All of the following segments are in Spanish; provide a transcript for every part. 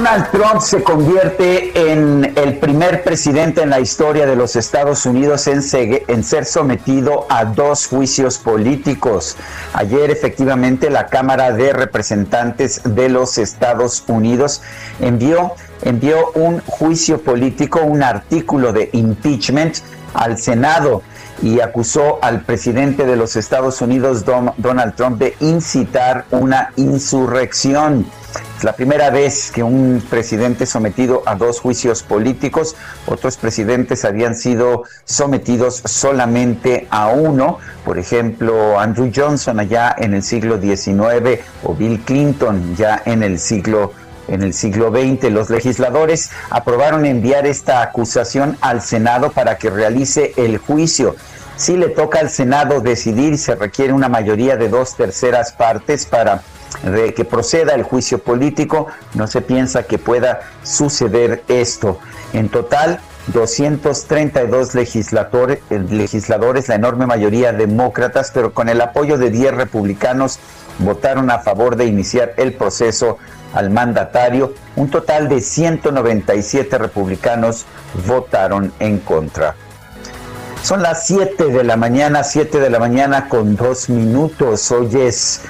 Donald Trump se convierte en el primer presidente en la historia de los Estados Unidos en, ser sometido a dos juicios políticos. Ayer efectivamente la Cámara de Representantes de los Estados Unidos envió, envió un juicio político, un artículo de impeachment al Senado y acusó al presidente de los Estados Unidos, Donald Trump, de incitar una insurrección. Es la primera vez que un presidente sometido a dos juicios políticos, otros presidentes habían sido sometidos solamente a uno, por ejemplo, Andrew Johnson allá en el siglo XIX o Bill Clinton ya en el siglo en el siglo XX. Los legisladores aprobaron enviar esta acusación al Senado para que realice el juicio. Si le toca al Senado decidir, se requiere una mayoría de dos terceras partes para que proceda el juicio político. No se piensa que pueda suceder esto. En total, 232 legisladores, legisladores, la enorme mayoría demócratas, pero con el apoyo de 10 republicanos, votaron a favor de iniciar el proceso al mandatario. Un total de 197 republicanos votaron en contra. Son las 7 de la mañana, 7 de la mañana con dos minutos. Hoy es,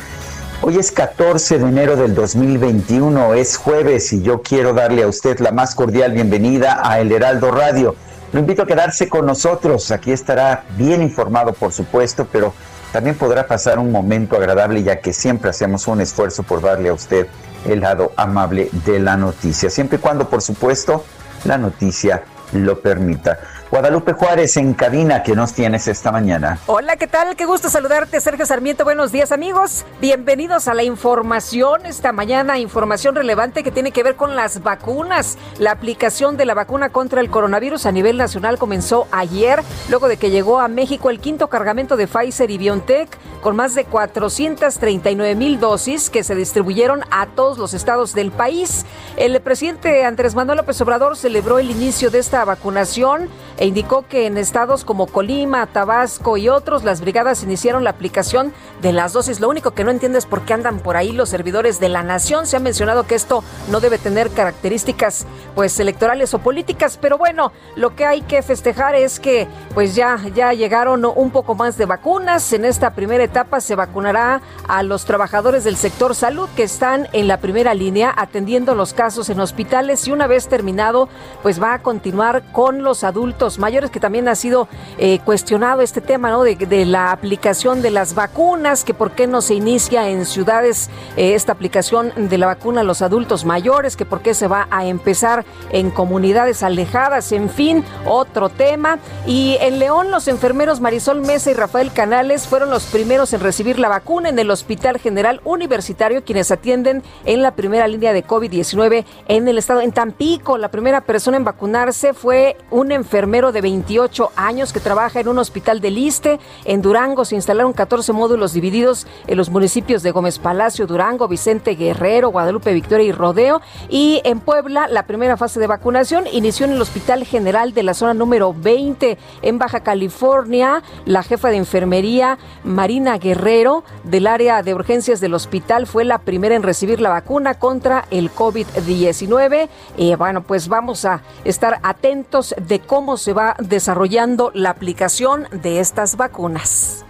hoy es 14 de enero del 2021, es jueves y yo quiero darle a usted la más cordial bienvenida a El Heraldo Radio. Lo invito a quedarse con nosotros, aquí estará bien informado por supuesto, pero también podrá pasar un momento agradable ya que siempre hacemos un esfuerzo por darle a usted el lado amable de la noticia, siempre y cuando por supuesto la noticia lo permita. Guadalupe Juárez en cabina, que nos tienes esta mañana? Hola, ¿qué tal? Qué gusto saludarte, Sergio Sarmiento. Buenos días, amigos. Bienvenidos a la información esta mañana, información relevante que tiene que ver con las vacunas. La aplicación de la vacuna contra el coronavirus a nivel nacional comenzó ayer, luego de que llegó a México el quinto cargamento de Pfizer y BioNTech con más de 439 mil dosis que se distribuyeron a todos los estados del país. El presidente Andrés Manuel López Obrador celebró el inicio de esta vacunación e indicó que en estados como Colima, Tabasco y otros las brigadas iniciaron la aplicación de las dosis. Lo único que no entiendo es por qué andan por ahí los servidores de la nación. Se ha mencionado que esto no debe tener características pues electorales o políticas, pero bueno, lo que hay que festejar es que pues ya ya llegaron un poco más de vacunas. En esta primera etapa se vacunará a los trabajadores del sector salud que están en la primera línea atendiendo los casos en hospitales y una vez terminado pues va a continuar con los adultos mayores, que también ha sido eh, cuestionado este tema ¿no? de, la aplicación de las vacunas, que por qué no se inicia en ciudades eh, esta aplicación de la vacuna a los adultos mayores, que por qué se va a empezar en comunidades alejadas, en fin, otro tema. Y en León, los enfermeros Marisol Mesa y Rafael Canales fueron los primeros en recibir la vacuna en el Hospital General Universitario, quienes atienden en la primera línea de COVID-19 en el estado. En Tampico, la primera persona en vacunarse fue un enfermero de 28 años que trabaja en un hospital de Liste. En Durango se instalaron 14 módulos divididos en los municipios de Gómez Palacio, Durango, Vicente Guerrero, Guadalupe Victoria y Rodeo. Y en Puebla, la primera fase de vacunación inició en el Hospital General de la zona número 20 en Baja California. La jefa de enfermería, Marina Guerrero, del área de urgencias del hospital, fue la primera en recibir la vacuna contra el COVID-19. Y bueno, pues vamos a estar atentos de cómo se va desarrollando la aplicación de estas vacunas.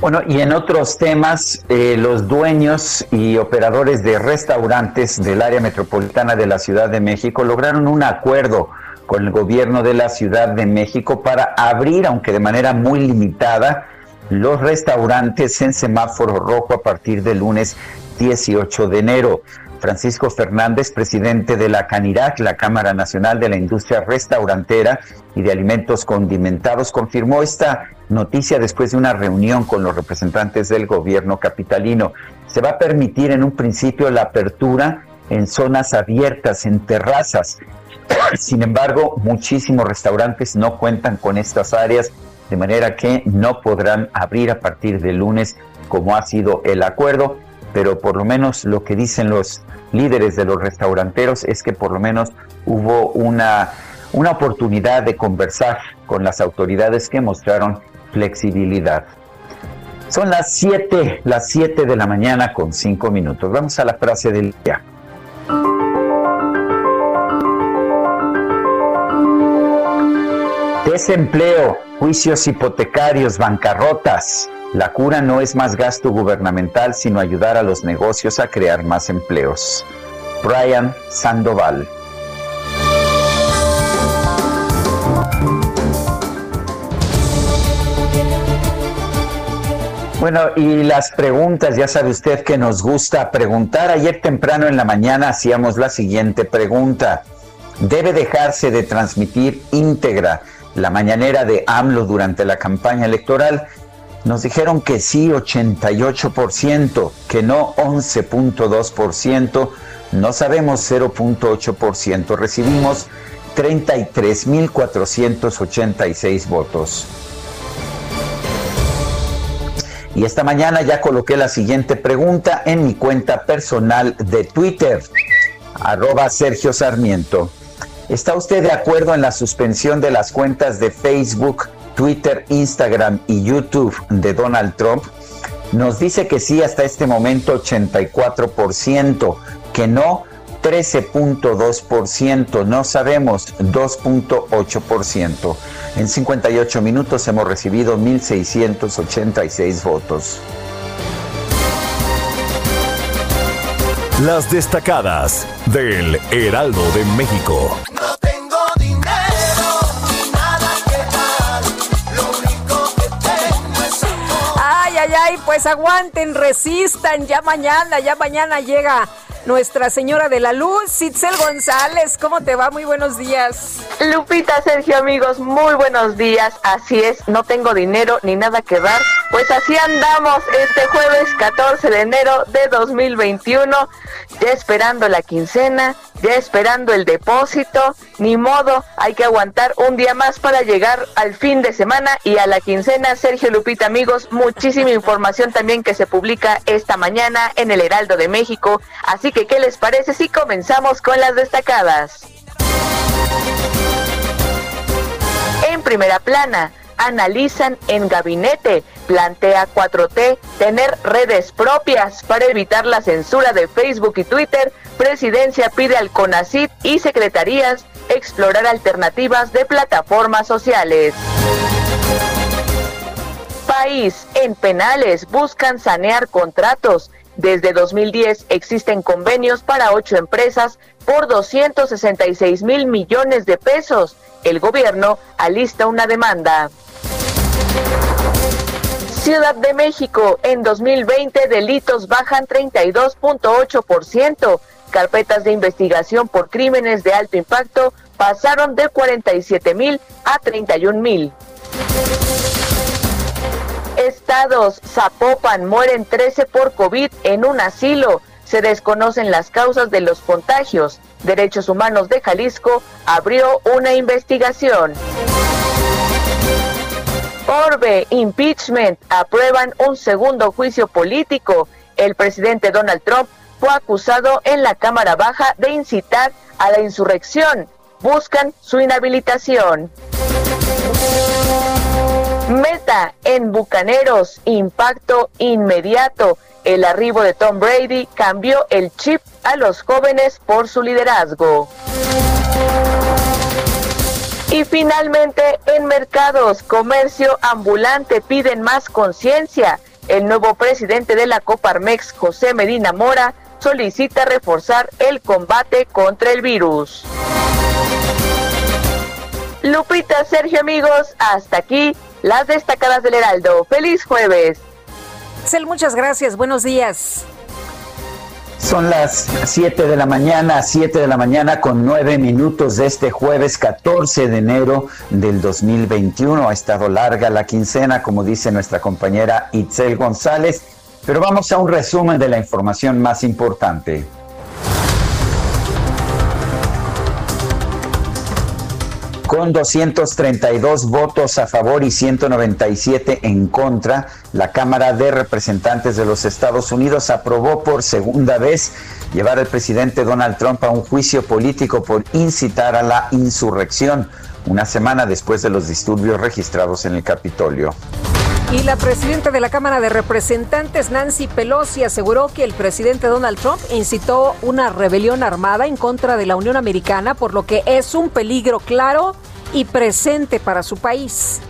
Bueno, y en otros temas, eh, los dueños y operadores de restaurantes del área metropolitana de la Ciudad de México lograron un acuerdo con el gobierno de la Ciudad de México para abrir, aunque de manera muy limitada, los restaurantes en semáforo rojo a partir del lunes 18 de enero. Francisco Fernández, presidente de la CANIRAC, la Cámara Nacional de la Industria Restaurantera y de Alimentos Condimentados, confirmó esta noticia después de una reunión con los representantes del gobierno capitalino. Se va a permitir en un principio la apertura en zonas abiertas, en terrazas. Sin embargo, muchísimos restaurantes no cuentan con estas áreas, de manera que no podrán abrir a partir del lunes como ha sido el acuerdo pero por lo menos lo que dicen los líderes de los restauranteros es que por lo menos hubo una, una oportunidad de conversar con las autoridades que mostraron flexibilidad. Son las 7, las 7 de la mañana con 5 minutos. Vamos a la frase del día. Desempleo, juicios hipotecarios, bancarrotas, la cura no es más gasto gubernamental, sino ayudar a los negocios a crear más empleos. Brian Sandoval. Bueno, y las preguntas, ya sabe usted que nos gusta preguntar. Ayer temprano en la mañana hacíamos la siguiente pregunta. ¿Debe dejarse de transmitir íntegra la mañanera de AMLO durante la campaña electoral? Nos dijeron que sí 88%, que no 11.2%, no sabemos 0.8%. Recibimos 33.486 votos. Y esta mañana ya coloqué la siguiente pregunta en mi cuenta personal de Twitter, arroba Sergio Sarmiento. ¿Está usted de acuerdo en la suspensión de las cuentas de Facebook, Twitter, Instagram y YouTube de Donald Trump, nos dice que sí hasta este momento 84%, que no 13.2%, no sabemos 2.8%. En 58 minutos hemos recibido 1.686 votos. Las destacadas del Heraldo de México. Pues aguanten, resistan, ya mañana, ya mañana llega nuestra Señora de la Luz, Citzel González. ¿Cómo te va? Muy buenos días. Lupita, Sergio, amigos, muy buenos días. Así es, no tengo dinero ni nada que dar. Pues así andamos este jueves 14 de enero de 2021, ya esperando la quincena, ya esperando el depósito. Ni modo, hay que aguantar un día más para llegar al fin de semana y a la quincena. Sergio Lupita, amigos, muchísima información también que se publica esta mañana en el Heraldo de México. Así que, ¿qué les parece si comenzamos con las destacadas? En primera plana, analizan en gabinete, plantea 4T tener redes propias para evitar la censura de Facebook y Twitter. Presidencia pide al CONACID y secretarías explorar alternativas de plataformas sociales. País, en penales buscan sanear contratos desde 2010 existen convenios para ocho empresas por 266 mil millones de pesos. El gobierno alista una demanda. Ciudad de México, en 2020 delitos bajan 32.8%. Carpetas de investigación por crímenes de alto impacto pasaron de 47 mil a 31 mil. Estados, Zapopan, mueren 13 por COVID en un asilo. Se desconocen las causas de los contagios. Derechos Humanos de Jalisco abrió una investigación. Orbe, impeachment, aprueban un segundo juicio político. El presidente Donald Trump fue acusado en la Cámara Baja de incitar a la insurrección. Buscan su inhabilitación. Meta en Bucaneros, impacto inmediato. El arribo de Tom Brady cambió el chip a los jóvenes por su liderazgo. Y finalmente, en mercados, comercio ambulante piden más conciencia. El nuevo presidente de la Coparmex, José Medina Mora, solicita reforzar el combate contra el virus. Lupita, Sergio, amigos, hasta aquí las destacadas del Heraldo. Feliz jueves. Cel, muchas gracias. Buenos días. Son las 7 de la mañana, 7 de la mañana con 9 minutos de este jueves 14 de enero del 2021. Ha estado larga la quincena, como dice nuestra compañera Itzel González, pero vamos a un resumen de la información más importante. Con 232 votos a favor y 197 en contra, la Cámara de Representantes de los Estados Unidos aprobó por segunda vez llevar al presidente Donald Trump a un juicio político por incitar a la insurrección, una semana después de los disturbios registrados en el Capitolio. Y la presidenta de la Cámara de Representantes, Nancy Pelosi, aseguró que el presidente Donald Trump incitó una rebelión armada en contra de la Unión Americana, por lo que es un peligro claro y presente para su país.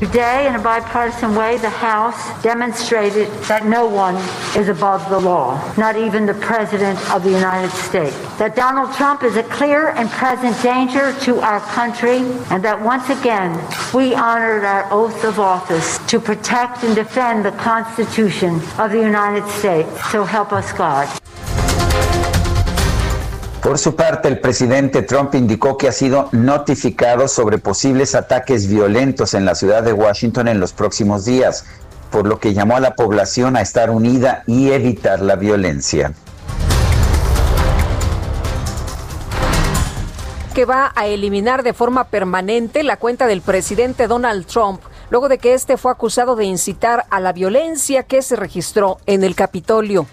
Today, in a bipartisan way, the House demonstrated that no one is above the law, not even the President of the United States. That Donald Trump is a clear and present danger to our country, and that once again, we honored our oath of office to protect and defend the Constitution of the United States. So help us God. Por su parte, el presidente Trump indicó que ha sido notificado sobre posibles ataques violentos en la ciudad de Washington en los próximos días, por lo que llamó a la población a estar unida y evitar la violencia. que va a eliminar de forma permanente la cuenta del presidente Donald Trump, luego de que este fue acusado de incitar a la violencia que se registró en el Capitolio.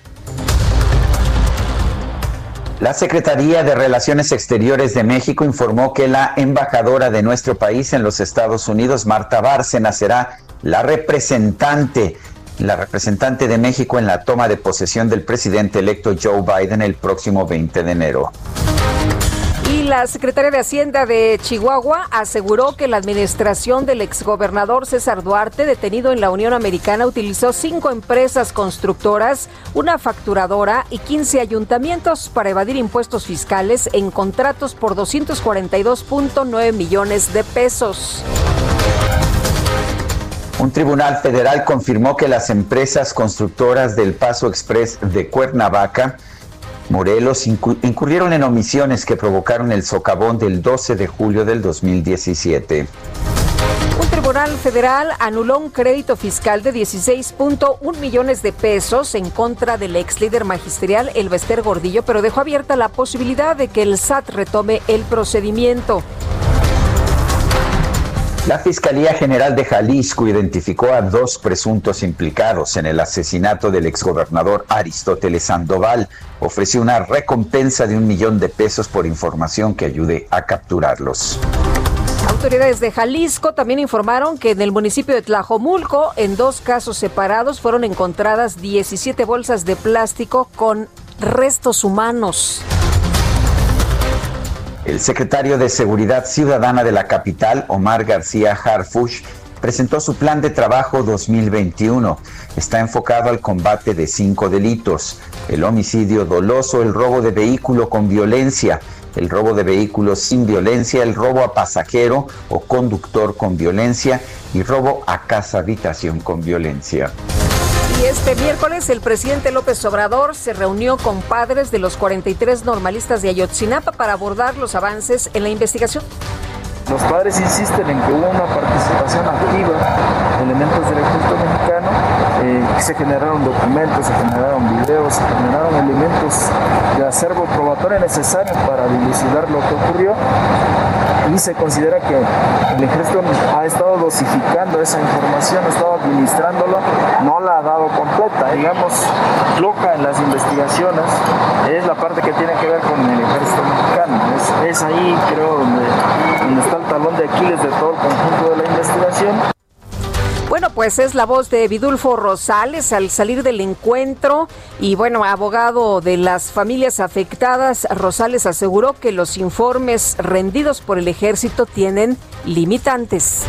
La Secretaría de Relaciones Exteriores de México informó que la embajadora de nuestro país en los Estados Unidos, Marta Bárcena, será la representante, la representante de México en la toma de posesión del presidente electo Joe Biden el próximo 20 de enero. La secretaria de Hacienda de Chihuahua aseguró que la administración del exgobernador César Duarte, detenido en la Unión Americana, utilizó cinco empresas constructoras, una facturadora y 15 ayuntamientos para evadir impuestos fiscales en contratos por 242.9 millones de pesos. Un tribunal federal confirmó que las empresas constructoras del Paso Express de Cuernavaca Morelos incurrieron en omisiones que provocaron el socavón del 12 de julio del 2017. Un tribunal federal anuló un crédito fiscal de 16.1 millones de pesos en contra del ex líder magisterial Elvester Gordillo, pero dejó abierta la posibilidad de que el SAT retome el procedimiento. La Fiscalía General de Jalisco identificó a dos presuntos implicados en el asesinato del exgobernador Aristóteles Sandoval. Ofreció una recompensa de un millón de pesos por información que ayude a capturarlos. Autoridades de Jalisco también informaron que en el municipio de Tlajomulco, en dos casos separados, fueron encontradas 17 bolsas de plástico con restos humanos. El secretario de Seguridad Ciudadana de la capital, Omar García Harfush, presentó su plan de trabajo 2021. Está enfocado al combate de cinco delitos, el homicidio doloso, el robo de vehículo con violencia, el robo de vehículos sin violencia, el robo a pasajero o conductor con violencia y robo a casa habitación con violencia. Y este miércoles el presidente López Obrador se reunió con padres de los 43 normalistas de Ayotzinapa para abordar los avances en la investigación. Los padres insisten en que hubo una participación activa de elementos del ejército mexicano, eh, se generaron documentos, se generaron videos, se generaron elementos de acervo probatorio necesarios para dilucidar lo que ocurrió y se considera que el ejército ha estado dosificando esa información, ha estado administrándolo, no la ha dado completa, digamos, floja en las investigaciones, es la parte que tiene que ver con el ejército mexicano, es, ahí creo donde está el talón de Aquiles de todo el conjunto de la investigación. Bueno, pues es la voz de Vidulfo Rosales al salir del encuentro y bueno, abogado de las familias afectadas, Rosales aseguró que los informes rendidos por el ejército tienen limitantes.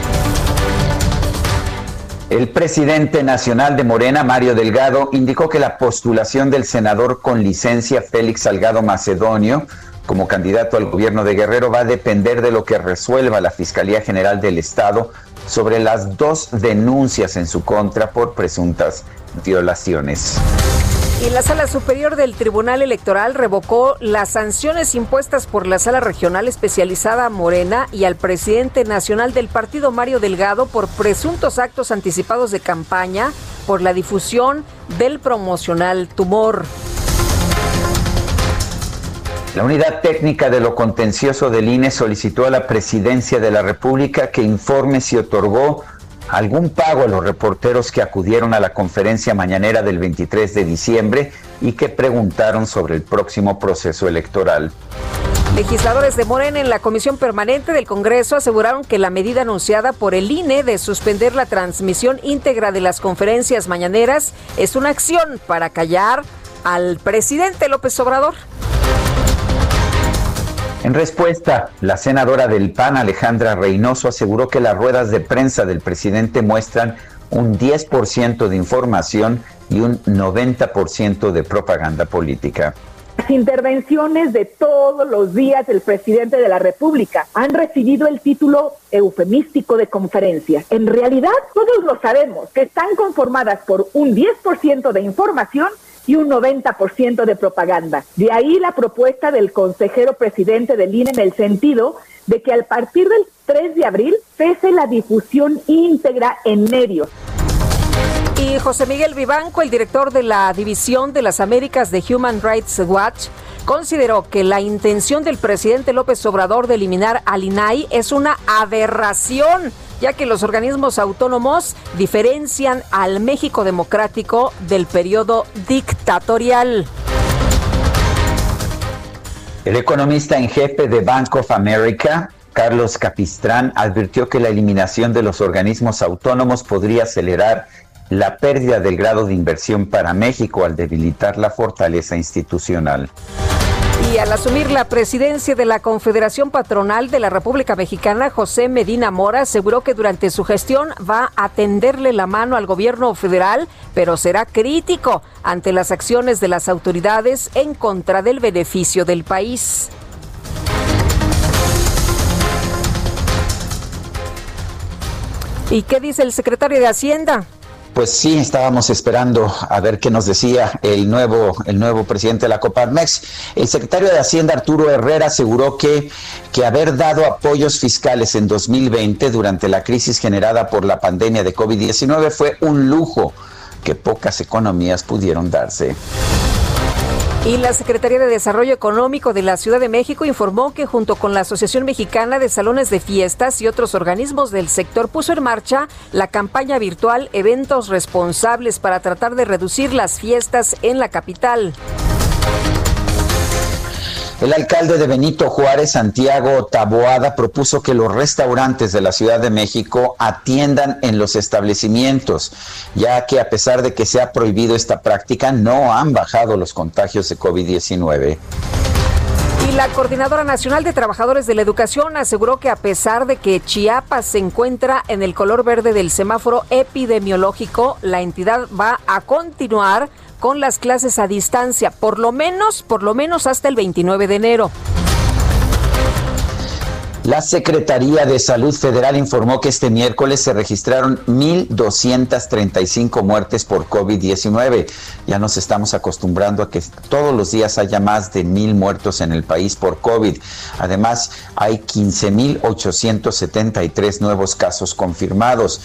El presidente nacional de Morena, Mario Delgado, indicó que la postulación del senador con licencia Félix Salgado Macedonio como candidato al gobierno de Guerrero va a depender de lo que resuelva la Fiscalía General del Estado sobre las dos denuncias en su contra por presuntas violaciones. Y la Sala Superior del Tribunal Electoral revocó las sanciones impuestas por la Sala Regional Especializada Morena y al presidente nacional del partido Mario Delgado por presuntos actos anticipados de campaña por la difusión del promocional tumor. La unidad técnica de lo contencioso del INE solicitó a la presidencia de la República que informe si otorgó algún pago a los reporteros que acudieron a la conferencia mañanera del 23 de diciembre y que preguntaron sobre el próximo proceso electoral. Legisladores de Morena en la Comisión Permanente del Congreso aseguraron que la medida anunciada por el INE de suspender la transmisión íntegra de las conferencias mañaneras es una acción para callar al presidente López Obrador. En respuesta, la senadora del PAN, Alejandra Reynoso, aseguró que las ruedas de prensa del presidente muestran un 10% de información y un 90% de propaganda política. Las intervenciones de todos los días del presidente de la República han recibido el título eufemístico de conferencia. En realidad, todos lo sabemos, que están conformadas por un 10% de información y un 90% de propaganda. De ahí la propuesta del consejero presidente del INE en el sentido de que al partir del 3 de abril cese la difusión íntegra en medios. Y José Miguel Vivanco, el director de la División de las Américas de Human Rights Watch, consideró que la intención del presidente López Obrador de eliminar al INAI es una aberración ya que los organismos autónomos diferencian al México democrático del periodo dictatorial. El economista en jefe de Bank of America, Carlos Capistrán, advirtió que la eliminación de los organismos autónomos podría acelerar la pérdida del grado de inversión para México al debilitar la fortaleza institucional. Y al asumir la presidencia de la Confederación Patronal de la República Mexicana, José Medina Mora aseguró que durante su gestión va a tenderle la mano al gobierno federal, pero será crítico ante las acciones de las autoridades en contra del beneficio del país. ¿Y qué dice el secretario de Hacienda? Pues sí, estábamos esperando a ver qué nos decía el nuevo, el nuevo presidente de la Coparmex. El secretario de Hacienda, Arturo Herrera, aseguró que, que haber dado apoyos fiscales en 2020 durante la crisis generada por la pandemia de COVID-19 fue un lujo que pocas economías pudieron darse. Y la Secretaría de Desarrollo Económico de la Ciudad de México informó que junto con la Asociación Mexicana de Salones de Fiestas y otros organismos del sector puso en marcha la campaña virtual Eventos Responsables para tratar de reducir las fiestas en la capital. El alcalde de Benito Juárez, Santiago Taboada, propuso que los restaurantes de la Ciudad de México atiendan en los establecimientos, ya que a pesar de que se ha prohibido esta práctica, no han bajado los contagios de COVID-19. Y la Coordinadora Nacional de Trabajadores de la Educación aseguró que a pesar de que Chiapas se encuentra en el color verde del semáforo epidemiológico, la entidad va a continuar con las clases a distancia, por lo menos, por lo menos hasta el 29 de enero. La Secretaría de Salud Federal informó que este miércoles se registraron 1.235 muertes por COVID-19. Ya nos estamos acostumbrando a que todos los días haya más de mil muertos en el país por COVID. Además, hay 15.873 nuevos casos confirmados.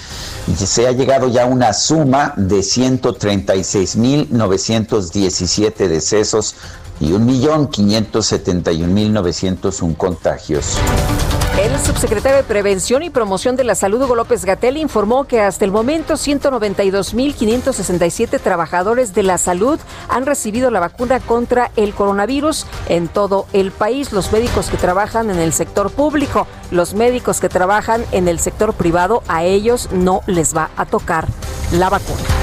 Se ha llegado ya una suma de 136.917 decesos y 1.571.901 contagios. El subsecretario de Prevención y Promoción de la Salud, Hugo López Gatel, informó que hasta el momento 192.567 trabajadores de la salud han recibido la vacuna contra el coronavirus en todo el país. Los médicos que trabajan en el sector público, los médicos que trabajan en el sector privado, a ellos no les va a tocar la vacuna.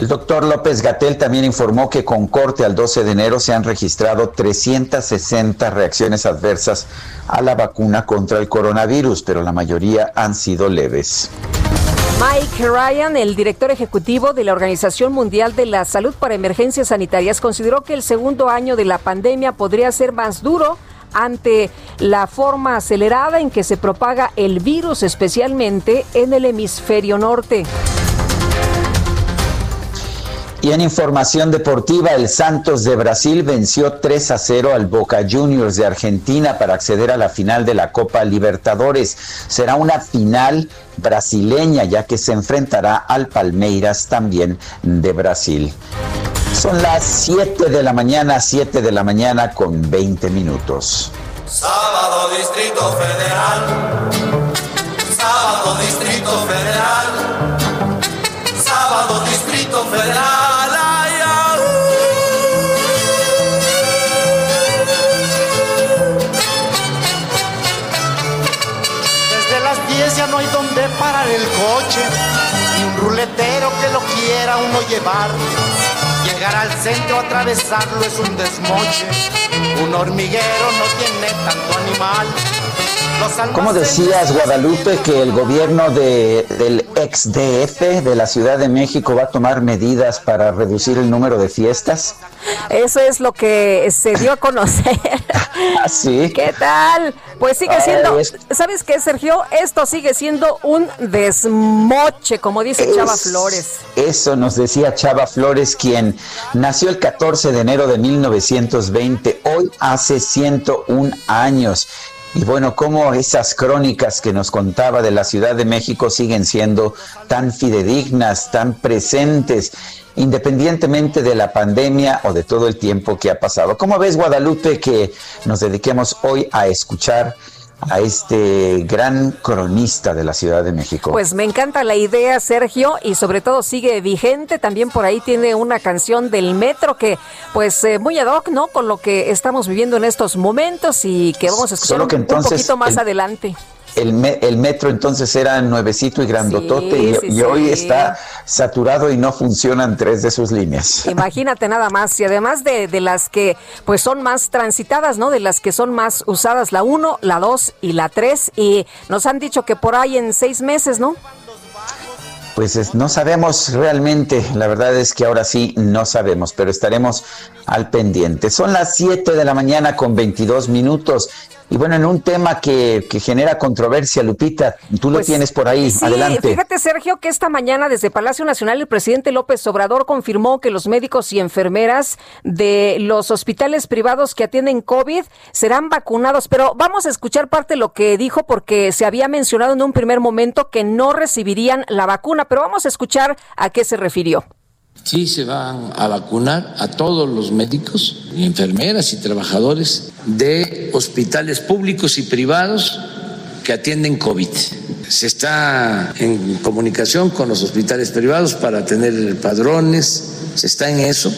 El doctor López Gatel también informó que con corte al 12 de enero se han registrado 360 reacciones adversas a la vacuna contra el coronavirus, pero la mayoría han sido leves. Mike Ryan, el director ejecutivo de la Organización Mundial de la Salud para Emergencias Sanitarias, consideró que el segundo año de la pandemia podría ser más duro ante la forma acelerada en que se propaga el virus, especialmente en el hemisferio norte. Y en información deportiva, el Santos de Brasil venció 3 a 0 al Boca Juniors de Argentina para acceder a la final de la Copa Libertadores. Será una final brasileña ya que se enfrentará al Palmeiras también de Brasil. Son las 7 de la mañana, 7 de la mañana con 20 minutos. Sábado Distrito Federal. Sábado Distrito Federal. Lo quiera uno llevar. Llegar al centro, atravesarlo es un desmoche. Un hormiguero no tiene tanto animal. ¿Cómo decías, Guadalupe, que el gobierno de, del ex DF de la Ciudad de México va a tomar medidas para reducir el número de fiestas? Eso es lo que se dio a conocer. ¿Ah, sí? ¿Qué tal? Pues sigue siendo, ¿sabes qué, Sergio? Esto sigue siendo un desmoche, como dice Chava Flores. Eso nos decía Chava Flores, quien nació el 14 de enero de 1920, hoy hace 101 años. Y bueno, cómo esas crónicas que nos contaba de la Ciudad de México siguen siendo tan fidedignas, tan presentes, independientemente de la pandemia o de todo el tiempo que ha pasado. ¿Cómo ves, Guadalupe, que nos dediquemos hoy a escuchar a este gran cronista de la Ciudad de México. Pues me encanta la idea, Sergio, y sobre todo sigue vigente. También por ahí tiene una canción del metro que, pues, eh, muy ad hoc, ¿no? Con lo que estamos viviendo en estos momentos y que vamos a escuchar un, poquito más adelante el, metro entonces era nuevecito y grandotote y, hoy está saturado y no funcionan tres de sus líneas. Imagínate nada más y además de, de, las que pues son más transitadas, ¿no? De las que son más usadas la 1, la 2 y la 3 y nos han dicho que por ahí en seis meses, ¿no? Pues no sabemos realmente, la verdad es que ahora sí no sabemos, pero estaremos al pendiente. Son las 7 de la mañana con 22 minutos y bueno, en un tema que, genera controversia, Lupita, tú lo pues, tienes por ahí. Sí, Adelante. Fíjate, Sergio, que esta mañana desde Palacio Nacional el presidente López Obrador confirmó que los médicos y enfermeras de los hospitales privados que atienden COVID serán vacunados. Pero vamos a escuchar parte de lo que dijo porque se había mencionado en un primer momento que no recibirían la vacuna. Pero vamos a escuchar a qué se refirió. Sí, se van a vacunar a todos los médicos, enfermeras y trabajadores de hospitales públicos y privados que atienden COVID. Se está en comunicación con los hospitales privados para tener padrones, se está en eso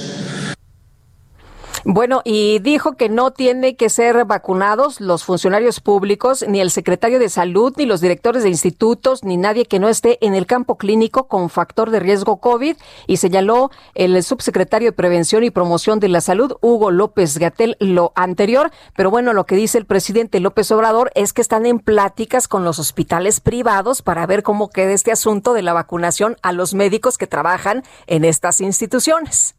bueno, y dijo que no tiene que ser vacunados los funcionarios públicos, ni el secretario de salud, ni los directores de institutos, ni nadie que no esté en el campo clínico con factor de riesgo COVID, y señaló el subsecretario de Prevención y Promoción de la Salud, Hugo López Gatel, lo anterior. Pero bueno, lo que dice el presidente López Obrador es que están en pláticas con los hospitales privados para ver cómo queda este asunto de la vacunación a los médicos que trabajan en estas instituciones.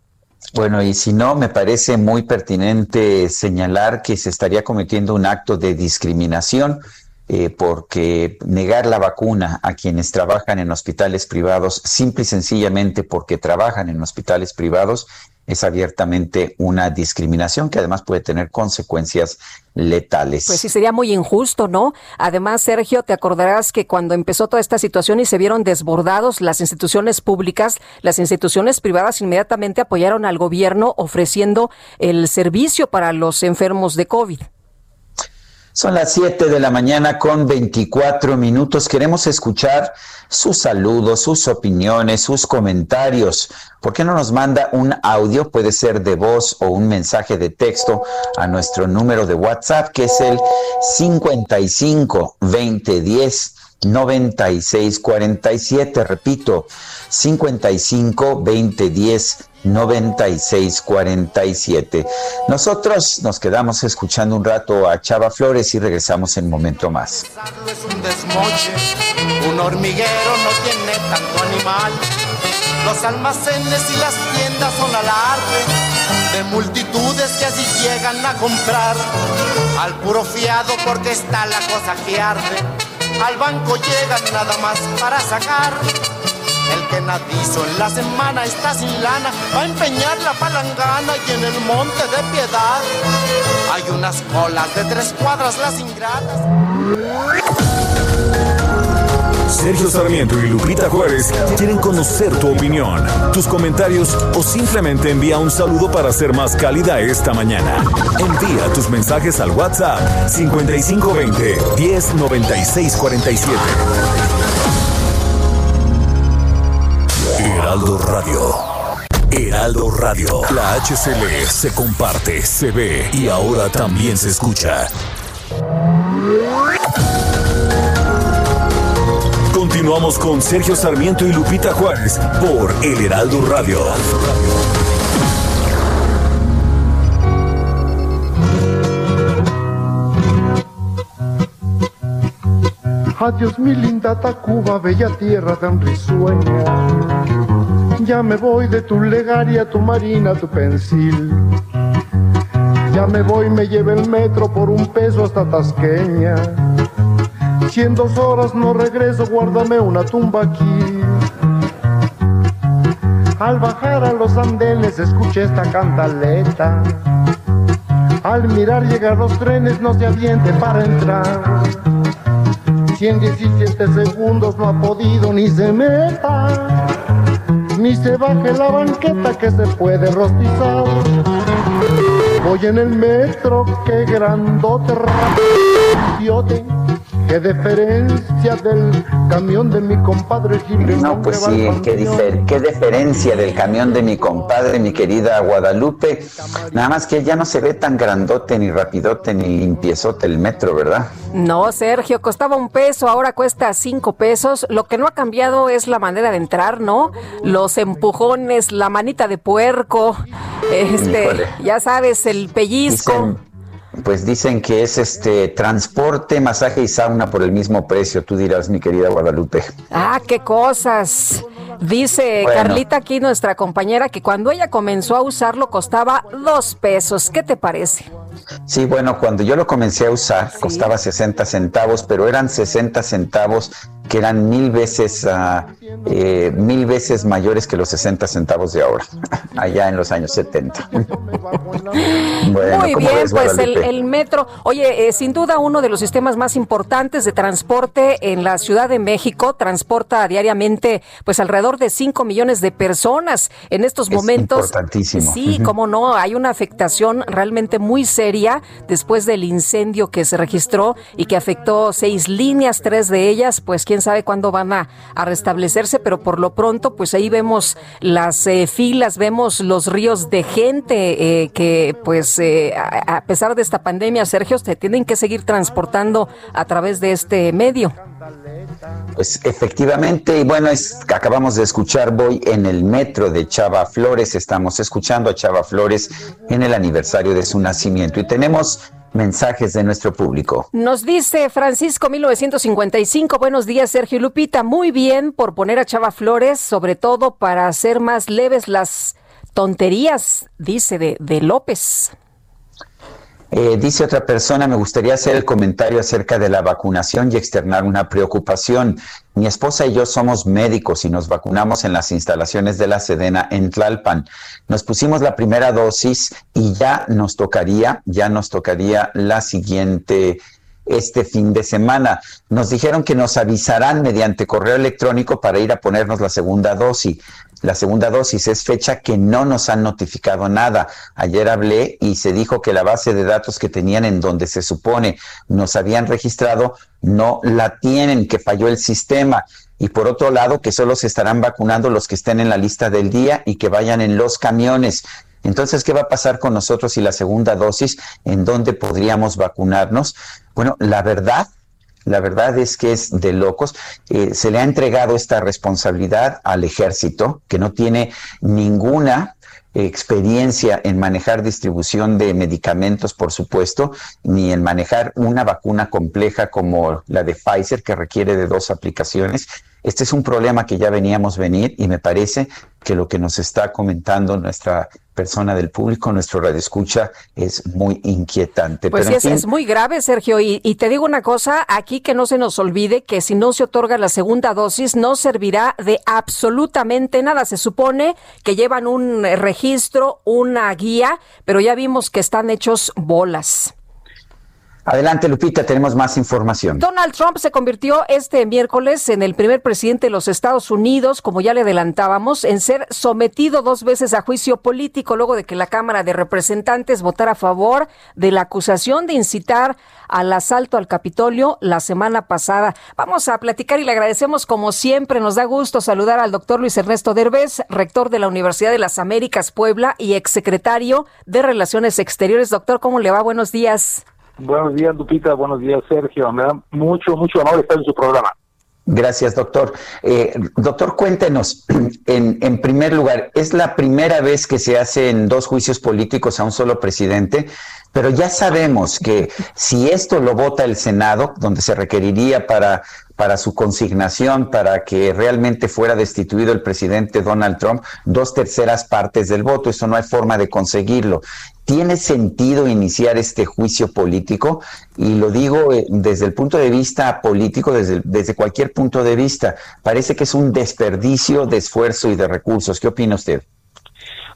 Bueno, y si no, me parece muy pertinente señalar que se estaría cometiendo un acto de discriminación eh, porque negar la vacuna a quienes trabajan en hospitales privados, simple y sencillamente porque trabajan en hospitales privados, es abiertamente una discriminación que además puede tener consecuencias letales. Pues sí, sería muy injusto, ¿no? Además, Sergio, te acordarás que cuando empezó toda esta situación y se vieron desbordados las instituciones públicas, las instituciones privadas inmediatamente apoyaron al gobierno ofreciendo el servicio para los enfermos de COVID. Son las 7 de la mañana con 24 minutos. Queremos escuchar sus saludos, sus opiniones, sus comentarios. ¿Por qué no nos manda un audio? Puede ser de voz o un mensaje de texto a nuestro número de WhatsApp, que es el 55 2010 9647. Repito, 55 2010 9647. Nosotros nos quedamos escuchando un rato a Chava Flores y regresamos en un momento más. Es un desmoche, un hormiguero no tiene tanto animal. Los almacenes y las tiendas son alarde de multitudes que así llegan a comprar. Al puro fiado porque está la cosa que arde. Al banco llegan nada más para sacar el que nadizo en la semana está sin lana, va a empeñar la palangana y en el monte de piedad hay unas colas de tres cuadras las ingratas. Sergio Sarmiento y Lupita Juárez quieren conocer tu opinión, tus comentarios o simplemente envía un saludo para ser más cálida esta mañana. Envía tus mensajes al WhatsApp 5520 109647. Heraldo Radio. Heraldo Radio. La HCL se comparte, se ve y ahora también se escucha. Continuamos con Sergio Sarmiento y Lupita Juárez por El Heraldo Radio. Adiós mi linda Tacuba, bella tierra tan risueña. Ya me voy de tu legaria, tu marina, tu pensil. Ya me voy, me lleve el metro por un peso hasta Tasqueña. Si en dos horas no regreso, guárdame una tumba aquí. Al bajar a los andenes escuché esta cantaleta. Al mirar llegar los trenes no se aviente para entrar. Si en 17 segundos no ha podido ni se meta, ni se baje la banqueta que se puede rostizar. Voy en el metro, qué grandote, idiote, qué diferencia del camión de mi compadre Gil. No, pues sí, qué, difer qué diferencia del camión de mi compadre, mi querida Guadalupe. Nada más que ya no se ve tan grandote, ni rapidote, ni limpiezote el metro, ¿verdad? No, Sergio, costaba un peso, ahora cuesta cinco pesos. Lo que no ha cambiado es la manera de entrar, ¿no? Los empujones, la manita de puerco, este, Híjole. ya sabes, el pellizco. Dicen- pues dicen que es este transporte, masaje y sauna por el mismo precio. Tú dirás, mi querida Guadalupe. Ah, qué cosas. Dice Bueno. Carlita aquí, nuestra compañera, que cuando ella comenzó a usarlo costaba dos pesos. ¿Qué te parece? Sí, bueno, cuando yo lo comencé a usar costaba 60 centavos, pero eran 60 centavos que eran mil veces, eh, mil veces mayores que los 60 centavos de ahora, allá en los años 70. bueno, Muy ¿cómo bien, ves, pues el metro, oye, eh, sin duda uno de los sistemas más importantes de transporte en la Ciudad de México, transporta diariamente pues alrededor de 5 millones de personas en estos Es momentos. importantísimo. Sí, Ujú. cómo no, hay una afectación realmente muy seria después del incendio que se registró y que afectó seis líneas, tres de ellas, pues quién sabe cuándo van a, a restablecerse, pero por lo pronto, pues ahí vemos las eh, filas, vemos los ríos de gente eh, que, pues, eh, a, a pesar de esta pandemia, Sergio, se tienen que seguir transportando a través de este medio. Pues efectivamente, y bueno, es, acabamos de escuchar, voy en el metro de Chava Flores, estamos escuchando a Chava Flores en el aniversario de su nacimiento. Y tenemos mensajes de nuestro público. Nos dice Francisco 1955, buenos días Sergio y Lupita, muy bien por poner a Chava Flores, sobre todo para hacer más leves las tonterías, dice de, de López. Eh, dice otra persona, me gustaría hacer el comentario acerca de la vacunación y externar una preocupación. Mi esposa y yo somos médicos y nos vacunamos en las instalaciones de la Sedena en Tlalpan. Nos pusimos la primera dosis y ya nos tocaría, ya nos tocaría la siguiente este fin de semana. Nos dijeron que nos avisarán mediante correo electrónico para ir a ponernos la segunda dosis. La segunda dosis es fecha que no nos han notificado nada. Ayer hablé y se dijo que la base de datos que tenían en donde se supone nos habían registrado no la tienen, que falló el sistema. Y por otro lado, que solo se estarán vacunando los que estén en la lista del día y que vayan en los camiones. Entonces, ¿qué va a pasar con nosotros y la segunda dosis? ¿En dónde podríamos vacunarnos? Bueno, la verdad, la verdad es que es de locos. Eh, se le ha entregado esta responsabilidad al ejército, que no tiene ninguna experiencia en manejar distribución de medicamentos, por supuesto, ni en manejar una vacuna compleja como la de Pfizer, que requiere de dos aplicaciones. Este es un problema que ya veníamos venir y me parece que lo que nos está comentando nuestra persona del público, nuestro radio escucha, es muy inquietante. Pues sí, es, muy grave, Sergio. Y, y, te digo una cosa, aquí que no se nos olvide que si no se otorga la segunda dosis, no servirá de absolutamente nada. Se supone que llevan un registro, una guía, pero ya vimos que están hechos bolas. Adelante, Lupita, tenemos más información. Donald Trump se convirtió este miércoles en el primer presidente de los Estados Unidos, como ya le adelantábamos, en ser sometido dos veces a juicio político luego de que la Cámara de Representantes votara a favor de la acusación de incitar al asalto al Capitolio la semana pasada. Vamos a platicar y le agradecemos como siempre. Nos da gusto saludar al doctor Luis Ernesto Derbez, rector de la Universidad de las Américas Puebla y exsecretario de Relaciones Exteriores. Doctor, ¿cómo le va? Buenos días. Buenos días, Lupita. Buenos días, Sergio. Me da mucho, mucho honor estar en su programa. Gracias, doctor. Eh, doctor, cuéntenos, en, primer lugar, ¿es la primera vez que se hacen dos juicios políticos a un solo presidente? Pero ya sabemos que si esto lo vota el Senado, donde se requeriría para, para su consignación, para que realmente fuera destituido el presidente Donald Trump, dos terceras partes del voto, eso no hay forma de conseguirlo. ¿Tiene sentido iniciar este juicio político? Y lo digo eh, desde el punto de vista político, desde, desde cualquier punto de vista. Parece que es un desperdicio de esfuerzo y de recursos. ¿Qué opina usted?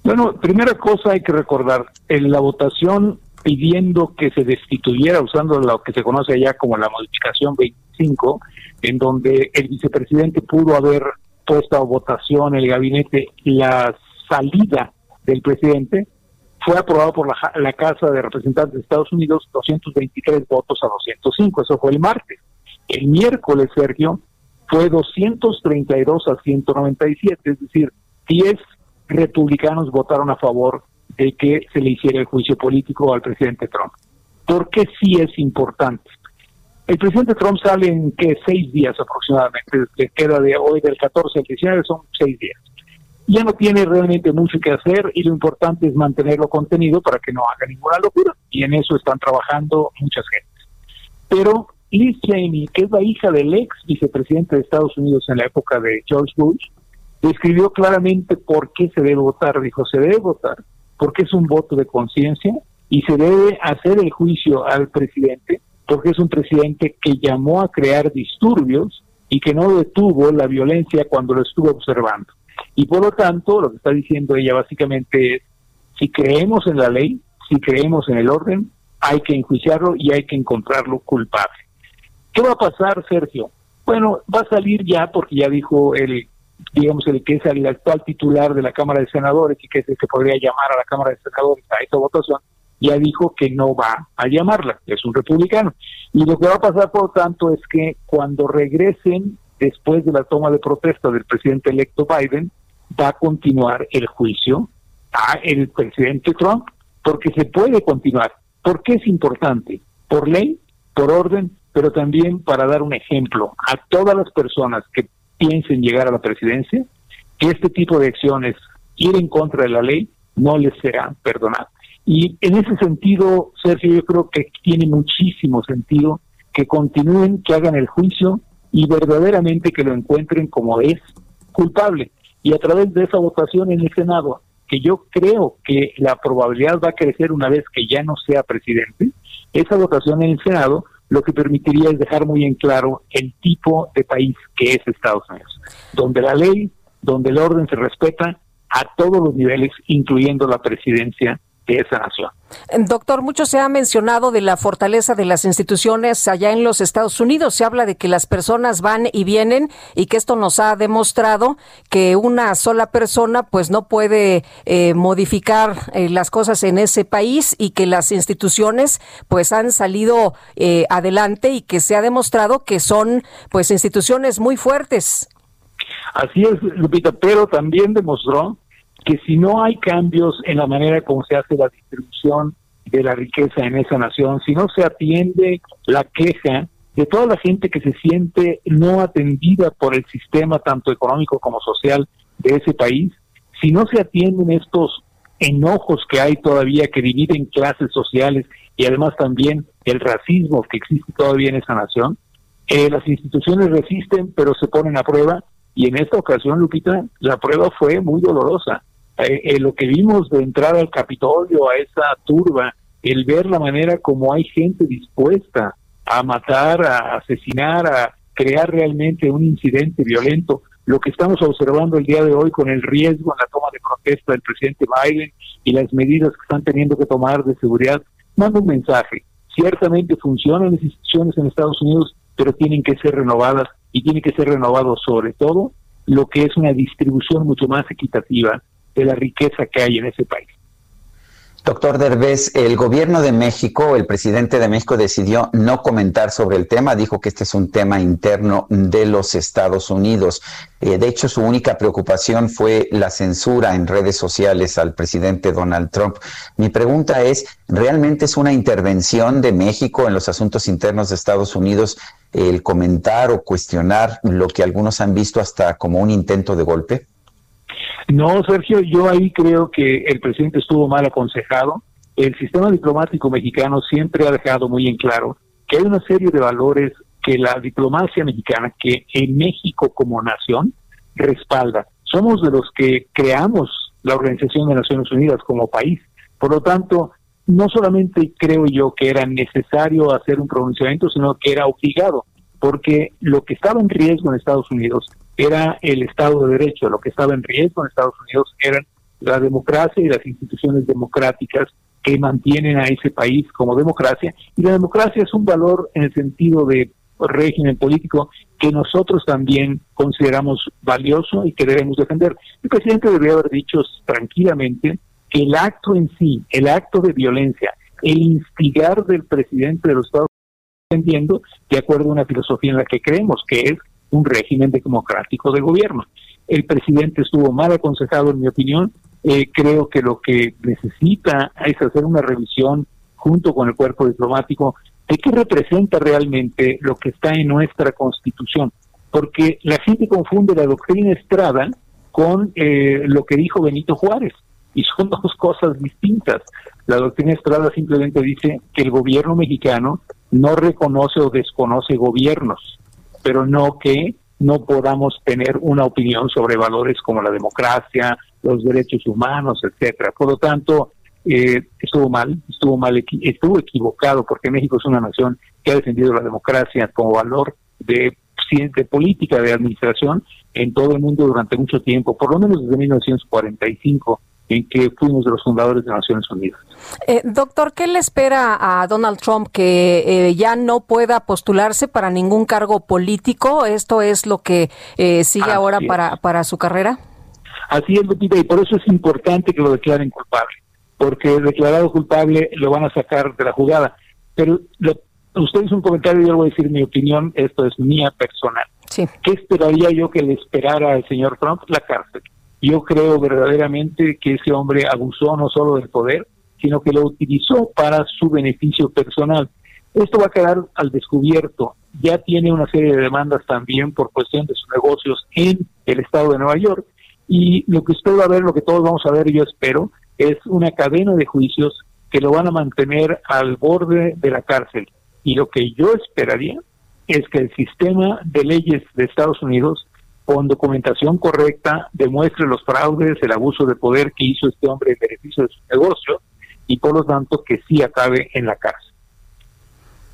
Bueno, primera cosa hay que recordar, en la votación pidiendo que se destituyera usando lo que se conoce allá como la modificación 25, en donde el vicepresidente pudo haber puesto a votación el gabinete la salida del presidente, fue aprobado por la, Casa de Representantes de Estados Unidos 223 votos a 205, eso fue el martes. El miércoles, Sergio, fue 232 a 197, es decir, 10 republicanos votaron a favor de que se le hiciera el juicio político al presidente Trump. ¿Por qué sí es importante? El presidente Trump sale en que seis días aproximadamente, le queda de hoy del 14 al 19, son seis días. Ya no tiene realmente mucho que hacer y lo importante es mantenerlo contenido para que no haga ninguna locura. Y en eso están trabajando muchas gentes. Pero Liz Cheney, que es la hija del ex vicepresidente de Estados Unidos en la época de George Bush, describió claramente por qué se debe votar. Dijo, se debe votar porque es un voto de conciencia y se debe hacer el juicio al presidente porque es un presidente que llamó a crear disturbios y que no detuvo la violencia cuando lo estuvo observando. Y por lo tanto, lo que está diciendo ella básicamente es, si creemos en la ley, si creemos en el orden, hay que enjuiciarlo y hay que encontrarlo culpable. ¿Qué va a pasar, Sergio? Bueno, va a salir ya, porque ya dijo el digamos, el que es el actual titular de la Cámara de Senadores y que es el que podría llamar a la Cámara de Senadores a esta votación, ya dijo que no va a llamarla, es un republicano. Y lo que va a pasar, por lo tanto, es que cuando regresen después de la toma de protesta del presidente electo Biden, va a continuar el juicio a el presidente Trump, porque se puede continuar. ¿Por qué es importante? Por ley, por orden, pero también para dar un ejemplo a todas las personas que piensen llegar a la presidencia, que este tipo de acciones, ir en contra de la ley, no les será perdonado. Y en ese sentido, Sergio, yo creo que tiene muchísimo sentido que continúen, que hagan el juicio y verdaderamente que lo encuentren como es culpable. Y a través de esa votación en el Senado, que yo creo que la probabilidad va a crecer una vez que ya no sea presidente, esa votación en el Senado lo que permitiría es dejar muy en claro el tipo de país que es Estados Unidos, donde la ley, donde el orden se respeta a todos los niveles, incluyendo la presidencia de esa nación. Doctor, mucho se ha mencionado de la fortaleza de las instituciones allá en los Estados Unidos. Se habla de que las personas van y vienen y que esto nos ha demostrado que una sola persona pues no puede eh, modificar eh, las cosas en ese país y que las instituciones pues han salido eh, adelante y que se ha demostrado que son pues instituciones muy fuertes. Así es, Lupita, pero también demostró que si no hay cambios en la manera como se hace la distribución de la riqueza en esa nación, si no se atiende la queja de toda la gente que se siente no atendida por el sistema tanto económico como social de ese país, si no se atienden estos enojos que hay todavía que dividen clases sociales y además también el racismo que existe todavía en esa nación, eh, las instituciones resisten pero se ponen a prueba y en esta ocasión, Lupita, la prueba fue muy dolorosa. Eh, eh, lo que vimos de entrar al Capitolio, a esa turba, el ver la manera como hay gente dispuesta a matar, a asesinar, a crear realmente un incidente violento, lo que estamos observando el día de hoy con el riesgo en la toma de protesta del presidente Biden y las medidas que están teniendo que tomar de seguridad, manda un mensaje. Ciertamente funcionan las instituciones en Estados Unidos, pero tienen que ser renovadas y tiene que ser renovado sobre todo lo que es una distribución mucho más equitativa de la riqueza que hay en ese país. Doctor Derbez, el gobierno de México, el presidente de México decidió no comentar sobre el tema, dijo que este es un tema interno de los Estados Unidos. Eh, de hecho, su única preocupación fue la censura en redes sociales al presidente Donald Trump. Mi pregunta es, ¿realmente es una intervención de México en los asuntos internos de Estados Unidos el comentar o cuestionar lo que algunos han visto hasta como un intento de golpe? No, Sergio, yo ahí creo que el presidente estuvo mal aconsejado. El sistema diplomático mexicano siempre ha dejado muy en claro que hay una serie de valores que la diplomacia mexicana, que en México como nación, respalda. Somos de los que creamos la Organización de Naciones Unidas como país. Por lo tanto, no solamente creo yo que era necesario hacer un pronunciamiento, sino que era obligado, porque lo que estaba en riesgo en Estados Unidos era el Estado de Derecho, lo que estaba en riesgo en Estados Unidos eran la democracia y las instituciones democráticas que mantienen a ese país como democracia. Y la democracia es un valor en el sentido de régimen político que nosotros también consideramos valioso y que debemos defender. El presidente debería haber dicho tranquilamente que el acto en sí, el acto de violencia, el instigar del presidente de los Estados Unidos, defendiendo de acuerdo a una filosofía en la que creemos, que es un régimen democrático de gobierno. El presidente estuvo mal aconsejado, en mi opinión. Eh, creo que lo que necesita es hacer una revisión junto con el cuerpo diplomático de qué representa realmente lo que está en nuestra constitución. Porque la gente confunde la doctrina Estrada con eh, lo que dijo Benito Juárez y son dos cosas distintas. La doctrina Estrada simplemente dice que el gobierno mexicano no reconoce o desconoce gobiernos pero no que no podamos tener una opinión sobre valores como la democracia, los derechos humanos, etcétera. Por lo tanto, eh, estuvo mal, estuvo mal, estuvo equivocado, porque México es una nación que ha defendido la democracia como valor de, de política de administración en todo el mundo durante mucho tiempo, por lo menos desde 1945 en que fuimos de los fundadores de Naciones Unidas. Eh, doctor, ¿qué le espera a Donald Trump que eh, ya no pueda postularse para ningún cargo político? ¿Esto es lo que eh, sigue ahora para, para su carrera? Así es, Lupita, y por eso es importante que lo declaren culpable, porque declarado culpable lo van a sacar de la jugada. Pero usted hizo un comentario y yo voy a decir mi opinión, esto es mía personal. Sí. ¿Qué esperaría yo que le esperara al señor Trump? La cárcel. Yo creo verdaderamente que ese hombre abusó no solo del poder, sino que lo utilizó para su beneficio personal. Esto va a quedar al descubierto. Ya tiene una serie de demandas también por cuestión de sus negocios en el estado de Nueva York. Y lo que usted va a ver, lo que todos vamos a ver, yo espero, es una cadena de juicios que lo van a mantener al borde de la cárcel. Y lo que yo esperaría es que el sistema de leyes de Estados Unidos con documentación correcta demuestre los fraudes, el abuso de poder que hizo este hombre en beneficio de su negocio y por lo tanto que sí acabe en la cárcel.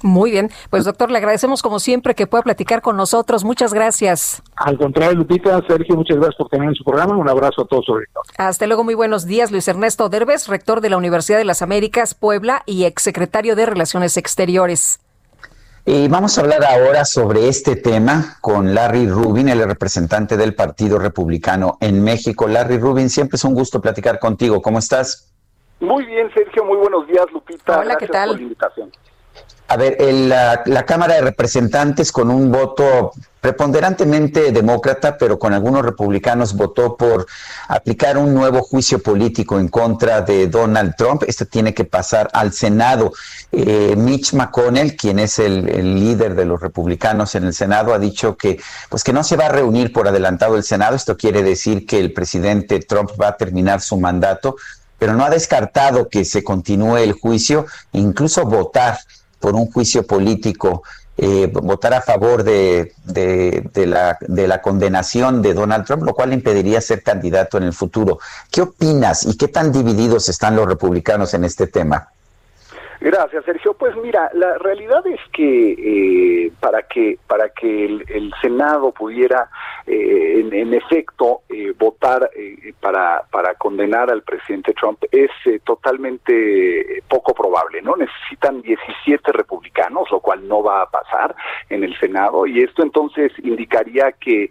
Muy bien, pues doctor, le agradecemos como siempre que pueda platicar con nosotros. Muchas gracias. Al contrario, Lupita, Sergio, muchas gracias por tener en su programa. Un abrazo a todos sobre todo. Hasta luego, muy buenos días. Luis Ernesto Derbez, rector de la Universidad de las Américas, Puebla y exsecretario de Relaciones Exteriores. Y vamos a hablar ahora sobre este tema con Larry Rubin, el representante del Partido Republicano en México. Larry Rubin, siempre es un gusto platicar contigo. ¿Cómo estás? Muy bien, Sergio. Muy buenos días, Lupita. Hola, ¿qué tal? por la invitación. A ver, el, la, Cámara de Representantes con un voto preponderantemente demócrata, pero con algunos republicanos votó por aplicar un nuevo juicio político en contra de Donald Trump. Este tiene que pasar al Senado. Eh, Mitch McConnell, quien es el, el, líder de los republicanos en el Senado, ha dicho que, pues, que no se va a reunir por adelantado el Senado. Esto quiere decir que el presidente Trump va a terminar su mandato, pero no ha descartado que se continúe el juicio, incluso votar por un juicio político, eh, votar a favor de, la, de la condenación de Donald Trump, lo cual le impediría ser candidato en el futuro. ¿Qué opinas y qué tan divididos están los republicanos en este tema? Gracias, Sergio. Pues mira, la realidad es que eh, para que para que el, Senado pudiera, eh, en, en, efecto, eh, votar para para condenar al presidente Trump es totalmente poco probable. No necesitan 17 republicanos, lo cual no va a pasar en el Senado, y esto entonces indicaría que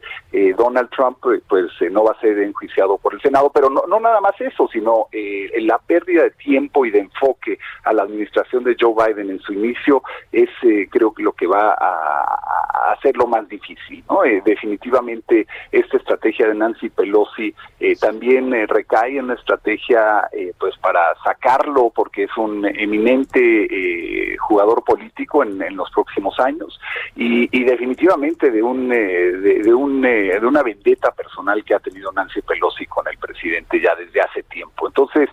Donald Trump pues no va a ser enjuiciado por el Senado, pero no, no nada más eso, sino la pérdida de tiempo y de enfoque a la administración de Joe Biden en su inicio es eh, creo que lo que va a, hacerlo más difícil. ¿no? Eh, definitivamente esta estrategia de Nancy Pelosi eh, también eh, recae en una estrategia pues para sacarlo porque es un eminente jugador político en, en, los próximos años y, y definitivamente de un de, de, un de una vendetta personal que ha tenido Nancy Pelosi con el presidente ya desde hace tiempo. Entonces,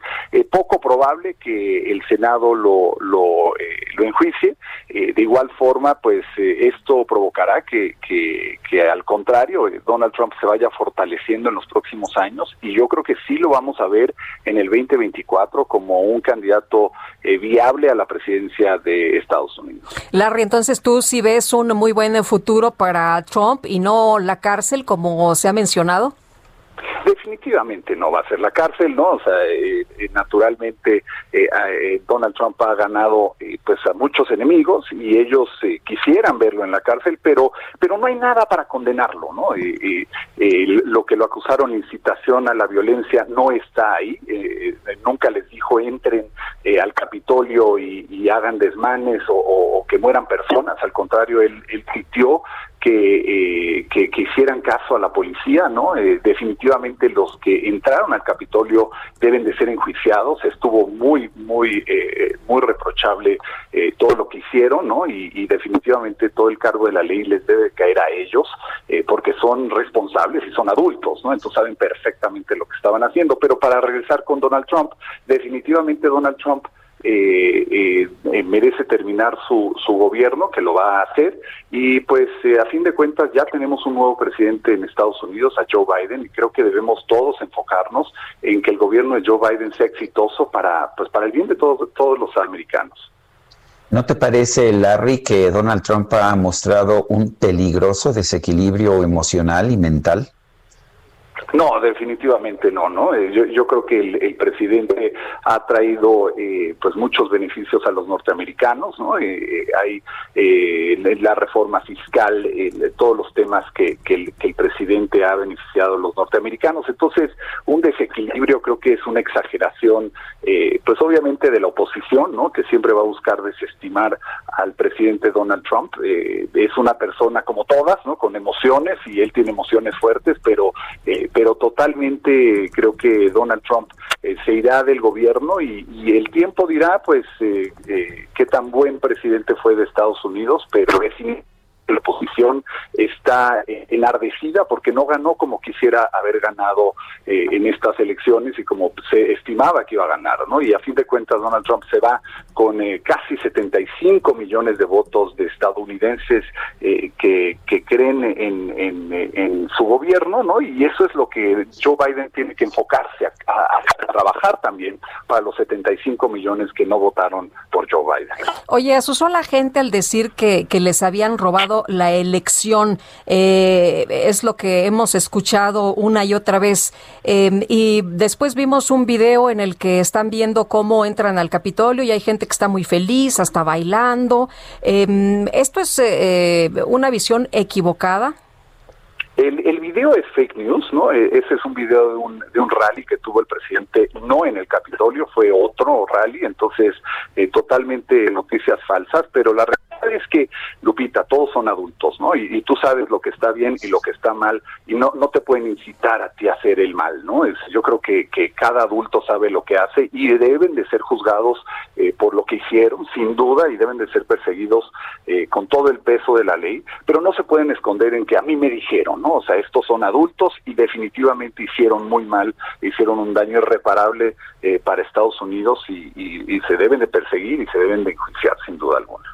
poco probable que el Senado lo, lo, eh, lo enjuicie. Eh, de igual forma, pues eh, esto provocará que, que, que, al contrario, Donald Trump se vaya fortaleciendo en los próximos años y yo creo que sí lo vamos a ver en el 2024 como un candidato viable a la presidencia de Estados Unidos. Larry, entonces tú sí ves un muy buen futuro para Trump y no la cárcel como se ha mencionado. Definitivamente no va a ser la cárcel, ¿no? O sea, eh, eh, naturalmente eh, Donald Trump ha ganado pues a muchos enemigos y ellos quisieran verlo en la cárcel, pero pero no hay nada para condenarlo, ¿no? lo que lo acusaron incitación a la violencia no está ahí. nunca les dijo entren al Capitolio y, hagan desmanes o, que mueran personas. Al contrario, él, él que, eh, que, hicieran caso a la policía, ¿no? Eh, definitivamente los que entraron al Capitolio deben de ser enjuiciados. Estuvo muy, muy, eh, muy reprochable eh, todo lo que hicieron, ¿no? Y, y, definitivamente todo el cargo de la ley les debe caer a ellos, eh, porque son responsables y son adultos, ¿no? Entonces saben perfectamente lo que estaban haciendo. Pero para regresar con Donald Trump, definitivamente Donald Trump eh, eh, merece terminar su, su gobierno, que lo va a hacer, y pues eh, a fin de cuentas ya tenemos un nuevo presidente en Estados Unidos, a Joe Biden, y creo que debemos todos enfocarnos en que el gobierno de Joe Biden sea exitoso para, pues, para el bien de todos, todos los americanos. ¿No te parece, Larry, que Donald Trump ha mostrado un peligroso desequilibrio emocional y mental? No, definitivamente no, ¿no? Eh, yo, creo que el, presidente ha traído eh, pues muchos beneficios a los norteamericanos, ¿no? Eh, hay eh, la reforma fiscal, todos los temas que, que, el, que el presidente ha beneficiado a los norteamericanos. Entonces, un desequilibrio creo que es una exageración, pues obviamente de la oposición, ¿no? Que siempre va a buscar desestimar al presidente Donald Trump. es una persona como todas, ¿no? Con emociones y él tiene emociones fuertes, pero pero totalmente creo que Donald Trump eh, se irá del gobierno y, y, el tiempo dirá pues eh, eh, qué tan buen presidente fue de Estados Unidos, pero es la oposición está eh, enardecida porque no ganó como quisiera haber ganado eh, en estas elecciones y como se estimaba que iba a ganar, ¿no? Y a fin de cuentas Donald Trump se va con eh, casi 75 millones de votos de estadounidenses que, que, creen en, en, su gobierno, ¿no? Y eso es lo que Joe Biden tiene que enfocarse a, a, trabajar también para los 75 millones que no votaron por Joe Biden. Oye, asusó a la gente al decir que, que les habían robado la elección. Eh, es lo que hemos escuchado una y otra vez. Em, y después vimos un video en el que están viendo cómo entran al Capitolio y hay gente que está muy feliz, hasta bailando. Em, ¿Esto es eh, una visión equivocada? El, el, video es fake news, ¿no? E, ese es un video de un, de un rally que tuvo el presidente, no en el Capitolio, fue otro rally, entonces eh, totalmente noticias falsas, pero la es que, Lupita, todos son adultos, ¿no? Y, tú sabes lo que está bien y lo que está mal, y no, no te pueden incitar a ti a hacer el mal, ¿no? Es, yo creo que, que cada adulto sabe lo que hace y deben de ser juzgados eh, por lo que hicieron, sin duda, y deben de ser perseguidos eh, con todo el peso de la ley, pero no se pueden esconder en que a mí me dijeron, ¿no? O sea, estos son adultos y definitivamente hicieron muy mal, hicieron un daño irreparable eh, para Estados Unidos y, y se deben de perseguir y se deben de enjuiciar sin duda alguna.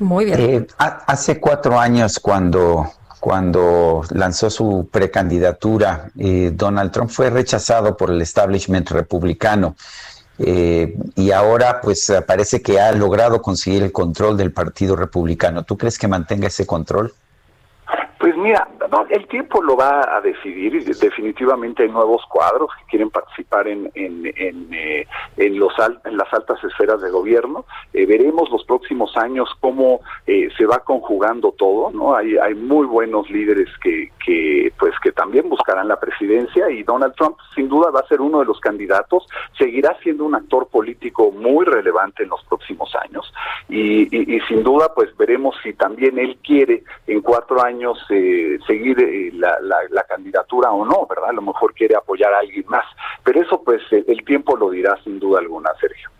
Muy bien. Eh, hace cuatro años, cuando, cuando lanzó su precandidatura, eh, Donald Trump fue rechazado por el establishment republicano. Eh, y ahora, pues parece que ha logrado conseguir el control del Partido Republicano. ¿Tú crees que mantenga ese control? Pues mira, el tiempo lo va a decidir definitivamente hay nuevos cuadros que quieren participar en, en, en, eh, los en las altas esferas de gobierno. Eh, veremos los próximos años cómo eh, se va conjugando todo, ¿no? Hay, hay muy buenos líderes que, que, pues, que también buscarán la presidencia y Donald Trump sin duda va a ser uno de los candidatos, seguirá siendo un actor político muy relevante en los próximos años y, y, y sin duda pues veremos si también él quiere en cuatro años eh, seguir eh, la, la, candidatura o no, ¿verdad? A lo mejor quiere apoyar a alguien más, pero eso pues eh, el tiempo lo dirá sin duda alguna, Sergio.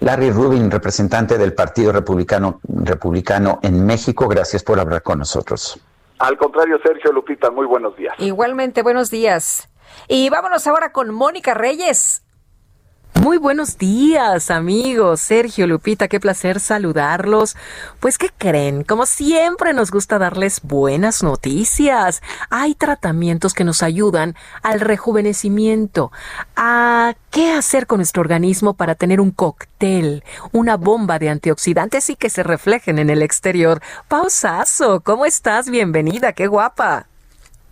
Larry Rubin, representante del Partido Republicano, Republicano en México, gracias por hablar con nosotros. Al contrario, Sergio Lupita, muy buenos días. Igualmente, buenos días. Y vámonos ahora con Mónica Reyes. Muy buenos días, amigos. Sergio, Lupita, qué placer saludarlos. Pues, ¿qué creen? Como siempre nos gusta darles buenas noticias. Hay tratamientos que nos ayudan al rejuvenecimiento, a qué hacer con nuestro organismo para tener un cóctel, una bomba de antioxidantes y que se reflejen en el exterior. Pausazo, ¿cómo estás? Bienvenida, qué guapa.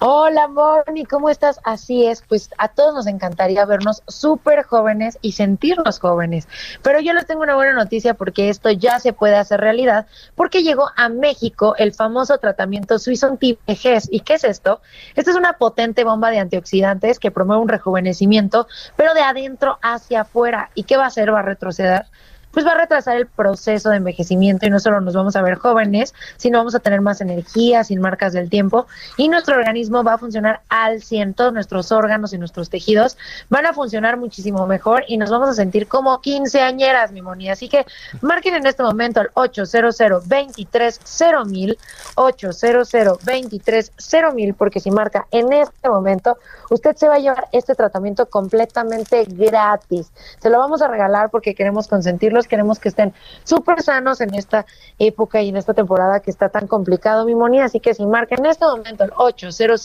Hola, Moni, ¿cómo estás? Así es, pues a todos nos encantaría vernos súper jóvenes y sentirnos jóvenes. Pero yo les tengo una buena noticia porque esto ya se puede hacer realidad, porque llegó a México el famoso tratamiento Suizo anti-vejez. ¿Y qué es esto? Esta es una potente bomba de antioxidantes que promueve un rejuvenecimiento, pero de adentro hacia afuera. ¿Y qué va a hacer? Va a retroceder pues va a retrasar el proceso de envejecimiento y no solo nos vamos a ver jóvenes, sino vamos a tener más energía, sin marcas del tiempo y nuestro organismo va a funcionar al 100, todos nuestros órganos y nuestros tejidos van a funcionar muchísimo mejor y nos vamos a sentir como quinceañeras, mi moni. Así que marquen en este momento al 800 23 mil 800 23 mil porque si marca en este momento, usted se va a llevar este tratamiento completamente gratis. Se lo vamos a regalar porque queremos consentirlo queremos que estén súper sanos en esta época y en esta temporada que está tan complicado, mi Moni. Así que si marca en este momento el 800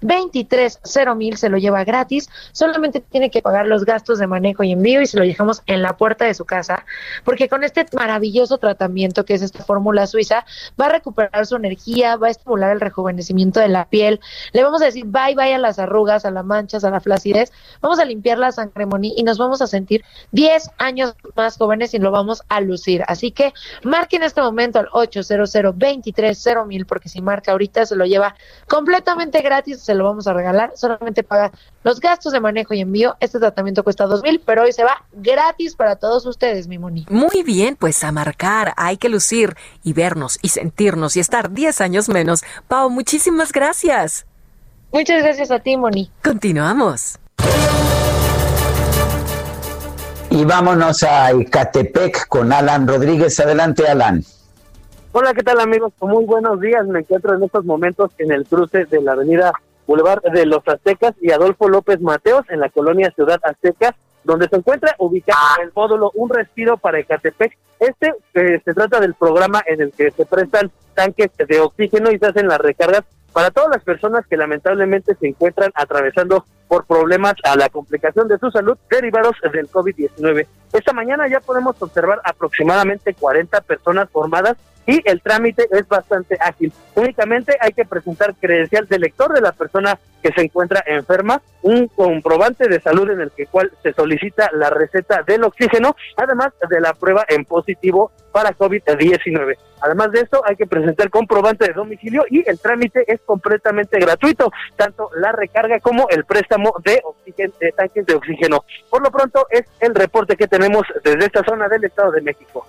23 mil se lo lleva gratis. Solamente tiene que pagar los gastos de manejo y envío y se lo dejamos en la puerta de su casa. Porque con este maravilloso tratamiento que es esta fórmula suiza, va a recuperar su energía, va a estimular el rejuvenecimiento de la piel. Le vamos a decir bye bye a las arrugas, a las manchas, a la flacidez. Vamos a limpiar la sangre, Moni, y nos vamos a sentir 10 años más jóvenes y lo vamos a lucir. Así que marque en este momento al 800 23 mil porque si marca ahorita se lo lleva completamente gratis, se lo vamos a regalar, solamente paga los gastos de manejo y envío. Este tratamiento cuesta dos mil, pero hoy se va gratis para todos ustedes, mi Moni. Muy bien, pues a marcar, hay que lucir y vernos y sentirnos y estar 10 años menos. Pau, muchísimas gracias. Muchas gracias a ti, Moni. Continuamos. Y vámonos a Ecatepec con Alan Rodríguez. Adelante, Alan. Hola, ¿qué tal amigos? Muy buenos días. Me encuentro en estos momentos en el cruce de la avenida Boulevard de los Aztecas y Adolfo López Mateos en la colonia Ciudad Azteca, donde se encuentra ubicado el módulo Un Respiro para Ecatepec. Este eh, se trata del programa en el que se prestan tanques de oxígeno y se hacen las recargas para todas las personas que lamentablemente se encuentran atravesando por problemas a la complicación de su salud derivados del COVID-19. Esta mañana ya podemos observar aproximadamente 40 personas formadas y el trámite es bastante ágil. Únicamente hay que presentar credencial de lector de la persona que se encuentra enferma, un comprobante de salud en el que cual se solicita la receta del oxígeno, además de la prueba en positivo para COVID-19. Además de esto, hay que presentar comprobante de domicilio y el trámite es completamente gratuito, tanto la recarga como el préstamo de oxígeno, de tanques de oxígeno. Por lo pronto es el reporte que tenemos desde esta zona del Estado de México.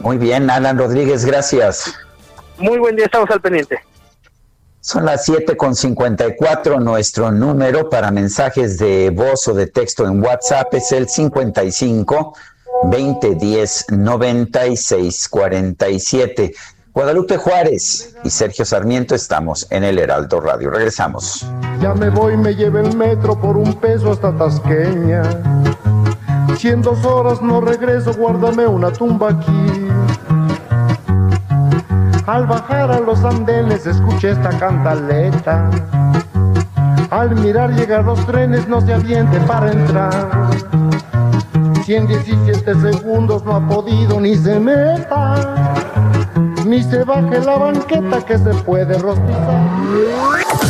Muy bien, Alan Rodríguez, gracias. Muy buen día, estamos al pendiente. Son las 7.54. Nuestro número para mensajes de voz o de texto en WhatsApp es el 55 2010 96 47. Guadalupe Juárez y Sergio Sarmiento estamos en el Heraldo Radio. Regresamos. Ya me voy, me lleve el metro por un peso hasta Tasqueña. Si en dos horas no regreso, guárdame una tumba aquí. Al bajar a los andenes escuché esta cantaleta. Al mirar llegar los trenes no se aviente para entrar. Si en 17 segundos no ha podido ni se meta, ni se baje la banqueta que se puede rostizar.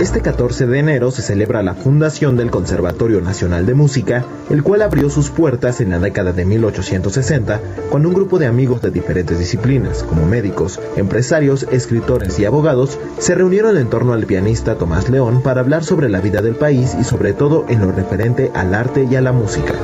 Este 14 de enero se celebra la fundación del Conservatorio Nacional de Música, el cual abrió sus puertas en la década de 1860, cuando un grupo de amigos de diferentes disciplinas, como médicos, empresarios, escritores y abogados, se reunieron en torno al pianista Tomás León para hablar sobre la vida del país y sobre todo en lo referente al arte y a la música.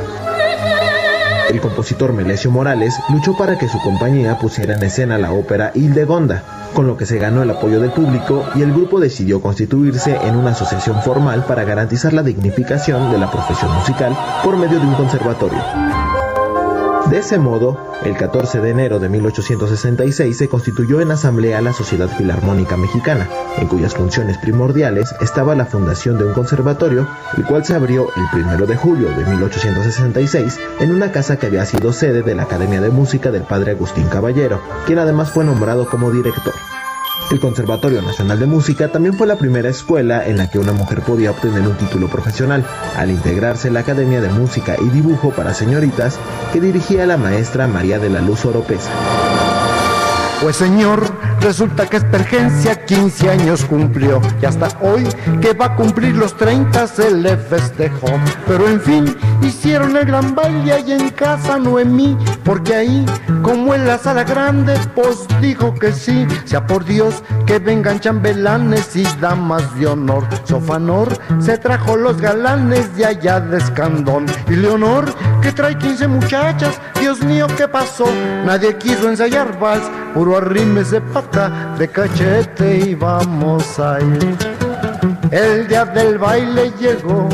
El compositor Melesio Morales luchó para que su compañía pusiera en escena la ópera Hildegonda, con lo que se ganó el apoyo del público y el grupo decidió constituirse en una asociación formal para garantizar la dignificación de la profesión musical por medio de un conservatorio. De ese modo, el 14 de enero de 1866 se constituyó en asamblea la Sociedad Filarmónica Mexicana, en cuyas funciones primordiales estaba la fundación de un conservatorio, el cual se abrió el 1 de julio de 1866 en una casa que había sido sede de la Academia de Música del padre Agustín Caballero, quien además fue nombrado como director. El Conservatorio Nacional de Música también fue la primera escuela en la que una mujer podía obtener un título profesional, al integrarse la Academia de Música y Dibujo para Señoritas que dirigía la maestra María de la Luz Oropesa. Pues señor, resulta que Espergencia 15 años cumplió y hasta hoy que va a cumplir los 30 se le festejó. Pero en fin, hicieron el gran baile ahí en casa Noemí, porque ahí, como en la sala grande, pues dijo que sí, sea por Dios que vengan chambelanes y damas de honor. Sofanor se trajo los galanes de allá de Escandón y Leonor que trae 15 muchachas, Dios mío, ¿qué pasó? Nadie quiso ensayar vals, puro arrimes de pata, de cachete y vamos a ir. El día del baile llegó.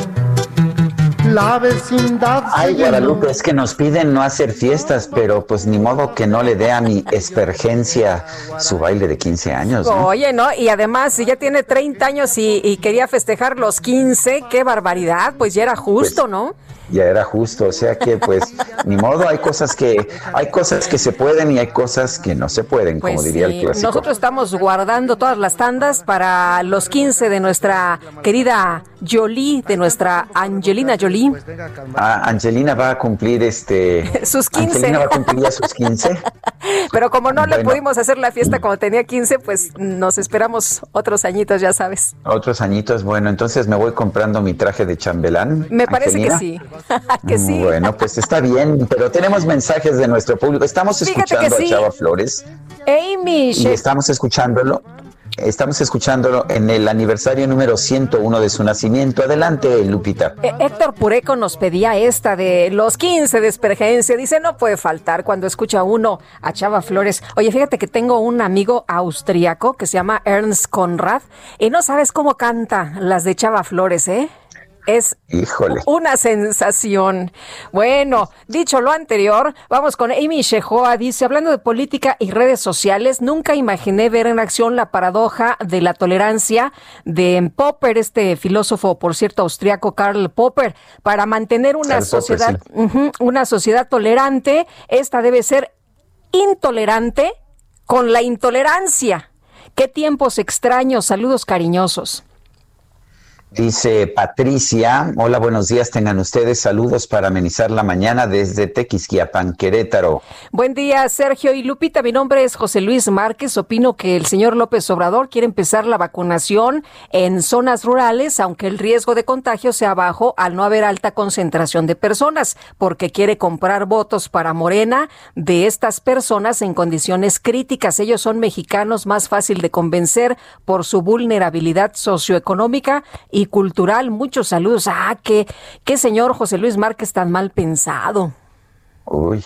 La vecindad Ay. Guadalupe, es que nos piden no hacer fiestas, pero pues ni modo que no le dé a mi espergencia su baile de 15 años. ¿no? Oye, ¿no? Y además, si ya tiene 30 años y, y quería festejar los 15, qué barbaridad, pues ya era justo, ¿no? Ya era justo, o sea que pues ni modo, hay cosas que hay cosas que se pueden y hay cosas que no se pueden, como Pues diría sí, el clásico. nosotros estamos guardando todas las tandas para los 15 de nuestra querida Jolie, de nuestra Angelina Jolie. Ah, Angelina va a cumplir este... sus 15. Angelina va a cumplir ya sus 15. Pero como no le Bueno. pudimos hacer la fiesta cuando tenía 15, pues nos esperamos otros añitos, ya sabes. Otros añitos, bueno, entonces me voy comprando mi traje de chambelán. Me parece que sí. que sí. Bueno, pues está bien, pero tenemos mensajes de nuestro público. Estamos Fíjate escuchando a. Chava Flores Amy, y estamos escuchándolo. Estamos escuchándolo en el aniversario número 101 de su nacimiento. Adelante, Lupita. Eh, Héctor Pureco nos pedía esta de los 15 de Espergencia. Dice, no puede faltar cuando escucha uno a Chava Flores. Oye, fíjate que tengo un amigo austriaco que se llama Ernst Conrad y no sabes cómo canta las de Chava Flores, ¿eh? Es Híjole. una sensación. Bueno, dicho lo anterior, vamos con Amy Shehoa. Dice, hablando de política y redes sociales, nunca imaginé ver en acción la paradoja de la tolerancia de Popper, este filósofo, por cierto, austriaco Karl Popper. Para mantener una Karl Popper, sociedad, una sociedad tolerante, esta debe ser intolerante con la intolerancia. Qué tiempos extraños, saludos cariñosos. Dice Patricia, hola, buenos días, tengan ustedes saludos para amenizar la mañana desde Tequisquiapan, Querétaro. Buen día, Sergio y Lupita. Mi nombre es José Luis Márquez. Opino que el señor López Obrador quiere empezar la vacunación en zonas rurales, aunque el riesgo de contagio sea bajo al no haber alta concentración de personas, porque quiere comprar votos para Morena de estas personas en condiciones críticas. Ellos son mexicanos más fácil de convencer por su vulnerabilidad socioeconómica y cultural. Muchos saludos. Ah, qué, qué señor José Luis Márquez tan mal pensado. Uy,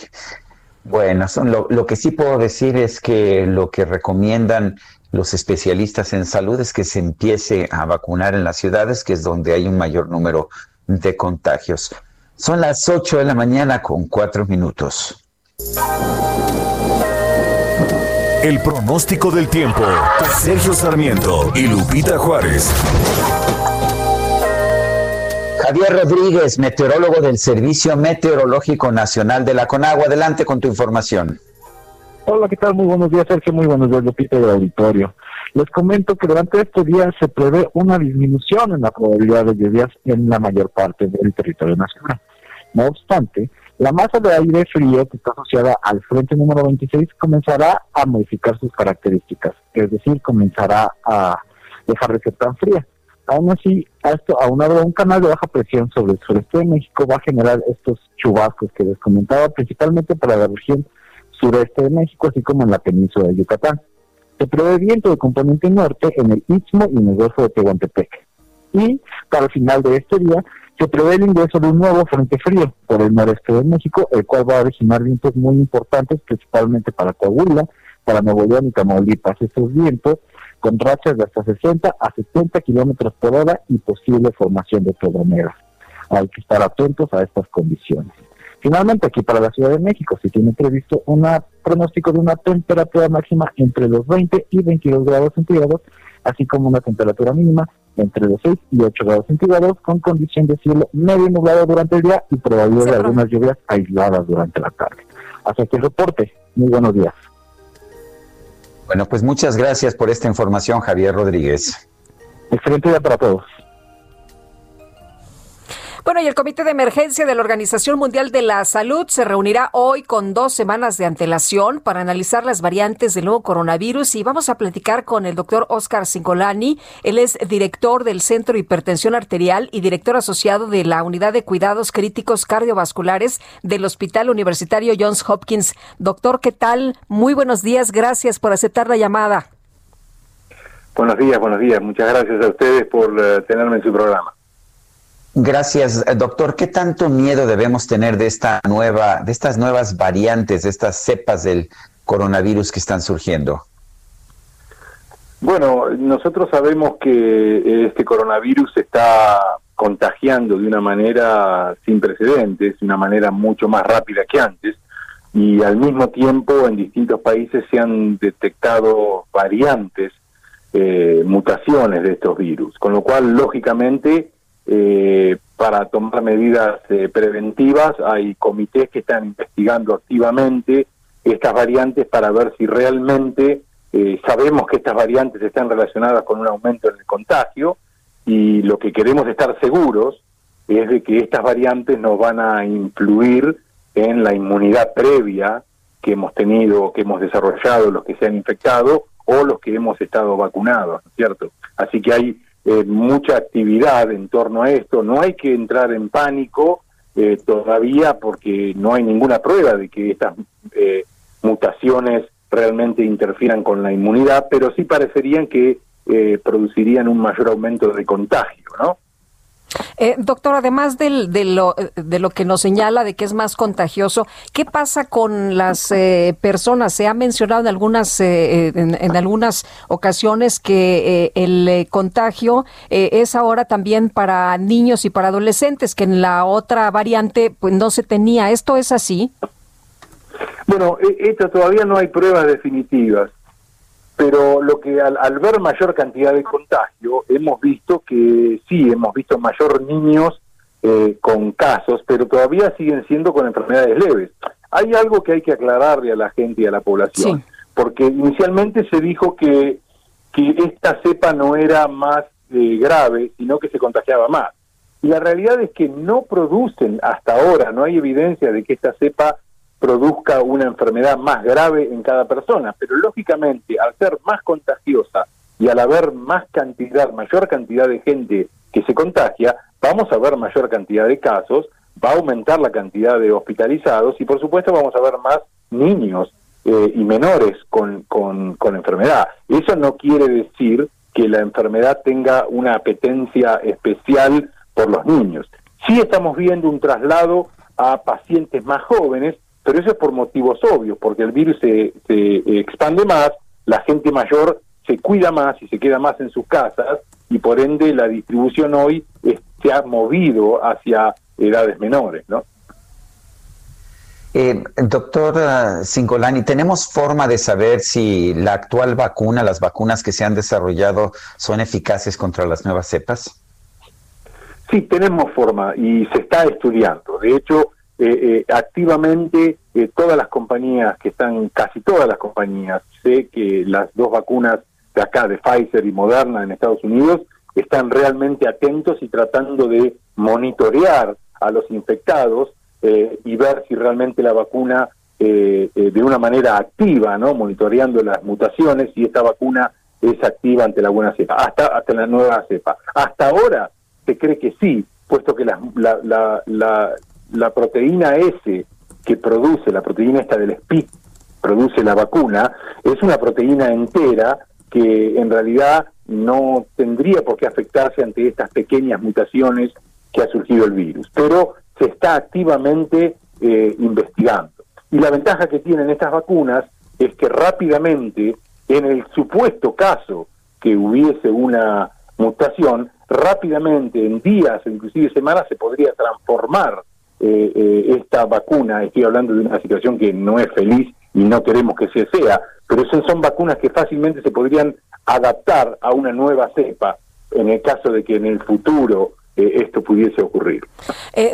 bueno, son lo, lo que sí puedo decir es que lo que recomiendan los especialistas en salud es que se empiece a vacunar en las ciudades, que es donde hay un mayor número de contagios. Son las 8 de la mañana con 4 minutos. El pronóstico del tiempo. Sergio Sarmiento y Lupita Juárez. Javier Rodríguez, meteorólogo del Servicio Meteorológico Nacional de la Conagua. Adelante con tu información. Hola, ¿qué tal? Muy buenos días, Sergio. Muy buenos días, Lupita del auditorio. Les comento que durante este día se prevé una disminución en la probabilidad de lluvias en la mayor parte del territorio nacional. No obstante, la masa de aire frío que está asociada al frente número 26 comenzará a modificar sus características, es decir, comenzará a dejar de ser tan fría. Aún así, a esto, aunado a un canal de baja presión sobre el sureste de México, va a generar estos chubascos que les comentaba, principalmente para la región sureste de México, así como en la península de Yucatán. Se prevé viento de componente norte en el Istmo y en el Golfo de Tehuantepec. Y para el final de este día, se prevé el ingreso de un nuevo frente frío por el noreste de México, el cual va a originar vientos muy importantes, principalmente para Coahuila, para Nuevo León y Tamaulipas. Estos vientos con rachas de hasta 60 a 70 kilómetros por hora y posible formación de tormentas. Hay que estar atentos a estas condiciones. Finalmente, aquí para la Ciudad de México se tiene previsto un pronóstico de una temperatura máxima entre los 20 y 22 grados centígrados, así como una temperatura mínima entre los 6 y 8 grados centígrados, con condición de cielo medio nublado durante el día y probabilidad de algunas lluvias aisladas durante la tarde. Hasta aquí el reporte. Muy buenos días. Bueno, pues muchas gracias por esta información, Javier Rodríguez. Excelente día para todos. Bueno, y el Comité de Emergencia de la Organización Mundial de la Salud se reunirá hoy con dos semanas de antelación para analizar las variantes del nuevo coronavirus y vamos a platicar con el doctor Oscar Cingolani. Él es director del Centro de Hipertensión Arterial y director asociado de la Unidad de Cuidados Críticos Cardiovasculares del Hospital Universitario Johns Hopkins. Doctor, ¿qué tal? Muy buenos días. Gracias por aceptar la llamada. Buenos días, buenos días. Muchas gracias a ustedes por uh, tenerme en su programa. Gracias, doctor. ¿Qué tanto miedo debemos tener de esta nueva, de estas nuevas variantes, de estas cepas del coronavirus que están surgiendo? Bueno, nosotros sabemos que este coronavirus está contagiando de una manera sin precedentes, de una manera mucho más rápida que antes, y al mismo tiempo en distintos países se han detectado variantes, eh, mutaciones de estos virus, con lo cual, lógicamente, eh, para tomar medidas eh, preventivas. Hay comités que están investigando activamente estas variantes para ver si realmente eh, sabemos que estas variantes están relacionadas con un aumento en el contagio y lo que queremos estar seguros es de que estas variantes nos van a influir en la inmunidad previa que hemos tenido, que hemos desarrollado los que se han infectado o los que hemos estado vacunados, ¿no es cierto? Así que hay eh, mucha actividad en torno a esto, no hay que entrar en pánico eh, todavía porque no hay ninguna prueba de que estas eh, mutaciones realmente interfieran con la inmunidad, pero sí parecerían que producirían un mayor aumento de contagio, ¿no? Eh, doctor, además de, lo, de lo que nos señala de que es más contagioso, ¿qué pasa con las eh, personas? Se ha mencionado en algunas, eh, en, algunas ocasiones que el contagio es ahora también para niños y para adolescentes, que en la otra variante pues no se tenía. ¿Esto es así? Bueno, e, esto todavía no hay pruebas definitivas pero lo que al, ver mayor cantidad de contagio hemos visto que sí, hemos visto mayor niños eh, con casos, pero todavía siguen siendo con enfermedades leves. Hay algo que hay que aclararle a la gente y a la población, porque inicialmente se dijo que, que esta cepa no era más eh, grave, sino que se contagiaba más. Y la realidad es que no producen hasta ahora, no hay evidencia de que esta cepa produzca una enfermedad más grave en cada persona, pero lógicamente al ser más contagiosa y al haber más cantidad, mayor cantidad de gente que se contagia, vamos a ver mayor cantidad de casos, va a aumentar la cantidad de hospitalizados y por supuesto vamos a ver más niños eh, y menores con, con, con enfermedad. Eso no quiere decir que la enfermedad tenga una apetencia especial por los niños. Sí estamos viendo un traslado a pacientes más jóvenes, pero eso es por motivos obvios, porque el virus se, se expande más, la gente mayor se cuida más y se queda más en sus casas, y por ende la distribución hoy se ha movido hacia edades menores, ¿no? Eh, doctor Singolani, ¿tenemos forma de saber si la actual vacuna, las vacunas que se han desarrollado, son eficaces contra las nuevas cepas? Sí, tenemos forma y se está estudiando. De hecho, eh, eh, activamente eh, todas las compañías que están, casi todas las compañías, sé que las dos vacunas de acá, de Pfizer y Moderna en Estados Unidos, están realmente atentos y tratando de monitorear a los infectados y ver si realmente la vacuna de una manera activa, ¿no? Monitoreando las mutaciones y esta vacuna es activa ante la buena cepa, hasta, hasta la nueva cepa. Hasta ahora se cree que sí, puesto que la, la, la proteína S que produce, la proteína esta del SPIC, produce la vacuna, es una proteína entera que en realidad no tendría por qué afectarse ante estas pequeñas mutaciones que ha surgido el virus, pero se está activamente eh, investigando. Y la ventaja que tienen estas vacunas es que rápidamente, en el supuesto caso que hubiese una mutación, rápidamente, en días o inclusive semanas, se podría transformar eh, eh, esta vacuna, estoy hablando de una situación que no es feliz y no queremos que se sea, pero son, son vacunas que fácilmente se podrían adaptar a una nueva cepa en el caso de que en el futuro eh, esto pudiese ocurrir.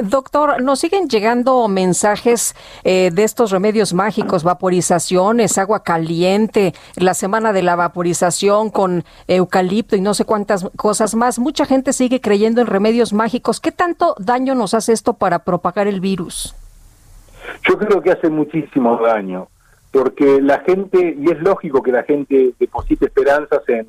doctor, nos siguen llegando mensajes de estos remedios mágicos, vaporizaciones, agua caliente, la semana de la vaporización con eucalipto y no sé cuántas cosas más. Mucha gente sigue creyendo en remedios mágicos. ¿Qué tanto daño nos hace esto para propagar el virus? Yo creo que hace muchísimo daño, porque la gente, y es lógico que la gente deposite esperanzas en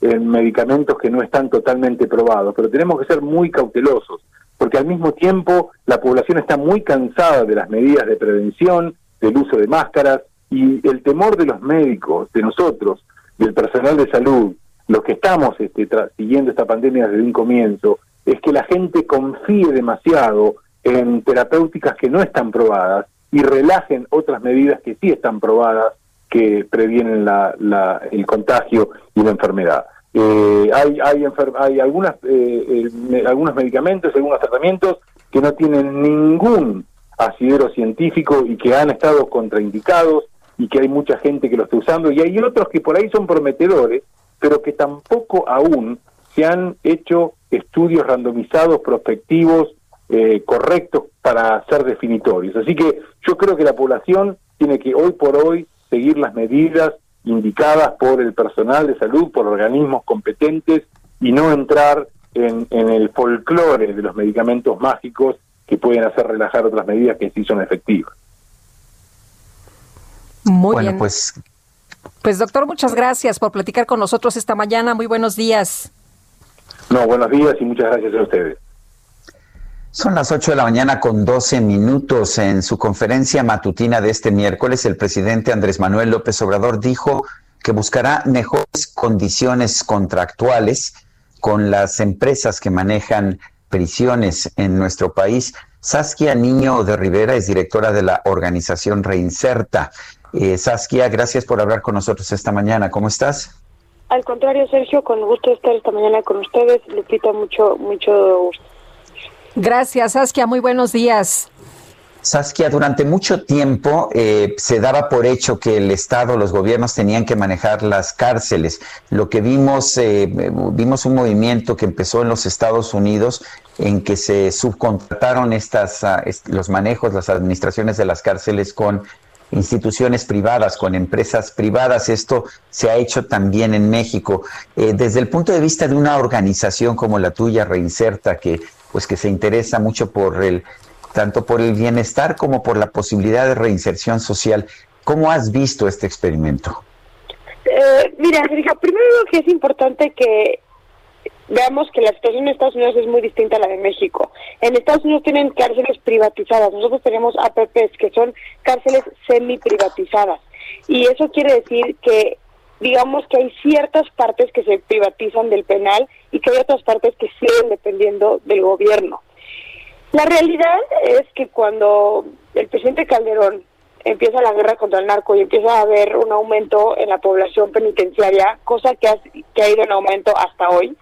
en medicamentos que no están totalmente probados, pero tenemos que ser muy cautelosos, porque al mismo tiempo la población está muy cansada de las medidas de prevención, del uso de máscaras, y el temor de los médicos, de nosotros, del personal de salud, los que estamos este, siguiendo esta pandemia desde un comienzo, es que la gente confíe demasiado en terapéuticas que no están probadas y relajen otras medidas que sí están probadas que previenen la, el contagio y la enfermedad. Eh, hay hay, hay algunas, eh, eh, algunos medicamentos, algunos tratamientos que no tienen ningún asidero científico y que han estado contraindicados y que hay mucha gente que lo está usando y hay otros que por ahí son prometedores, pero que tampoco aún se han hecho estudios randomizados, prospectivos, correctos para ser definitorios. Así que yo creo que la población tiene que hoy por hoy seguir las medidas indicadas por el personal de salud, por organismos competentes y no entrar en, en el folclore de los medicamentos mágicos que pueden hacer relajar otras medidas que sí son efectivas. Muy bueno, bien. pues Pues doctor, muchas gracias por platicar con nosotros esta mañana. Muy buenos días. No, buenos días y muchas gracias a ustedes. Son las 8 de la mañana con 12 minutos. En su conferencia matutina de este miércoles, el presidente Andrés Manuel López Obrador dijo que buscará mejores condiciones contractuales con las empresas que manejan prisiones en nuestro país. Saskia Niño de Rivera es directora de la organización Reinserta. Eh, Saskia, gracias por hablar con nosotros esta mañana. ¿Cómo estás? Al contrario, Sergio, con gusto estar esta mañana con ustedes. Lupita, mucho, mucho gusto. Gracias, Saskia. Muy buenos días. Saskia, durante mucho tiempo eh, se daba por hecho que el Estado, los gobiernos tenían que manejar las cárceles. Lo que vimos, eh, vimos un movimiento que empezó en los Estados Unidos en que se subcontrataron estas, est los manejos, las administraciones de las cárceles con instituciones privadas, con empresas privadas. Esto se ha hecho también en México. Eh, desde el punto de vista de una organización como la tuya, Reinserta, que pues que se interesa mucho por el tanto por el bienestar como por la posibilidad de reinserción social. ¿Cómo has visto este experimento? Eh, mira, primero que es importante que veamos que la situación en Estados Unidos es muy distinta a la de México. En Estados Unidos tienen cárceles privatizadas, nosotros tenemos APPs, que son cárceles semi-privatizadas. Y eso quiere decir que digamos que hay ciertas partes que se privatizan del penal y que hay otras partes que siguen dependiendo del gobierno. La realidad es que cuando el presidente Calderón empieza la guerra contra el narco y empieza a haber un aumento en la población penitenciaria, cosa que ha, que ha ido en aumento hasta hoy,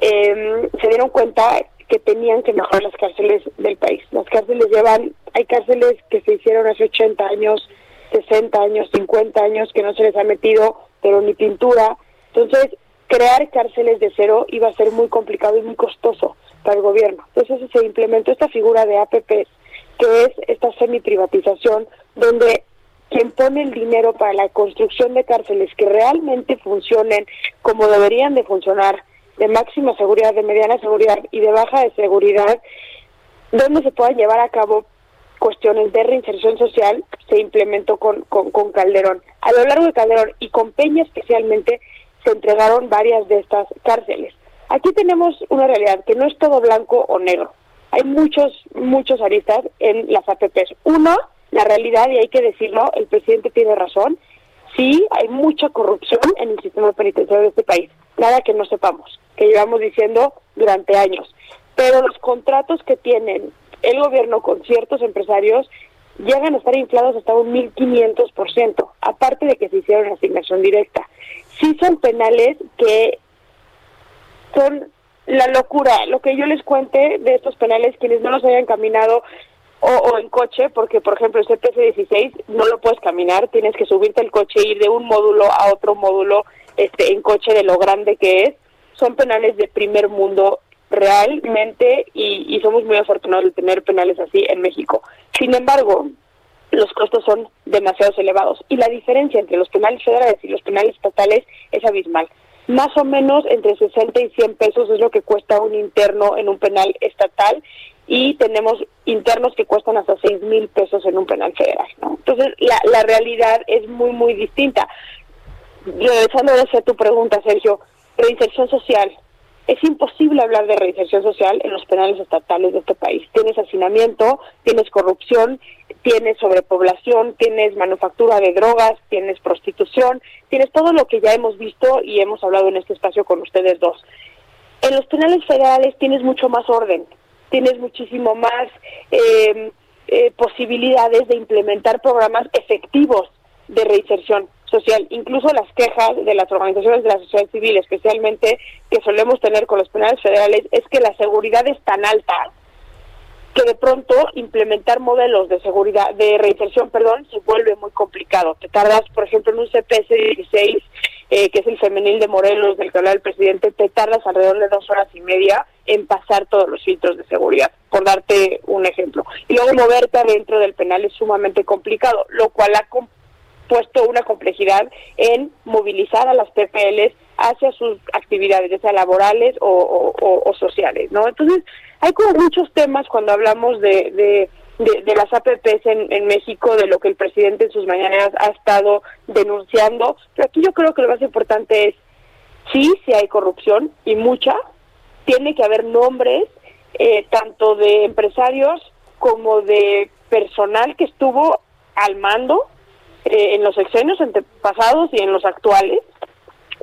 eh, se dieron cuenta que tenían que mejorar las cárceles del país. Las cárceles llevan, hay cárceles que se hicieron hace 80 años, 60 años, 50 años, que no se les ha metido, pero ni pintura. Entonces, crear cárceles de cero iba a ser muy complicado y muy costoso para el gobierno. Entonces se implementó esta figura de APP, que es esta semi-privatización, donde quien pone el dinero para la construcción de cárceles que realmente funcionen como deberían de funcionar, de máxima seguridad, de mediana seguridad y de baja de seguridad, donde se puedan llevar a cabo cuestiones de reinserción social, se implementó con, con, con Calderón. A lo largo de Calderón y con Peña especialmente, se entregaron varias de estas cárceles. Aquí tenemos una realidad que no es todo blanco o negro. Hay muchos, muchos aristas en las APPs. Uno, la realidad, y hay que decirlo, el presidente tiene razón, sí hay mucha corrupción en el sistema penitenciario de este país. Nada que no sepamos, que llevamos diciendo durante años. Pero los contratos que tienen el gobierno con ciertos empresarios llegan a estar inflados hasta un 1.500%, aparte de que se hicieron asignación directa. Sí son penales que son la locura. Lo que yo les cuente de estos penales, quienes no los hayan caminado o, o en coche, porque por ejemplo el CPC-16 no lo puedes caminar, tienes que subirte el coche e ir de un módulo a otro módulo este, en coche de lo grande que es. Son penales de primer mundo realmente y somos muy afortunados de tener penales así en México. Sin embargo, los costos son demasiado elevados y la diferencia entre los penales federales y los penales estatales es abismal. Más o menos entre 60 y 100 pesos es lo que cuesta un interno en un penal estatal y tenemos internos que cuestan hasta 6 mil pesos en un penal federal. ¿no? Entonces, la, la realidad es muy, muy distinta. Regresando a tu pregunta, Sergio, reinserción social. Es imposible hablar de reinserción social en los penales estatales de este país. Tienes hacinamiento, tienes corrupción, tienes sobrepoblación, tienes manufactura de drogas, tienes prostitución, tienes todo lo que ya hemos visto y hemos hablado en este espacio con ustedes dos. En los penales federales tienes mucho más orden, tienes muchísimo más eh, eh, posibilidades de implementar programas efectivos de reinserción social. Incluso las quejas de las organizaciones de la sociedad civil, especialmente que solemos tener con los penales federales, es que la seguridad es tan alta que de pronto implementar modelos de seguridad, de reinserción, perdón, se vuelve muy complicado. Te tardas, por ejemplo, en un CPS 16, eh, que es el femenil de Morelos, del que habla el presidente, te tardas alrededor de dos horas y media en pasar todos los filtros de seguridad, por darte un ejemplo. Y luego moverte adentro del penal es sumamente complicado, lo cual ha puesto una complejidad en movilizar a las PPLs hacia sus actividades, ya sea laborales o, sociales, ¿no? Entonces, hay como muchos temas cuando hablamos de, de, las APPs en, en, México, de lo que el presidente en sus mañanas ha estado denunciando, pero aquí yo creo que lo más importante es, sí, sí hay corrupción y mucha, tiene que haber nombres eh, tanto de empresarios como de personal que estuvo al mando eh, en los sexenios pasados y en los actuales,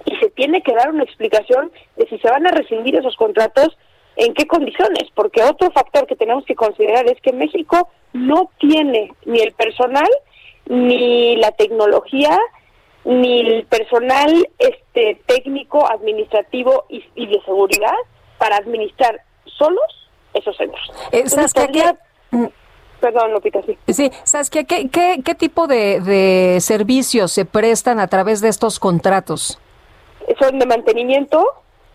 y se tiene que dar una explicación de si se van a rescindir esos contratos, en qué condiciones, porque otro factor que tenemos que considerar es que México no tiene ni el personal, ni la tecnología, ni el personal este técnico, administrativo y, de seguridad para administrar solos esos centros. Eh, Perdón, Lupita, sí. Sí, Saskia, ¿qué, qué, qué tipo de, de servicios se prestan a través de estos contratos? Son de mantenimiento,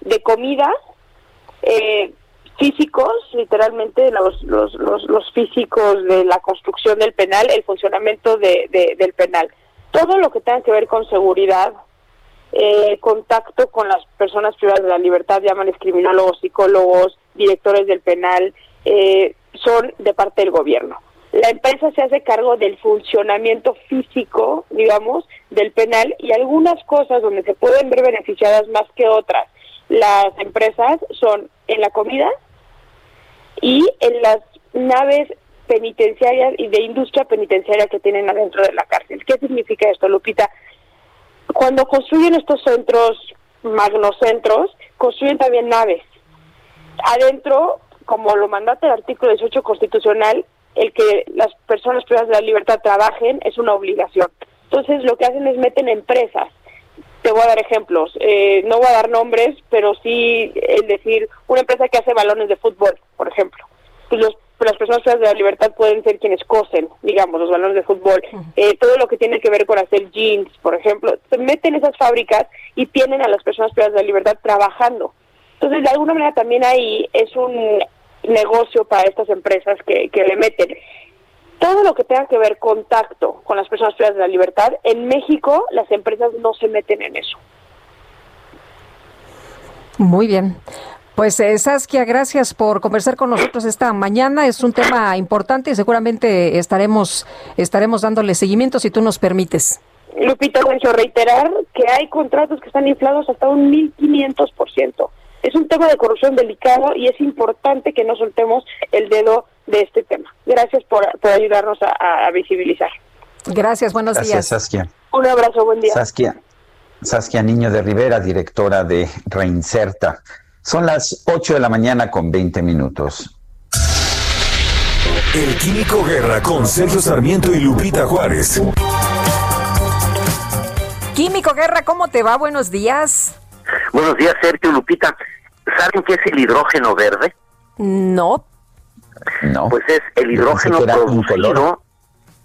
de comida, eh, físicos, literalmente los, los, los, físicos de la construcción del penal, el funcionamiento de, del penal. Todo lo que tenga que ver con seguridad, eh, contacto con las personas privadas de la libertad, llaman criminólogos, psicólogos, directores del penal, eh, son de parte del gobierno. La empresa se hace cargo del funcionamiento físico, digamos, del penal y algunas cosas donde se pueden ver beneficiadas más que otras. Las empresas son en la comida y en las naves penitenciarias y de industria penitenciaria que tienen adentro de la cárcel. ¿Qué significa esto, Lupita? Cuando construyen estos centros, magnocentros, construyen también naves. Adentro como lo mandata el artículo 18 constitucional, el que las personas privadas de la libertad trabajen es una obligación. Entonces lo que hacen es meten empresas. Te voy a dar ejemplos. Eh, no voy a dar nombres, pero sí es decir una empresa que hace balones de fútbol, por ejemplo. Pues los, las personas privadas de la libertad pueden ser quienes cosen, digamos, los balones de fútbol. Eh, todo lo que tiene que ver con hacer jeans, por ejemplo. Se meten esas fábricas y tienen a las personas privadas de la libertad trabajando. Entonces, de alguna manera también ahí es un negocio para estas empresas que, le meten. Todo lo que tenga que ver contacto con las personas privadas de la libertad, en México las empresas no se meten en eso. Muy bien. Pues eh, Saskia, gracias por conversar con nosotros esta mañana. Es un tema importante y seguramente estaremos estaremos dándole seguimiento si tú nos permites. Lupita, quiero reiterar que hay contratos que están inflados hasta un 1.500% es un tema de corrupción delicado y es importante que no soltemos el dedo de este tema. Gracias por, ayudarnos a, visibilizar. Gracias, buenos días. Gracias, Saskia. Un abrazo, buen día. Saskia, Saskia Niño de Rivera, directora de Reinserta. Son las 8 de la mañana con 20 minutos. El Químico Guerra con Sergio Sarmiento y Lupita Juárez. Químico Guerra, ¿cómo te va? Buenos días. Buenos días, Sergio Lupita. ¿Saben qué es el hidrógeno verde? No. No. Pues es el hidrógeno producido.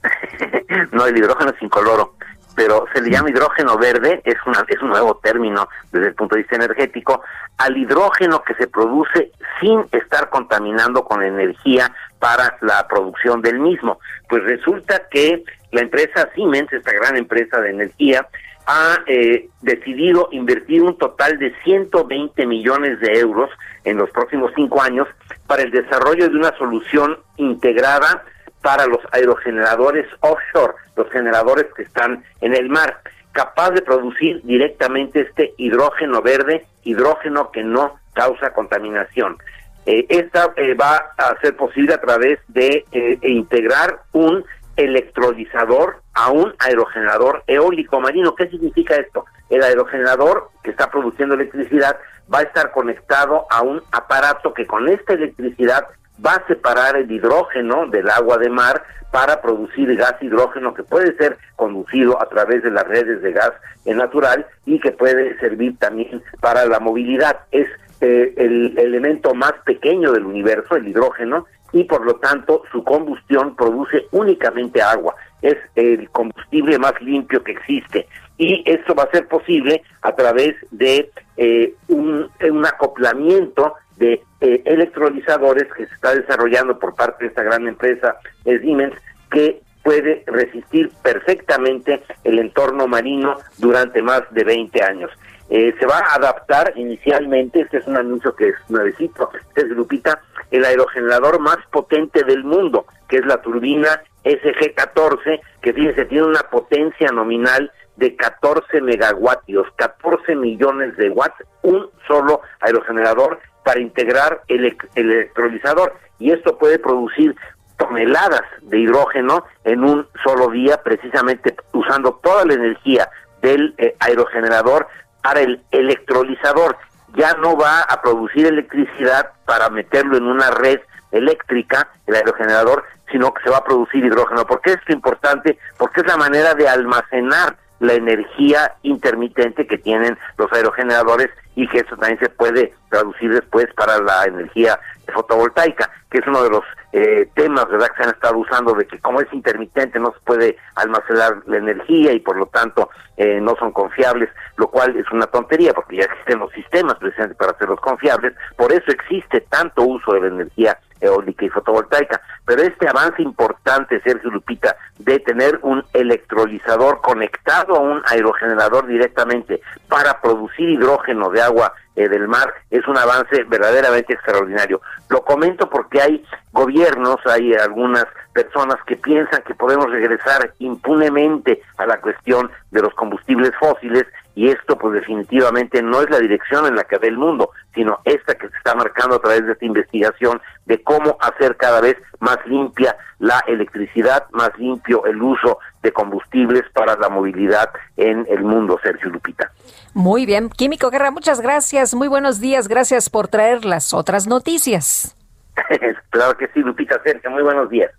no, el hidrógeno es incoloro, pero se le llama hidrógeno verde, es, una, es un nuevo término desde el punto de vista energético, al hidrógeno que se produce sin estar contaminando con energía para la producción del mismo. Pues resulta que la empresa Siemens, esta gran empresa de energía, ha eh, decidido invertir un total de 120 millones de euros en los próximos cinco años para el desarrollo de una solución integrada para los aerogeneradores offshore, los generadores que están en el mar, capaz de producir directamente este hidrógeno verde, hidrógeno que no causa contaminación. Eh, esta eh, va a ser posible a través de integrar un electrolizador a un aerogenerador eólico marino. ¿Qué significa esto? El aerogenerador que está produciendo electricidad va a estar conectado a un aparato que con esta electricidad va a separar el hidrógeno del agua de mar para producir gas hidrógeno que puede ser conducido a través de las redes de gas natural y que puede servir también para la movilidad. Es eh, el elemento más pequeño del universo, el hidrógeno, y por lo tanto su combustión produce únicamente agua. Es el combustible más limpio que existe y esto va a ser posible a través de eh, un, acoplamiento de eh, electrolizadores que se está desarrollando por parte de esta gran empresa Siemens que puede resistir perfectamente el entorno marino durante más de 20 años. eh, se va a adaptar inicialmente, este es un anuncio que es nuevecito, este es Lupita, el aerogenerador más potente del mundo, que es la turbina SG-14, que fíjense, tiene una potencia nominal de 14 megawatios, 14 millones de watts, un solo aerogenerador para integrar el, electrolizador y esto puede producir toneladas de hidrógeno en un solo día, precisamente usando toda la energía del eh, aerogenerador para el electrolizador. Ya no va a producir electricidad para meterlo en una red eléctrica, el aerogenerador, sino que se va a producir hidrógeno. ¿Por qué es importante? Porque es la manera de almacenar la energía intermitente que tienen los aerogeneradores y que eso también se puede traducir después para la energía fotovoltaica, que es uno de los eh, temas verdad que se han estado usando de que como es intermitente no se puede almacenar la energía y por lo tanto eh, no son confiables, lo cual es una tontería porque ya existen los sistemas precisamente para hacerlos confiables, por eso existe tanto uso de la energía eólica y fotovoltaica. Pero este avance importante, Sergio Lupita, de tener un electrolizador conectado a un aerogenerador directamente para producir hidrógeno de agua eh, del mar es un avance verdaderamente extraordinario. Lo comento porque hay gobiernos, hay algunas personas que piensan que podemos regresar impunemente a la cuestión de los combustibles fósiles y esto pues definitivamente no es la dirección en la que ve el mundo, sino esta que se está marcando a través de esta investigación de cómo hacer cada vez más limpia la electricidad, más limpio el uso de combustibles para la movilidad en el mundo, Sergio Lupita. Muy bien, Químico Guerra, muchas gracias, muy buenos días, gracias por traer las otras noticias. claro que sí, Lupita, Sergio, muy buenos días.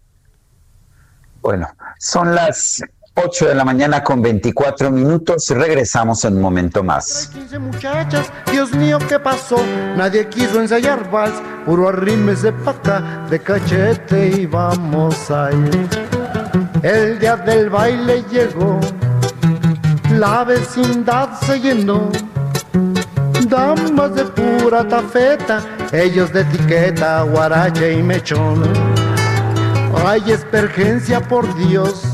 Bueno, son las 8 de la mañana con 24 minutos. Regresamos en un momento más. 15 muchachas, Dios mío, ¿qué pasó? Nadie quiso ensayar vals, puro arrimes de paca, de cachete y vamos a ir. El día del baile llegó, la vecindad se llenó. Damas de pura tafeta, ellos de etiqueta, guarache y mechón. Hay espergencia por Dios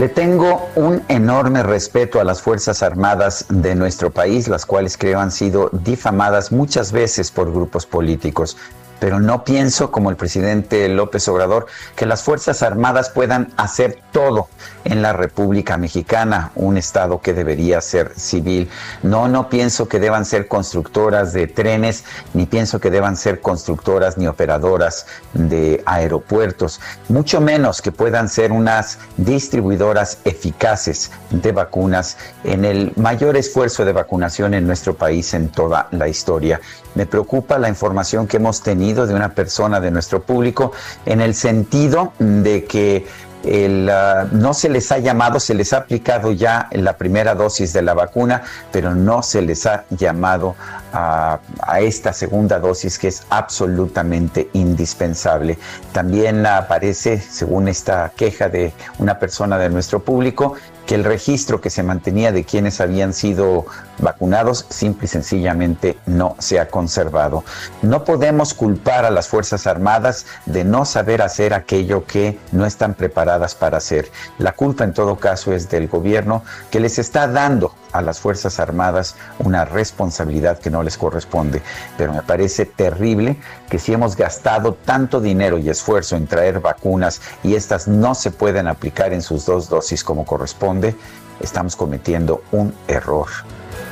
Le tengo un enorme respeto a las Fuerzas Armadas de nuestro país, las cuales creo han sido difamadas muchas veces por grupos políticos pero no pienso, como el presidente López Obrador, que las Fuerzas Armadas puedan hacer todo en la República Mexicana, un Estado que debería ser civil. No, no pienso que deban ser constructoras de trenes, ni pienso que deban ser constructoras ni operadoras de aeropuertos, mucho menos que puedan ser unas distribuidoras eficaces de vacunas en el mayor esfuerzo de vacunación en nuestro país en toda la historia. Me preocupa la información que hemos tenido de una persona de nuestro público en el sentido de que ah, no se les ha llamado, se les ha aplicado ya la primera dosis de la vacuna, pero no se les ha llamado a, a, esta segunda dosis que es absolutamente indispensable. También aparece, según esta queja de una persona de nuestro público, que el registro que se mantenía de quienes habían sido vacunados simple y sencillamente no se ha conservado. No podemos culpar a las Fuerzas Armadas de no saber hacer aquello que no están preparadas para hacer. La culpa en todo caso es del gobierno que les está dando a las Fuerzas Armadas una responsabilidad que no les corresponde. Pero me parece terrible que si hemos gastado tanto dinero y esfuerzo en traer vacunas y estas no se pueden aplicar en sus dos dosis como corresponde, estamos cometiendo un error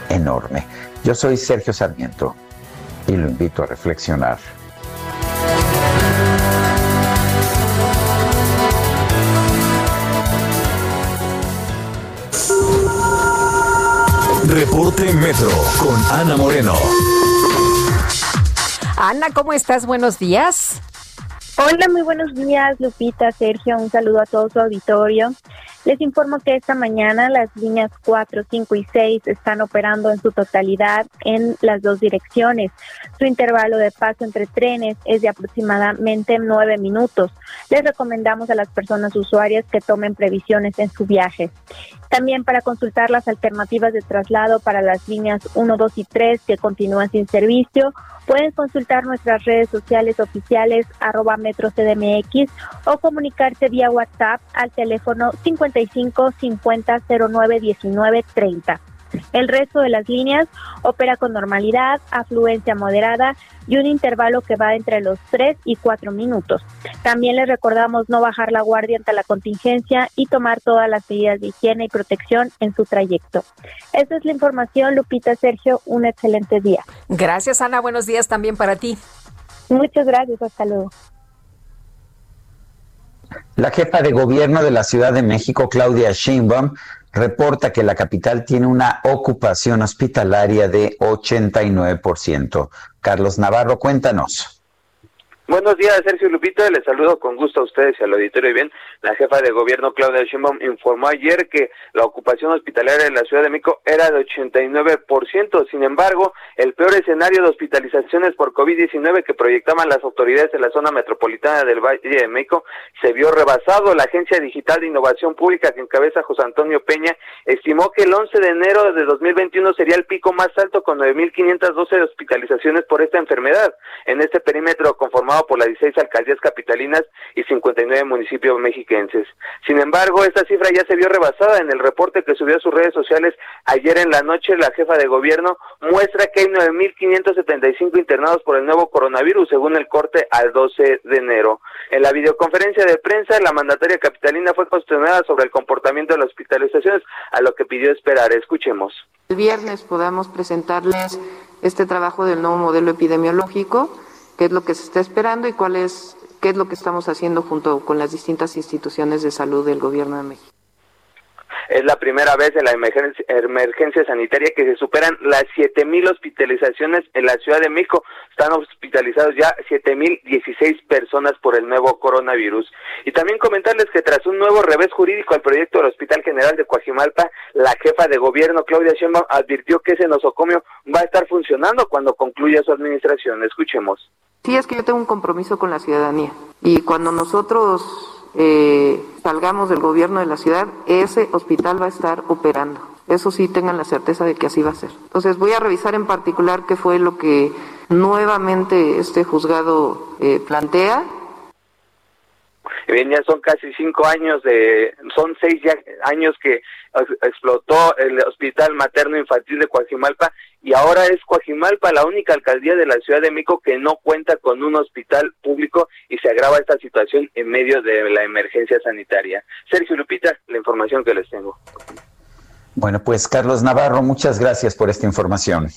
enorme. Yo soy Sergio Sarmiento y lo invito a reflexionar. Reporte Metro con Ana Moreno. Ana, ¿cómo estás? Buenos días. Hola, muy buenos días, Lupita, Sergio. Un saludo a todo su auditorio. Les informo que esta mañana las líneas 4, 5 y 6 están operando en su totalidad en las dos direcciones. Su intervalo de paso entre trenes es de aproximadamente 9 minutos. Les recomendamos a las personas usuarias que tomen previsiones en su viaje. También para consultar las alternativas de traslado para las líneas 1, 2 y 3 que continúan sin servicio, pueden consultar nuestras redes sociales oficiales arroba metro CDMX o comunicarse vía WhatsApp al teléfono 55 50 09 19 30. El resto de las líneas opera con normalidad, afluencia moderada y un intervalo que va entre los 3 y 4 minutos. También les recordamos no bajar la guardia ante la contingencia y tomar todas las medidas de higiene y protección en su trayecto. Esta es la información, Lupita Sergio, un excelente día. Gracias, Ana. Buenos días también para ti. Muchas gracias, hasta luego. La jefa de gobierno de la Ciudad de México, Claudia Sheinbaum, reporta que la capital tiene una ocupación hospitalaria de 89%. Carlos Navarro, cuéntanos. Buenos días, Sergio Lupita. Les saludo con gusto a ustedes y al auditorio. Bien, la jefa de gobierno, Claudia Sheinbaum, informó ayer que la ocupación hospitalaria en la Ciudad de México era de 89%. Sin embargo, el peor escenario de hospitalizaciones por COVID-19 que proyectaban las autoridades en la zona metropolitana del Valle de México se vio rebasado. La Agencia Digital de Innovación Pública que encabeza José Antonio Peña estimó que el 11 de enero de 2021 sería el pico más alto con 9.512 hospitalizaciones por esta enfermedad. En este perímetro conformado por las 16 alcaldías capitalinas y 59 municipios mexiquenses. Sin embargo, esta cifra ya se vio rebasada en el reporte que subió a sus redes sociales ayer en la noche. La jefa de gobierno muestra que hay 9.575 internados por el nuevo coronavirus, según el corte al 12 de enero. En la videoconferencia de prensa, la mandataria capitalina fue cuestionada sobre el comportamiento de las hospitalizaciones, a lo que pidió esperar. Escuchemos. El viernes podamos presentarles este trabajo del nuevo modelo epidemiológico qué es lo que se está esperando y cuál es, qué es lo que estamos haciendo junto con las distintas instituciones de salud del Gobierno de México. Es la primera vez en la emergencia, sanitaria que se superan las 7.000 hospitalizaciones en la Ciudad de México. Están hospitalizados ya 7.016 personas por el nuevo coronavirus. Y también comentarles que tras un nuevo revés jurídico al proyecto del Hospital General de Coajimalpa, la jefa de gobierno, Claudia Sheinbaum, advirtió que ese nosocomio va a estar funcionando cuando concluya su administración. Escuchemos. Sí, es que yo tengo un compromiso con la ciudadanía. Y cuando nosotros eh, salgamos del gobierno de la ciudad, ese hospital va a estar operando. Eso sí, tengan la certeza de que así va a ser. Entonces voy a revisar en particular qué fue lo que nuevamente este juzgado eh, plantea bien ya son casi cinco años de, son seis años que explotó el hospital materno infantil de Coajimalpa y ahora es Coajimalpa la única alcaldía de la Ciudad de México que no cuenta con un hospital público y se agrava esta situación en medio de la emergencia sanitaria. Sergio Lupita, la información que les tengo. Bueno, pues Carlos Navarro, muchas gracias por esta información.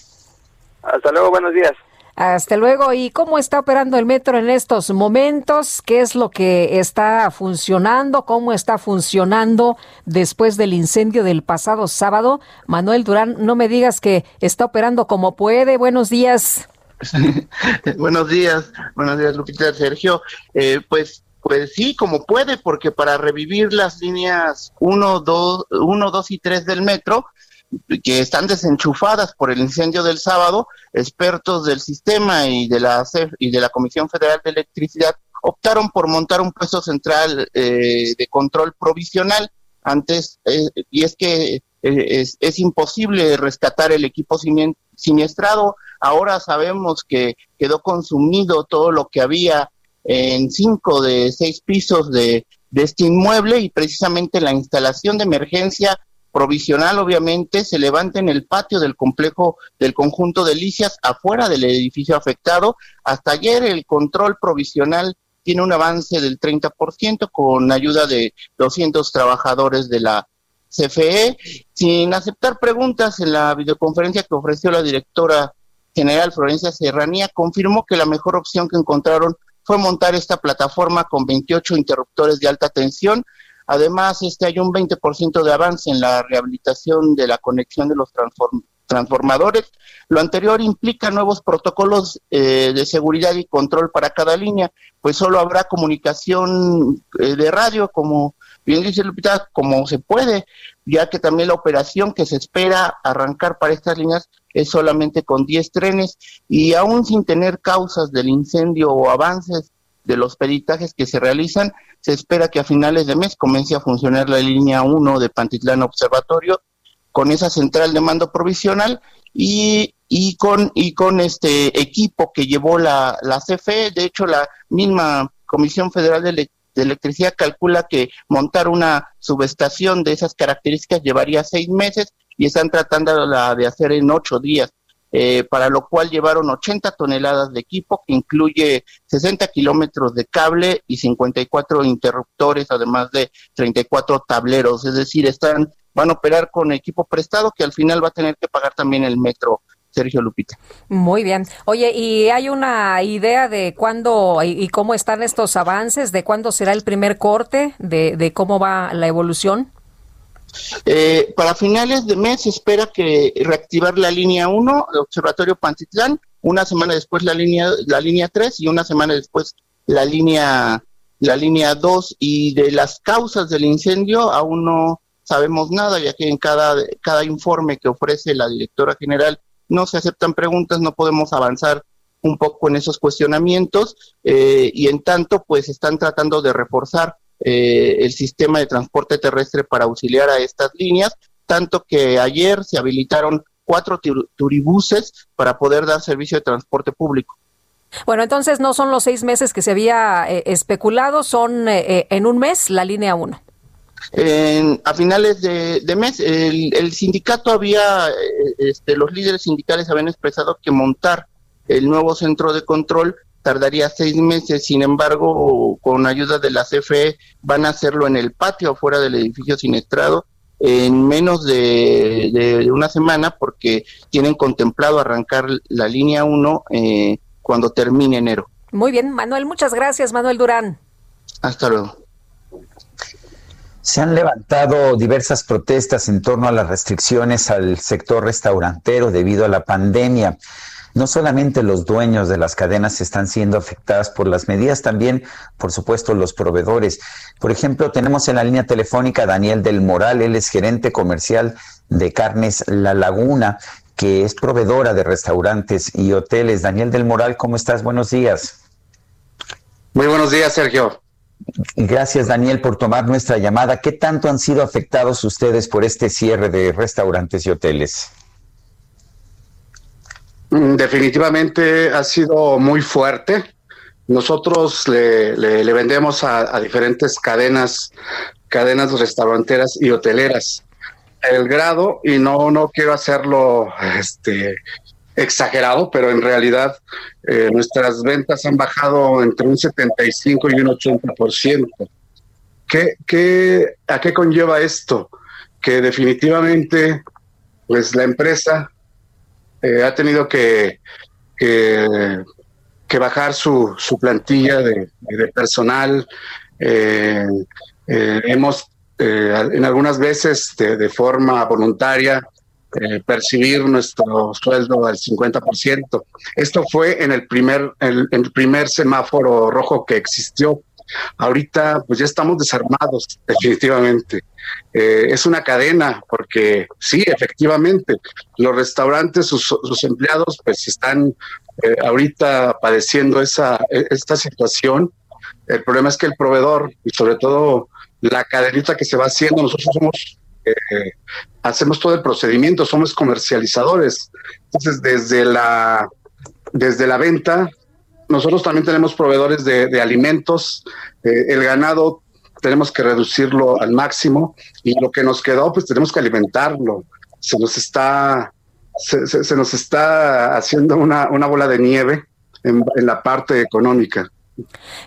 Hasta luego, buenos días. Hasta luego. ¿Y cómo está operando el metro en estos momentos? ¿Qué es lo que está funcionando? ¿Cómo está funcionando después del incendio del pasado sábado? Manuel Durán, no me digas que está operando como puede. Buenos días. buenos días, buenos días Lupita, Sergio. Eh, pues pues sí, como puede, porque para revivir las líneas 1, 2, 1, 2 y 3 del metro, que están desenchufadas por el incendio del sábado, expertos del sistema y de la y de la Comisión Federal de Electricidad optaron por montar un puesto central eh, de control provisional antes eh, y es que eh, es, imposible rescatar el equipo siniestrado. Ahora sabemos que quedó consumido todo lo que había en cinco de seis pisos de este inmueble y precisamente la instalación de emergencia provisional, obviamente, se levanta en el patio del complejo del conjunto de Licias, afuera del edificio afectado. Hasta ayer el control provisional tiene un avance del 30% con ayuda de 200 trabajadores de la CFE. Sin aceptar preguntas en la videoconferencia que ofreció la directora general Florencia Serranía, confirmó que la mejor opción que encontraron fue montar esta plataforma con 28 interruptores de alta tensión Además, este hay un 20% de avance en la rehabilitación de la conexión de los transformadores. Lo anterior implica nuevos protocolos eh, de seguridad y control para cada línea, pues solo habrá comunicación eh, de radio, como bien dice Lupita, como se puede, ya que también la operación que se espera arrancar para estas líneas es solamente con 10 trenes y aún sin tener causas del incendio o avances de los peritajes que se realizan, se espera que a finales de mes comience a funcionar la línea 1 de Pantitlán Observatorio con esa central de mando provisional y, y con y con este equipo que llevó la, CFE, de hecho la misma Comisión Federal de, Electricidad calcula que montar una subestación de esas características llevaría seis meses y están tratando la de hacer en ocho días. Eh, para lo cual llevaron 80 toneladas de equipo que incluye 60 kilómetros de cable y 54 interruptores, además de 34 tableros, es decir, están van a operar con equipo prestado que al final va a tener que pagar también el metro. Sergio Lupita. Muy bien. Oye, ¿y hay una idea de cuándo y, cómo están estos avances? ¿De cuándo será el primer corte? ¿De, de cómo va la evolución? Eh, para finales de mes espera que reactivar la línea 1 el Observatorio Pantitlán, una semana después la línea la línea 3 y una semana después la línea la línea 2 y de las causas del incendio aún no sabemos nada ya que en cada cada informe que ofrece la directora general no se aceptan preguntas, no podemos avanzar un poco en esos cuestionamientos eh, y en tanto pues están tratando de reforzar eh, el sistema de transporte terrestre para auxiliar a estas líneas, tanto que ayer se habilitaron cuatro turibuses para poder dar servicio de transporte público. Bueno, entonces no son los seis meses que se había eh, especulado, son eh, en un mes la línea 1. a finales de, mes, el, el, sindicato había, este, los líderes sindicales habían expresado que montar el nuevo centro de control tardaría seis meses, sin embargo, con ayuda de la CFE van a hacerlo en el patio afuera del edificio siniestrado en menos de, una semana porque tienen contemplado arrancar la línea 1 eh, cuando termine enero. Muy bien, Manuel, muchas gracias, Manuel Durán. Hasta luego. Se han levantado diversas protestas en torno a las restricciones al sector restaurantero debido a la pandemia. No solamente los dueños de las cadenas están siendo afectadas por las medidas, también, por supuesto, los proveedores. Por ejemplo, tenemos en la línea telefónica a Daniel del Moral, él es gerente comercial de Carnes La Laguna, que es proveedora de restaurantes y hoteles. Daniel del Moral, ¿cómo estás? Buenos días. Muy buenos días, Sergio. Gracias, Daniel, por tomar nuestra llamada. ¿Qué tanto han sido afectados ustedes por este cierre de restaurantes y hoteles? Mm, definitivamente ha sido muy fuerte. Nosotros le, vendemos a, diferentes cadenas, cadenas restauranteras y hoteleras. El grado, y no, no quiero hacerlo este, exagerado, pero en realidad eh, nuestras ventas han bajado entre un 75 y un 80%. ¿Qué, qué, ¿A qué conlleva esto? Que definitivamente, pues la empresa eh, ha tenido que, que, bajar su, su plantilla de, personal. Eh, eh, hemos en algunas veces de, forma voluntaria percibir nuestro sueldo al 50%. Esto fue en el primer, el primer semáforo rojo que existió. Ahorita pues ya estamos desarmados, definitivamente. Eh, es una cadena, porque sí, efectivamente, los restaurantes, sus, empleados, pues están eh, ahorita padeciendo esa, esta situación. El problema es que el proveedor, y sobre todo la cadenita que se va haciendo, nosotros eh, hacemos todo el procedimiento, somos comercializadores. Entonces, desde la, desde la venta, nosotros también tenemos proveedores de, alimentos. el ganado tenemos que reducirlo al máximo y lo que nos quedó, pues tenemos que alimentarlo. Se nos está, se, nos está haciendo una, una bola de nieve en, la parte económica.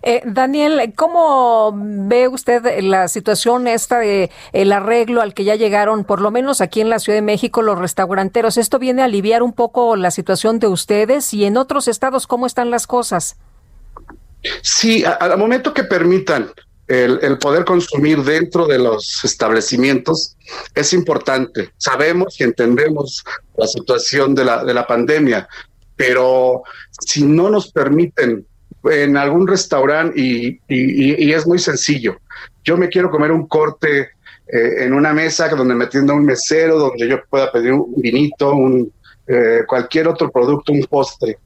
Eh, Daniel, ¿cómo ve usted la situación esta de el arreglo al que ya llegaron, por lo menos aquí en la Ciudad de México, los restauranteros? ¿Esto viene a aliviar un poco la situación de ustedes y en otros estados cómo están las cosas? Sí, al momento que permitan el, poder consumir dentro de los establecimientos es importante. Sabemos y entendemos la situación de la, de la pandemia, pero si no nos permiten en algún restaurante, y, es muy sencillo, yo me quiero comer un corte eh, en una mesa donde me atienda un mesero, donde yo pueda pedir un vinito, un, eh, cualquier otro producto, un postre.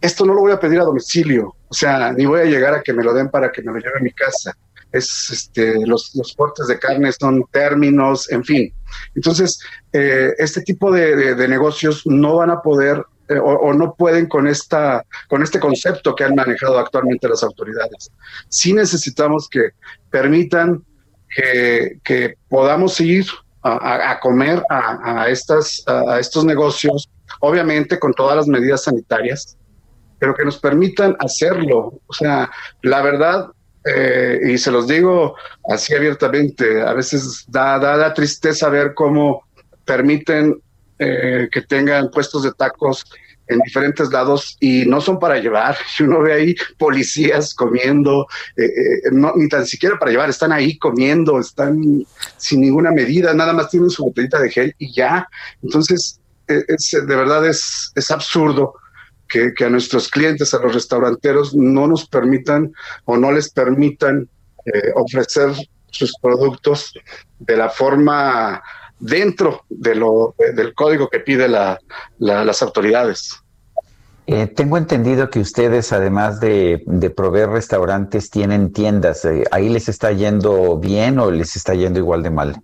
Esto no lo voy a pedir a domicilio, o sea, ni voy a llegar a que me lo den para que me lo lleve a mi casa es este, los, los cortes de carne son términos, en fin. Entonces, eh, este tipo de, negocios no van a poder eh, o, no pueden con, esta, con este concepto que han manejado actualmente las autoridades. Sí necesitamos que permitan que, podamos ir a, comer a, estas, a estos negocios, obviamente con todas las medidas sanitarias, pero que nos permitan hacerlo. O sea, la verdad, eh, y se los digo así abiertamente, a veces da, da, tristeza ver cómo permiten eh, que tengan puestos de tacos en diferentes lados y no son para llevar. Y uno ve ahí policías comiendo, eh, no, ni tan siquiera para llevar, están ahí comiendo, están sin ninguna medida, nada más tienen su botellita de gel y ya. Entonces, de verdad es, es absurdo que, a nuestros clientes, a los restauranteros, no nos permitan o no les permitan eh, ofrecer sus productos de la forma dentro de lo, del código que pide la, las autoridades. Eh, tengo entendido que ustedes, además de, de proveer restaurantes, tienen tiendas. Eh, ¿Ahí les está yendo bien o les está yendo igual de mal?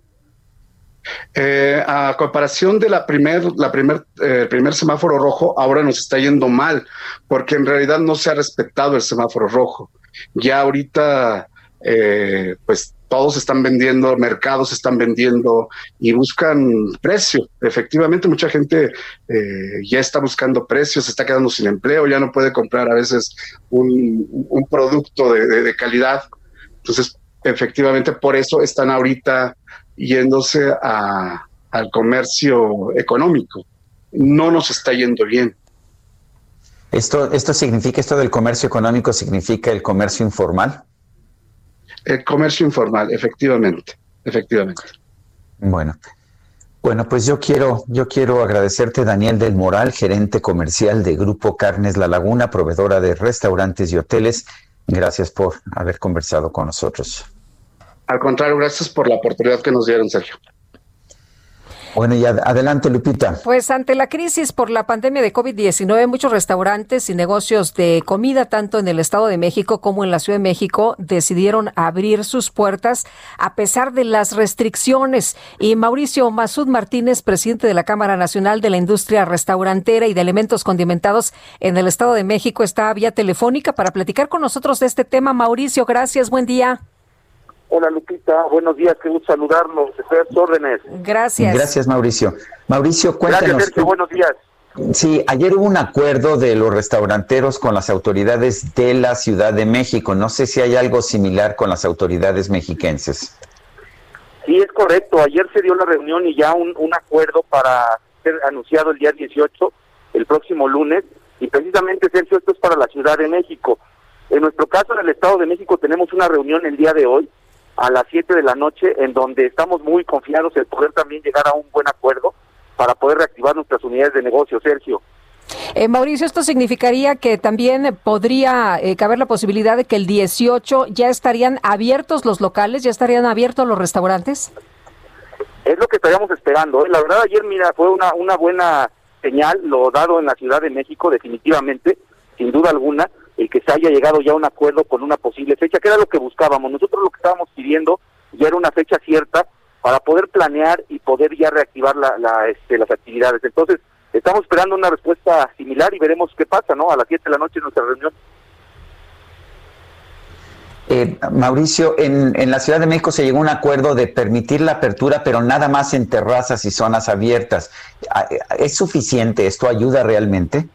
Eh, a comparación de la primer, la primer, eh, primer semáforo rojo, ahora nos está yendo mal, porque en realidad no se ha respetado el semáforo rojo. Ya ahorita, eh, pues todos están vendiendo, mercados están vendiendo y buscan precio. Efectivamente, mucha gente ya está buscando precios, se está quedando sin empleo, ya no puede comprar a veces un, producto de calidad. Entonces, efectivamente, por eso están ahorita yéndose al comercio económico. No nos está yendo bien. ¿Esto, ¿Esto significa, esto del comercio económico significa el comercio informal? El comercio informal, efectivamente, efectivamente. Bueno, bueno, pues yo quiero, yo quiero agradecerte, Daniel del Moral, gerente comercial de Grupo Carnes La Laguna, proveedora de restaurantes y hoteles. Gracias por haber conversado con nosotros. Al contrario, gracias por la oportunidad que nos dieron, Sergio. Bueno, y adelante, Lupita. Pues ante la crisis por la pandemia de COVID-19, muchos restaurantes y negocios de comida, tanto en el Estado de México como en la Ciudad de México, decidieron abrir sus puertas a pesar de las restricciones. Y Mauricio Masud Martínez, presidente de la Cámara Nacional de la Industria Restaurantera y de Elementos Condimentados en el Estado de México, está vía telefónica para platicar con nosotros de este tema. Mauricio, gracias, buen día. Hola Lupita, buenos días, qué gusto saludarlos, estoy a órdenes. Gracias. Gracias Mauricio. Mauricio, cuéntanos. Gracias Sergio, buenos días. Sí, ayer hubo un acuerdo de los restauranteros con las autoridades de la Ciudad de México. No sé si hay algo similar con las autoridades mexiquenses. Sí, es correcto. Ayer se dio la reunión y ya un, un acuerdo para ser anunciado el día 18, el próximo lunes. Y precisamente, Sergio, esto es para la Ciudad de México. En nuestro caso, en el Estado de México, tenemos una reunión el día de hoy a las 7 de la noche, en donde estamos muy confiados en poder también llegar a un buen acuerdo para poder reactivar nuestras unidades de negocio, Sergio. Eh, Mauricio, ¿esto significaría que también podría eh, caber la posibilidad de que el 18 ya estarían abiertos los locales, ya estarían abiertos los restaurantes? Es lo que estaríamos esperando. ¿eh? La verdad, ayer, mira, fue una, una buena señal lo dado en la Ciudad de México, definitivamente, sin duda alguna el que se haya llegado ya a un acuerdo con una posible fecha, que era lo que buscábamos. Nosotros lo que estábamos pidiendo ya era una fecha cierta para poder planear y poder ya reactivar la, este, las actividades. Entonces, estamos esperando una respuesta similar y veremos qué pasa, ¿no? A las 7 de la noche en nuestra reunión. Eh, Mauricio, en, en la Ciudad de México se llegó a un acuerdo de permitir la apertura, pero nada más en terrazas y zonas abiertas. ¿Es suficiente? ¿Esto ayuda realmente?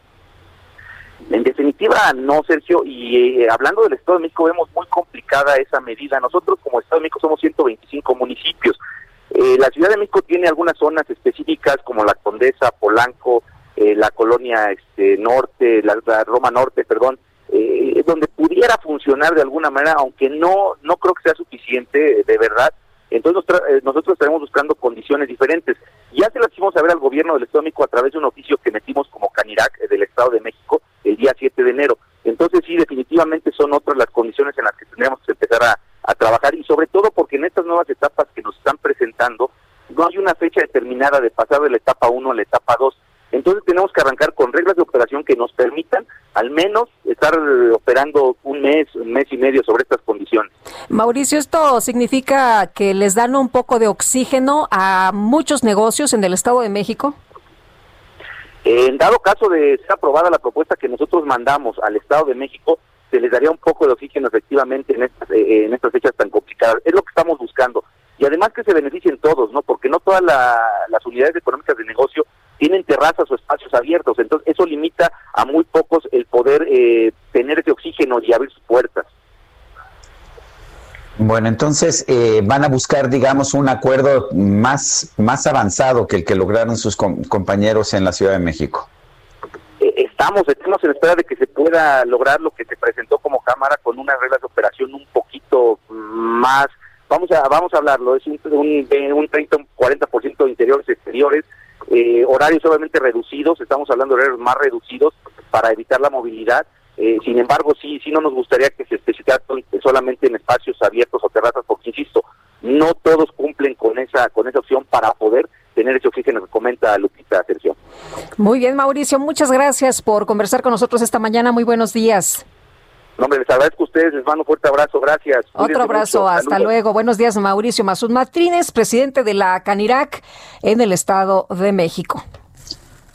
En definitiva, no, Sergio, y eh, hablando del Estado de México, vemos muy complicada esa medida. Nosotros como Estado de México somos 125 municipios. Eh, la Ciudad de México tiene algunas zonas específicas como la Condesa, Polanco, eh, la colonia este, norte, la, Roma Norte, perdón, eh, donde pudiera funcionar de alguna manera, aunque no, no creo que sea suficiente, de verdad. Entonces eh, nosotros estaremos buscando condiciones diferentes. Ya se las hicimos saber al gobierno del Estado México a través de un oficio que metimos como Canirac eh, del Estado de México el día 7 de enero. Entonces sí, definitivamente son otras las condiciones en las que tendríamos que empezar a, a trabajar y sobre todo porque en estas nuevas etapas que nos están presentando no hay una fecha determinada de pasar de la etapa 1 a la etapa 2. Entonces tenemos que arrancar con reglas de operación que nos permitan al menos estar eh, operando un mes, un mes y medio sobre estas condiciones. Mauricio, ¿esto significa que les dan un poco de oxígeno a muchos negocios en el Estado de México? En dado caso de ser aprobada la propuesta que nosotros mandamos al Estado de México, se les daría un poco de oxígeno efectivamente en estas, eh, en estas fechas tan complicadas. Es lo que estamos buscando. Y además que se beneficien todos, ¿no? Porque no todas las unidades económicas de negocio tienen terrazas o espacios abiertos, entonces eso limita a muy pocos el poder eh, tener ese oxígeno y abrir sus puertas. Bueno, entonces eh, van a buscar, digamos, un acuerdo más, más avanzado que el que lograron sus compañeros en la Ciudad de México. Eh, estamos, estamos en espera de que se pueda lograr lo que se presentó como Cámara con unas reglas de operación un poquito más, vamos a vamos a hablarlo, es un, un, un 30, un 40% de interiores exteriores, eh, horarios obviamente reducidos, estamos hablando de horarios más reducidos para evitar la movilidad. Eh, sin embargo, sí, sí no nos gustaría que se especificara solamente en espacios abiertos o terrazas, porque insisto, no todos cumplen con esa con esa opción para poder tener ese oxígeno que comenta Lupita Sergio. Muy bien, Mauricio, muchas gracias por conversar con nosotros esta mañana. Muy buenos días. No, les agradezco a ustedes, les mando un fuerte abrazo, gracias. Otro abrazo, hasta luego. Buenos días, Mauricio Mazud Matrines, presidente de la Canirac en el Estado de México.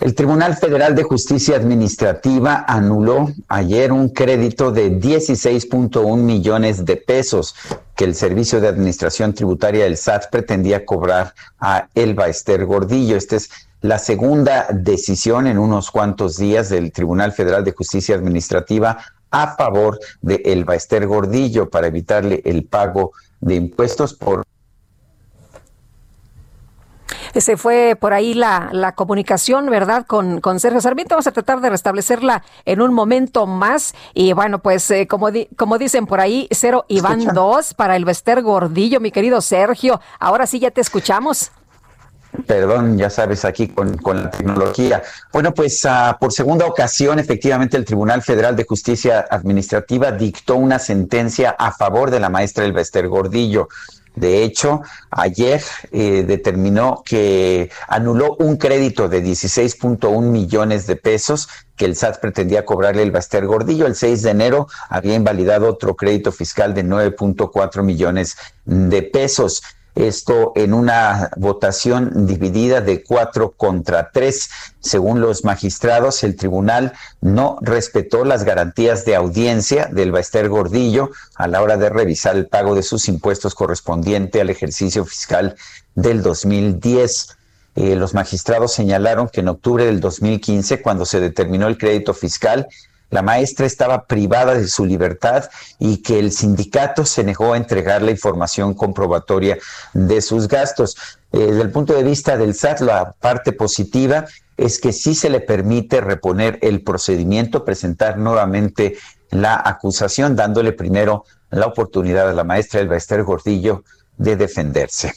El Tribunal Federal de Justicia Administrativa anuló ayer un crédito de 16.1 millones de pesos que el Servicio de Administración Tributaria del SAT pretendía cobrar a Elba Ester Gordillo. Esta es la segunda decisión en unos cuantos días del Tribunal Federal de Justicia Administrativa a favor de Elba Ester Gordillo para evitarle el pago de impuestos por se fue por ahí la, la comunicación, ¿verdad? Con, con Sergio Sarmiento. Vamos a tratar de restablecerla en un momento más. Y bueno, pues eh, como, como dicen por ahí, cero y van dos para el Bester Gordillo, mi querido Sergio. Ahora sí ya te escuchamos. Perdón, ya sabes, aquí con, la tecnología. Bueno, pues uh, por segunda ocasión, efectivamente, el Tribunal Federal de Justicia Administrativa dictó una sentencia a favor de la maestra Elvester Gordillo. De hecho, ayer eh, determinó que anuló un crédito de 16.1 millones de pesos que el SAT pretendía cobrarle el Baster Gordillo. El 6 de enero había invalidado otro crédito fiscal de 9.4 millones de pesos esto en una votación dividida de cuatro contra tres. Según los magistrados, el tribunal no respetó las garantías de audiencia del Baester Gordillo a la hora de revisar el pago de sus impuestos correspondiente al ejercicio fiscal del 2010. Eh, los magistrados señalaron que en octubre del 2015, cuando se determinó el crédito fiscal, la maestra estaba privada de su libertad y que el sindicato se negó a entregar la información comprobatoria de sus gastos. Eh, desde el punto de vista del SAT, la parte positiva es que sí se le permite reponer el procedimiento, presentar nuevamente la acusación, dándole primero la oportunidad a la maestra Elba Esther Gordillo de defenderse.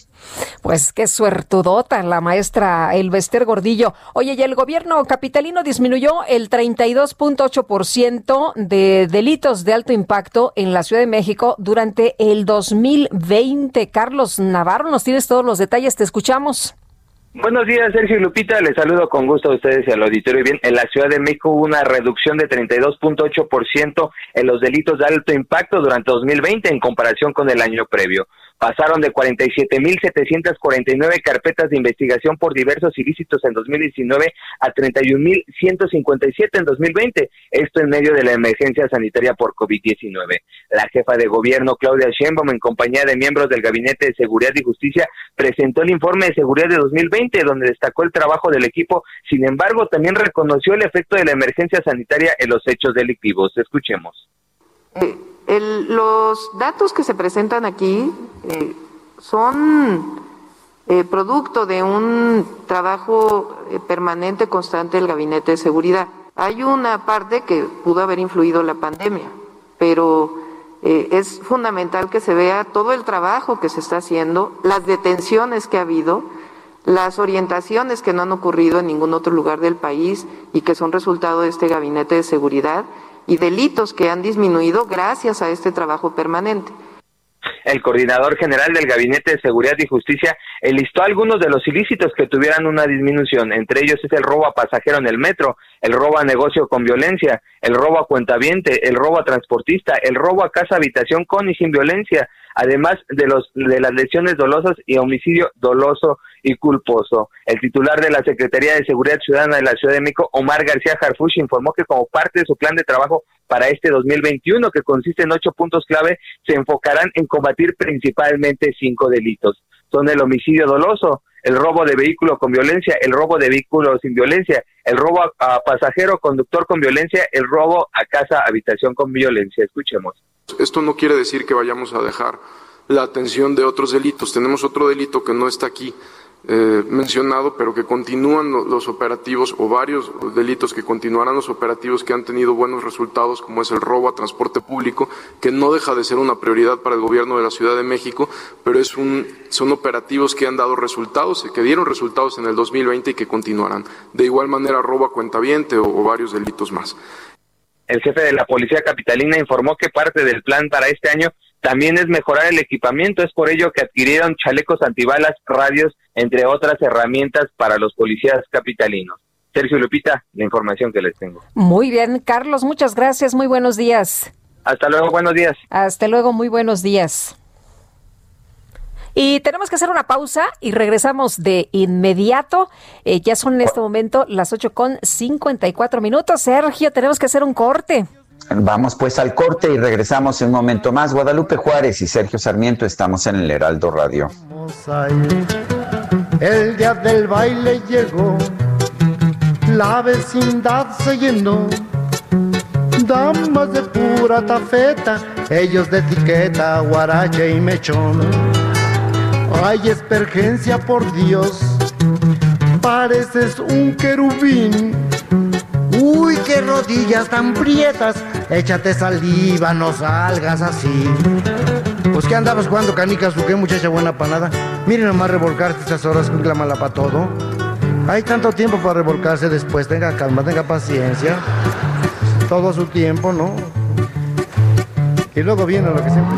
Pues qué suertudota la maestra Elvester Gordillo. Oye, y el gobierno capitalino disminuyó el 32.8% de delitos de alto impacto en la Ciudad de México durante el 2020. Carlos Navarro, nos tienes todos los detalles, te escuchamos. Buenos días, Sergio y Lupita. Les saludo con gusto a ustedes y al auditorio. Bien, en la Ciudad de México hubo una reducción de 32.8% en los delitos de alto impacto durante 2020 en comparación con el año previo pasaron de 47.749 carpetas de investigación por diversos ilícitos en 2019 a 31.157 en 2020, esto en medio de la emergencia sanitaria por COVID-19. La jefa de gobierno, Claudia Sheinbaum, en compañía de miembros del Gabinete de Seguridad y Justicia, presentó el informe de seguridad de 2020, donde destacó el trabajo del equipo, sin embargo, también reconoció el efecto de la emergencia sanitaria en los hechos delictivos. Escuchemos. Eh, los datos que se presentan aquí eh, son eh, producto de un trabajo permanente, constante del Gabinete de Seguridad. Hay una parte que pudo haber influido la pandemia, pero eh, es fundamental que se vea todo el trabajo que se está haciendo, las detenciones que ha habido, las orientaciones que no han ocurrido en ningún otro lugar del país y que son resultado de este gabinete de seguridad y delitos que han disminuido gracias a este trabajo permanente el coordinador general del Gabinete de Seguridad y Justicia enlistó algunos de los ilícitos que tuvieran una disminución. Entre ellos es el robo a pasajero en el metro, el robo a negocio con violencia, el robo a cuentaviente, el robo a transportista, el robo a casa habitación con y sin violencia, además de los de las lesiones dolosas y homicidio doloso y culposo. El titular de la Secretaría de Seguridad Ciudadana de la Ciudad de México, Omar García Harfush, informó que como parte de su plan de trabajo para este 2021, que consiste en ocho puntos clave, se enfocarán en combatir principalmente cinco delitos. Son el homicidio doloso, el robo de vehículo con violencia, el robo de vehículo sin violencia, el robo a, pasajero, conductor con violencia, el robo a casa, habitación con violencia. Escuchemos. Esto no quiere decir que vayamos a dejar la atención de otros delitos. Tenemos otro delito que no está aquí, eh, mencionado, pero que continúan los operativos o varios delitos que continuarán los operativos que han tenido buenos resultados, como es el robo a transporte público, que no deja de ser una prioridad para el gobierno de la Ciudad de México, pero es un, son operativos que han dado resultados, que dieron resultados en el 2020 y que continuarán. De igual manera, robo a cuentaviente o, o varios delitos más. El jefe de la Policía Capitalina informó que parte del plan para este año también es mejorar el equipamiento. Es por ello que adquirieron chalecos antibalas, radios, entre otras herramientas para los policías capitalinos. Sergio Lupita, la información que les tengo. Muy bien, Carlos, muchas gracias. Muy buenos días. Hasta luego, buenos días. Hasta luego, muy buenos días. Y tenemos que hacer una pausa y regresamos de inmediato. Eh, ya son en este momento las 8 con 54 minutos. Sergio, tenemos que hacer un corte. Vamos pues al corte y regresamos un momento más. Guadalupe Juárez y Sergio Sarmiento estamos en el Heraldo Radio. El día del baile llegó, la vecindad se llenó. Damas de pura tafeta, ellos de etiqueta, guarache y mechón. Hay espergencia por Dios, pareces un querubín Uy, qué rodillas tan prietas. Échate saliva, no salgas así. Pues que andabas jugando canicas, ¿o qué muchacha buena para nada? Miren nomás revolcarte estas horas con la mala para todo. Hay tanto tiempo para revolcarse después. Tenga calma, tenga paciencia. Todo su tiempo, ¿no? Y luego viene lo que siempre.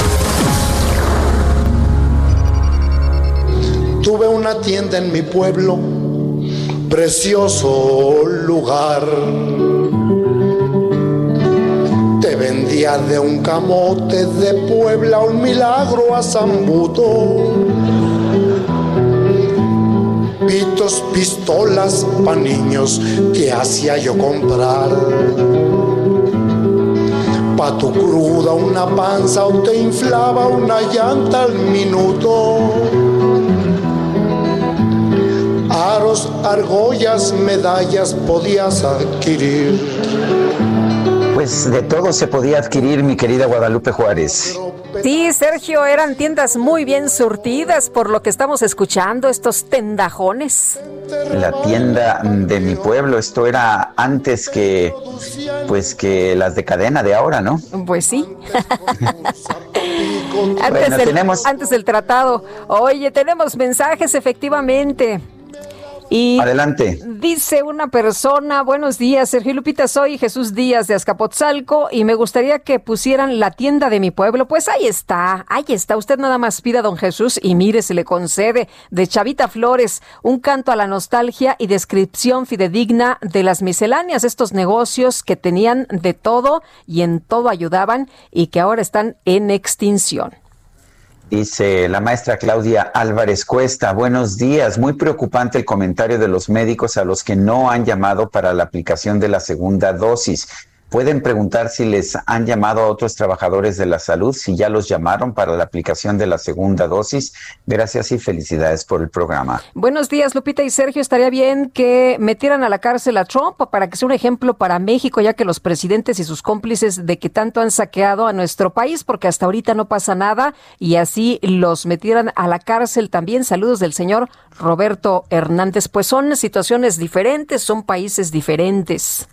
Tuve una tienda en mi pueblo, precioso lugar. Te vendía de un camote de Puebla un milagro a Zambuto. Pitos, pistolas pa' niños que hacía yo comprar. Pa' tu cruda una panza o te inflaba una llanta al minuto aros, argollas, medallas podías adquirir. Pues de todo se podía adquirir, mi querida Guadalupe Juárez. Sí, Sergio, eran tiendas muy bien surtidas por lo que estamos escuchando, estos tendajones. La tienda de mi pueblo, esto era antes que, pues que las de cadena de ahora, ¿no? Pues sí. antes, tenemos... antes del tratado. Oye, tenemos mensajes efectivamente. Y Adelante. Dice una persona, buenos días, Sergio Lupita, soy Jesús Díaz de Azcapotzalco y me gustaría que pusieran la tienda de mi pueblo. Pues ahí está, ahí está. Usted nada más pida a don Jesús y mire, se le concede de Chavita Flores un canto a la nostalgia y descripción fidedigna de las misceláneas, estos negocios que tenían de todo y en todo ayudaban y que ahora están en extinción. Dice la maestra Claudia Álvarez Cuesta, buenos días. Muy preocupante el comentario de los médicos a los que no han llamado para la aplicación de la segunda dosis. Pueden preguntar si les han llamado a otros trabajadores de la salud, si ya los llamaron para la aplicación de la segunda dosis. Gracias y felicidades por el programa. Buenos días, Lupita y Sergio. Estaría bien que metieran a la cárcel a Trump para que sea un ejemplo para México, ya que los presidentes y sus cómplices de que tanto han saqueado a nuestro país, porque hasta ahorita no pasa nada, y así los metieran a la cárcel también. Saludos del señor Roberto Hernández. Pues son situaciones diferentes, son países diferentes.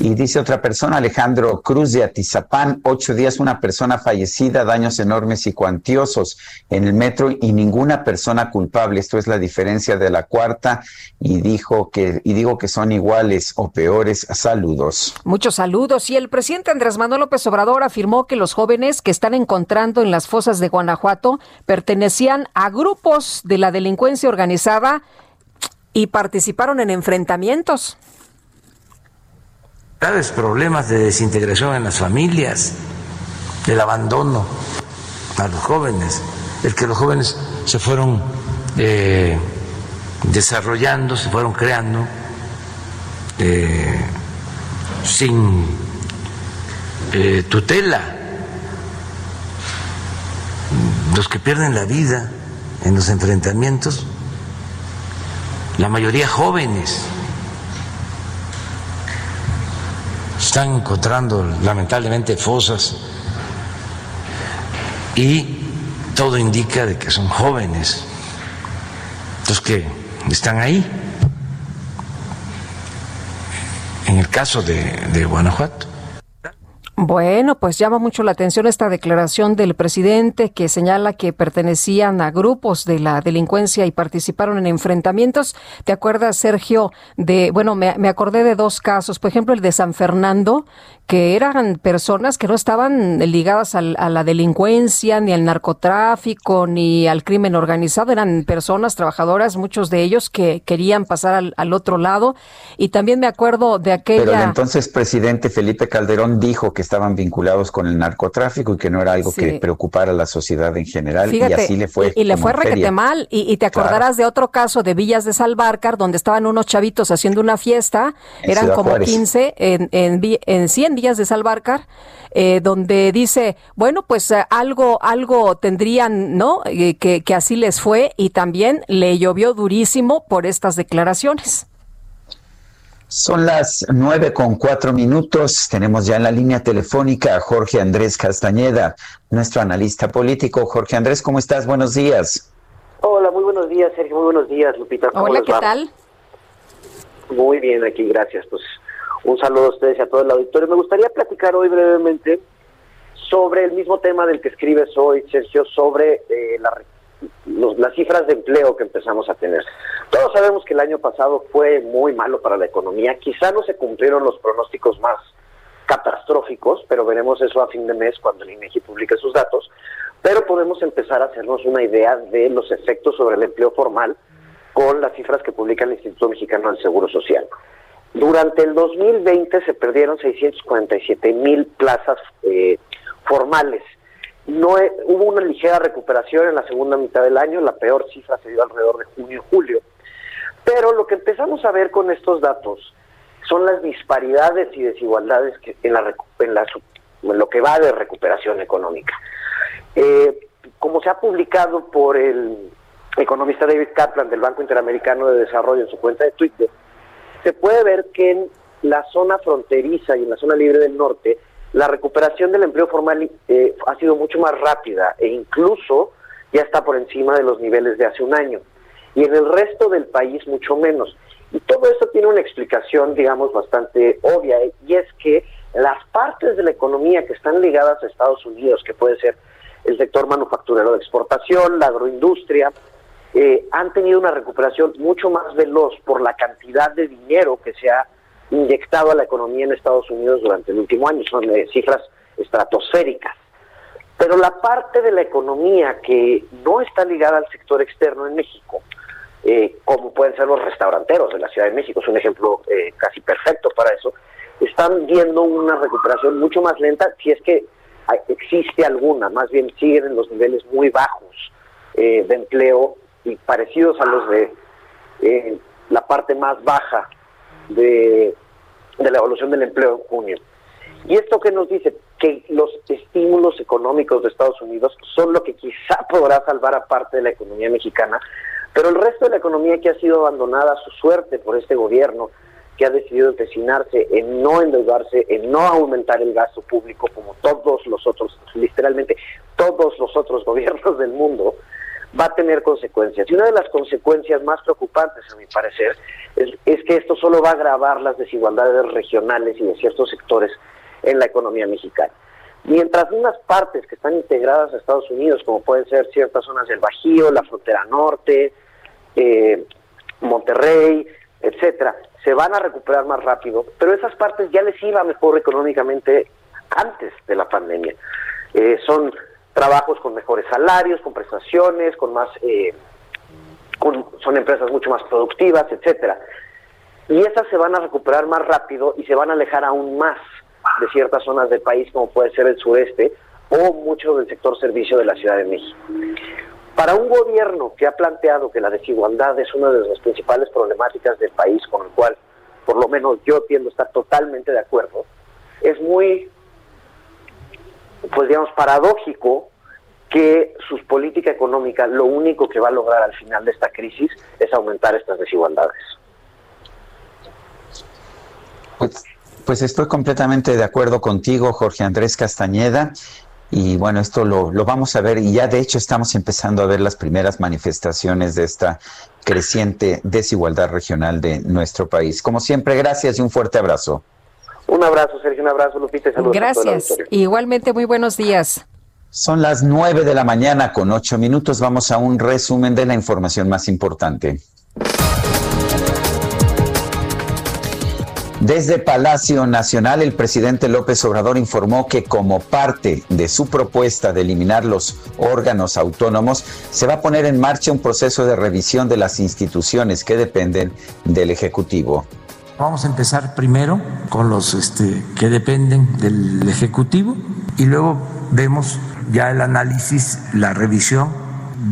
Y dice otra persona, Alejandro Cruz de Atizapán, ocho días una persona fallecida, daños enormes y cuantiosos en el metro y ninguna persona culpable. Esto es la diferencia de la cuarta y dijo que y digo que son iguales o peores. Saludos. Muchos saludos. Y el presidente Andrés Manuel López Obrador afirmó que los jóvenes que están encontrando en las fosas de Guanajuato pertenecían a grupos de la delincuencia organizada y participaron en enfrentamientos graves problemas de desintegración en las familias, el abandono a los jóvenes, el que los jóvenes se fueron eh, desarrollando, se fueron creando eh, sin eh, tutela, los que pierden la vida en los enfrentamientos, la mayoría jóvenes. Están encontrando lamentablemente fosas y todo indica de que son jóvenes los que están ahí. En el caso de, de Guanajuato. Bueno, pues llama mucho la atención esta declaración del presidente que señala que pertenecían a grupos de la delincuencia y participaron en enfrentamientos. ¿Te acuerdas, Sergio, de, bueno, me, me acordé de dos casos, por ejemplo, el de San Fernando, que eran personas que no estaban ligadas a la delincuencia, ni al narcotráfico, ni al crimen organizado, eran personas trabajadoras, muchos de ellos que querían pasar al, otro lado. Y también me acuerdo de aquella... Pero el entonces presidente Felipe Calderón dijo que estaban vinculados con el narcotráfico y que no era algo que preocupara a la sociedad en general, y así le fue. Y, le fue requete mal, y, te acordarás de otro caso de Villas de Salvarcar, donde estaban unos chavitos haciendo una fiesta, eran como 15 en, en, en 100 de Salvarcar, eh, donde dice, bueno, pues eh, algo, algo tendrían, ¿no? Eh, que, que así les fue y también le llovió durísimo por estas declaraciones. Son las nueve con cuatro minutos. Tenemos ya en la línea telefónica a Jorge Andrés Castañeda, nuestro analista político. Jorge Andrés, ¿cómo estás? Buenos días. Hola, muy buenos días, Sergio. Muy buenos días, Lupita. Hola, ¿qué tal? Muy bien, aquí, gracias. Pues un saludo a ustedes y a todo el auditorio. Me gustaría platicar hoy brevemente sobre el mismo tema del que escribes hoy, Sergio, sobre eh, las cifras de empleo que empezamos a tener. Todos sabemos que el año pasado fue muy malo para la economía. Quizá no se cumplieron los pronósticos más catastróficos, pero veremos eso a fin de mes cuando el INEGI publique sus datos. Pero podemos empezar a hacernos una idea de los efectos sobre el empleo formal con las cifras que publica el Instituto Mexicano del Seguro Social. Durante el 2020 se perdieron 647 mil plazas eh, formales. No hubo una ligera recuperación en la segunda mitad del año, la peor cifra se dio alrededor de junio y julio. Pero lo que empezamos a ver con estos datos son las disparidades y desigualdades en, la, en, la, en lo que va de recuperación económica. Eh, como se ha publicado por el economista David Kaplan del Banco Interamericano de Desarrollo en su cuenta de Twitter, se puede ver que en la zona fronteriza y en la zona libre del norte, la recuperación del empleo formal eh, ha sido mucho más rápida e incluso ya está por encima de los niveles de hace un año. Y en el resto del país mucho menos. Y todo esto tiene una explicación, digamos, bastante obvia, y es que las partes de la economía que están ligadas a Estados Unidos, que puede ser el sector manufacturero de exportación, la agroindustria, eh, han tenido una recuperación mucho más veloz por la cantidad de dinero que se ha inyectado a la economía en Estados Unidos durante el último año. Son eh, cifras estratosféricas. Pero la parte de la economía que no está ligada al sector externo en México, eh, como pueden ser los restauranteros de la Ciudad de México, es un ejemplo casi perfecto para eso, están viendo una recuperación mucho más lenta, si es que existe alguna, más bien siguen en los niveles muy bajos de empleo parecidos a los de eh, la parte más baja de, la evolución del empleo en junio. ¿Y esto qué nos dice? Que los estímulos económicos de Estados Unidos son lo que quizá podrá salvar a parte de la economía mexicana, pero el resto de la economía que ha sido abandonada a su suerte por este gobierno, que ha decidido empecinarse en no endeudarse, en no aumentar el gasto público como todos los otros, literalmente todos los otros gobiernos del mundo, va a tener consecuencias. Y una de las consecuencias más preocupantes, a mi parecer, es, que esto solo va a agravar las desigualdades regionales y de ciertos sectores en la economía mexicana. Mientras unas partes que están integradas a Estados Unidos, como pueden ser ciertas zonas del Bajío, la frontera norte, eh, Monterrey, etcétera, se van a recuperar más rápido, pero esas partes ya les iba mejor económicamente antes de la pandemia. Eh, son trabajos con mejores salarios, con prestaciones, con más, eh, son empresas mucho más productivas, etcétera. Y esas se van a recuperar más rápido y se van a alejar aún más de ciertas zonas del país, como puede ser el sureste o mucho del sector servicio de la Ciudad de México. Para un gobierno que ha planteado que la desigualdad es una de las principales problemáticas del país, con el cual por lo menos yo tiendo estar totalmente de acuerdo, es muy, pues digamos, paradójico que su política económica lo único que va a lograr al final de esta crisis es aumentar estas desigualdades. Pues pues estoy completamente de acuerdo contigo, Jorge Andrés Castañeda. Y bueno, esto lo, vamos a ver y ya de hecho estamos empezando a ver las primeras manifestaciones de esta creciente desigualdad regional de nuestro país. Como siempre, gracias y un fuerte abrazo. Un abrazo, Sergio, un abrazo, Lupita. Saludos gracias. Igualmente, muy buenos días. Son las nueve de la mañana con ocho minutos. Vamos a un resumen de la información más importante. Desde Palacio Nacional, el presidente López Obrador informó que como parte de su propuesta de eliminar los órganos autónomos, se va a poner en marcha un proceso de revisión de las instituciones que dependen del Ejecutivo. Vamos a empezar primero con los este, que dependen del Ejecutivo y luego vemos ya el análisis, la revisión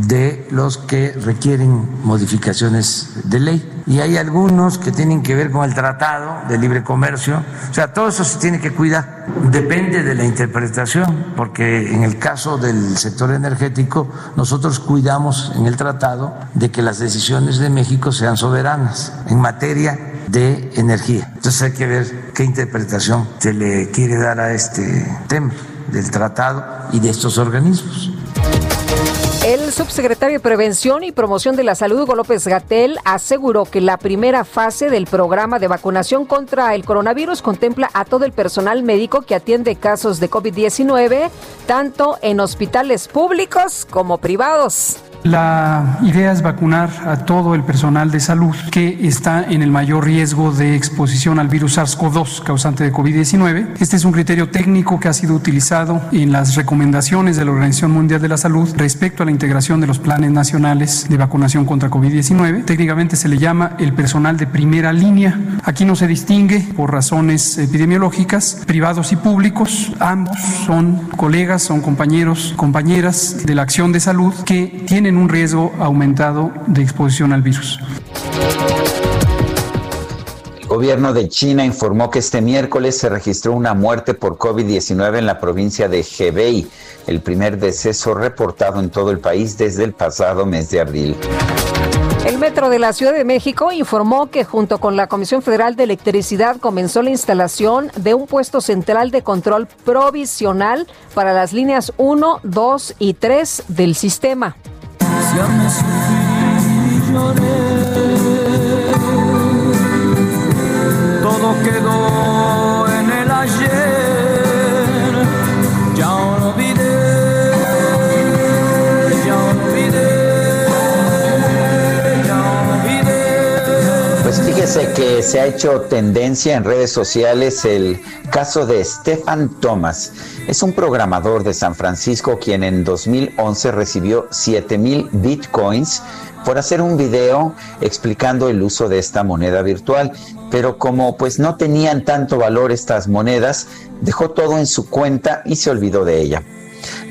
de los que requieren modificaciones de ley. Y hay algunos que tienen que ver con el tratado de libre comercio. O sea, todo eso se tiene que cuidar. Depende de la interpretación, porque en el caso del sector energético, nosotros cuidamos en el tratado de que las decisiones de México sean soberanas en materia de energía. Entonces hay que ver qué interpretación se le quiere dar a este tema del tratado y de estos organismos. El subsecretario de Prevención y Promoción de la Salud, Hugo López Gatel, aseguró que la primera fase del programa de vacunación contra el coronavirus contempla a todo el personal médico que atiende casos de COVID-19, tanto en hospitales públicos como privados. La idea es vacunar a todo el personal de salud que está en el mayor riesgo de exposición al virus SARS-CoV-2 causante de COVID-19. Este es un criterio técnico que ha sido utilizado en las recomendaciones de la Organización Mundial de la Salud respecto a la integración de los planes nacionales de vacunación contra COVID-19. Técnicamente se le llama el personal de primera línea. Aquí no se distingue por razones epidemiológicas, privados y públicos. Ambos son colegas, son compañeros, compañeras de la acción de salud que tienen un riesgo aumentado de exposición al virus. El gobierno de China informó que este miércoles se registró una muerte por COVID-19 en la provincia de Hebei, el primer deceso reportado en todo el país desde el pasado mes de abril. El Metro de la Ciudad de México informó que junto con la Comisión Federal de Electricidad comenzó la instalación de un puesto central de control provisional para las líneas 1, 2 y 3 del sistema. Todo quedó en el ayer, fíjese que se ha hecho tendencia en redes sociales el caso de Stefan Thomas es un programador de San Francisco quien en 2011 recibió 7 mil bitcoins por hacer un video explicando el uso de esta moneda virtual. Pero como pues no tenían tanto valor estas monedas, dejó todo en su cuenta y se olvidó de ella.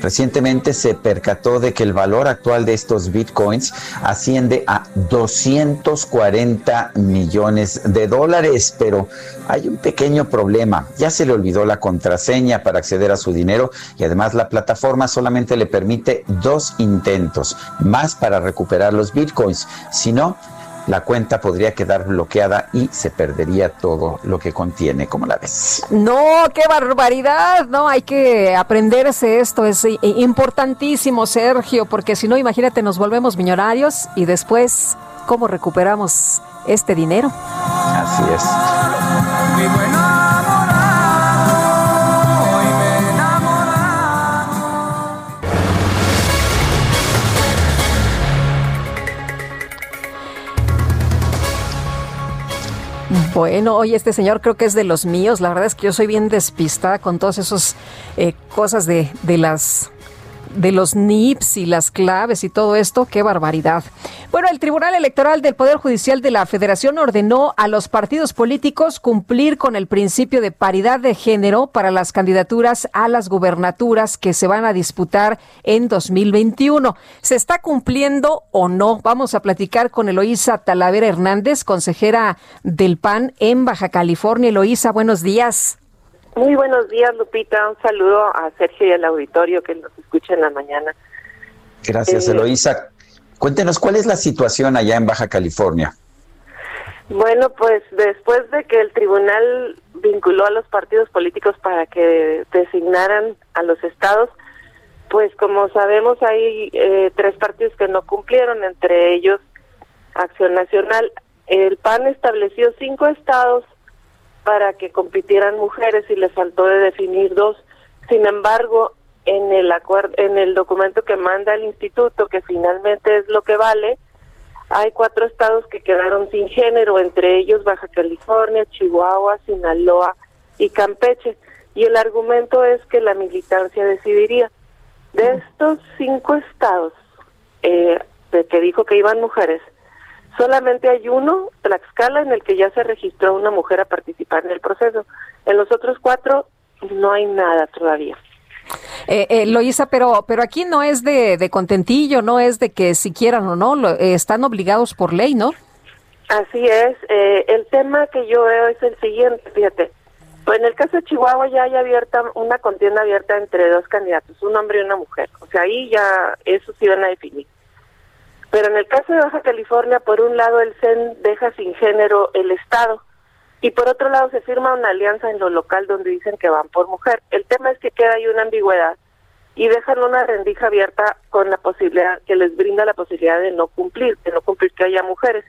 Recientemente se percató de que el valor actual de estos bitcoins asciende a 240 millones de dólares, pero hay un pequeño problema. Ya se le olvidó la contraseña para acceder a su dinero y además la plataforma solamente le permite dos intentos más para recuperar los bitcoins. Si no, la cuenta podría quedar bloqueada y se perdería todo lo que contiene, como la ves. No, qué barbaridad, no, hay que aprenderse esto, es importantísimo, Sergio, porque si no, imagínate, nos volvemos millonarios y después, ¿cómo recuperamos este dinero? Así es. Bueno, oye, este señor creo que es de los míos. La verdad es que yo soy bien despistada con todas esas eh, cosas de, de las de los NIPS y las claves y todo esto, qué barbaridad. Bueno, el Tribunal Electoral del Poder Judicial de la Federación ordenó a los partidos políticos cumplir con el principio de paridad de género para las candidaturas a las gubernaturas que se van a disputar en 2021. ¿Se está cumpliendo o no? Vamos a platicar con Eloísa Talavera Hernández, consejera del PAN en Baja California. Eloísa, buenos días. Muy buenos días, Lupita. Un saludo a Sergio y al auditorio que nos escucha en la mañana. Gracias, eh, Eloísa. Cuéntenos, ¿cuál es la situación allá en Baja California? Bueno, pues después de que el tribunal vinculó a los partidos políticos para que designaran a los estados, pues como sabemos hay eh, tres partidos que no cumplieron, entre ellos Acción Nacional. El PAN estableció cinco estados para que compitieran mujeres y le faltó de definir dos. Sin embargo, en el acuerdo, en el documento que manda el instituto, que finalmente es lo que vale, hay cuatro estados que quedaron sin género, entre ellos Baja California, Chihuahua, Sinaloa y Campeche. Y el argumento es que la militancia decidiría. De estos cinco estados eh, de que dijo que iban mujeres, Solamente hay uno, Tlaxcala, en el que ya se registró una mujer a participar en el proceso. En los otros cuatro no hay nada todavía. Eh, eh, Loisa, pero, pero aquí no es de, contentillo, no es de que si quieran o no, eh, están obligados por ley, ¿no? Así es. Eh, el tema que yo veo es el siguiente, fíjate. Pues en el caso de Chihuahua ya hay abierta una contienda abierta entre dos candidatos, un hombre y una mujer. O sea, ahí ya eso sí van a definir. Pero en el caso de Baja California, por un lado el CEN deja sin género el Estado y por otro lado se firma una alianza en lo local donde dicen que van por mujer. El tema es que queda ahí una ambigüedad y dejan una rendija abierta con la posibilidad que les brinda la posibilidad de no cumplir, de no cumplir que haya mujeres.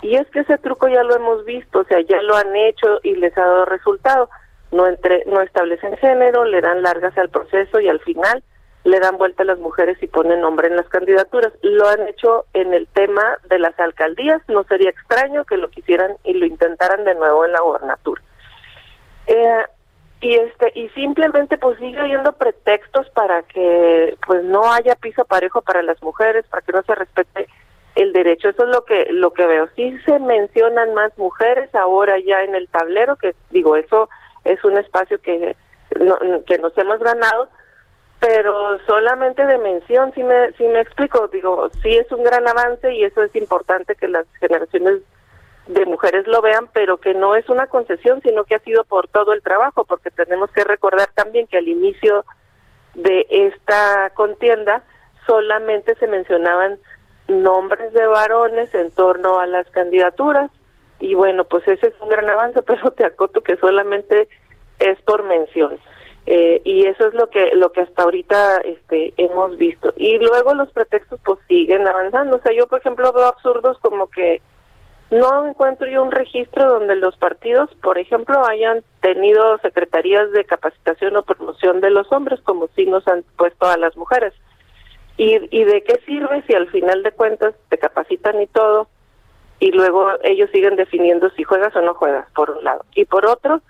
Y es que ese truco ya lo hemos visto, o sea, ya lo han hecho y les ha dado resultado. No entre no establecen género, le dan largas al proceso y al final le dan vuelta a las mujeres y ponen nombre en las candidaturas. Lo han hecho en el tema de las alcaldías, no sería extraño que lo quisieran y lo intentaran de nuevo en la gobernatura. Eh, y este y simplemente pues sigue habiendo pretextos para que pues no haya piso parejo para las mujeres, para que no se respete el derecho. Eso es lo que lo que veo. Sí se mencionan más mujeres ahora ya en el tablero, que digo, eso es un espacio que que nos hemos ganado, pero solamente de mención, si me, si me explico, digo, sí es un gran avance y eso es importante que las generaciones de mujeres lo vean, pero que no es una concesión, sino que ha sido por todo el trabajo, porque tenemos que recordar también que al inicio de esta contienda solamente se mencionaban nombres de varones en torno a las candidaturas y bueno, pues ese es un gran avance, pero te acoto que solamente es por mención. Eh, y eso es lo que lo que hasta ahorita este hemos visto. Y luego los pretextos pues siguen avanzando. O sea yo por ejemplo veo absurdos como que no encuentro yo un registro donde los partidos por ejemplo hayan tenido secretarías de capacitación o promoción de los hombres como si nos han puesto a las mujeres. Y, y de qué sirve si al final de cuentas te capacitan y todo y luego ellos siguen definiendo si juegas o no juegas por un lado. Y por otro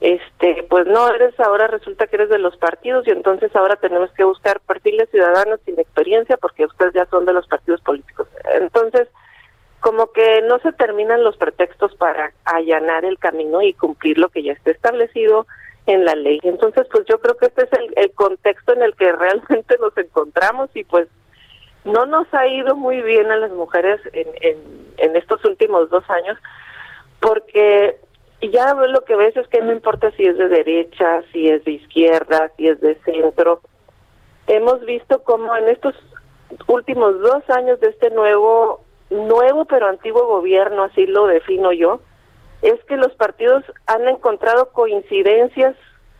este pues no eres ahora resulta que eres de los partidos y entonces ahora tenemos que buscar perfiles ciudadanos sin experiencia porque ustedes ya son de los partidos políticos entonces como que no se terminan los pretextos para allanar el camino y cumplir lo que ya está establecido en la ley. Entonces, pues yo creo que este es el, contexto en el que realmente nos encontramos y pues no nos ha ido muy bien a las mujeres en, en estos últimos dos años porque ya lo que ves es que no importa si es de derecha, si es de izquierda, si es de centro. Hemos visto como en estos últimos dos años de este nuevo, nuevo pero antiguo gobierno, así lo defino yo, es que los partidos han encontrado coincidencias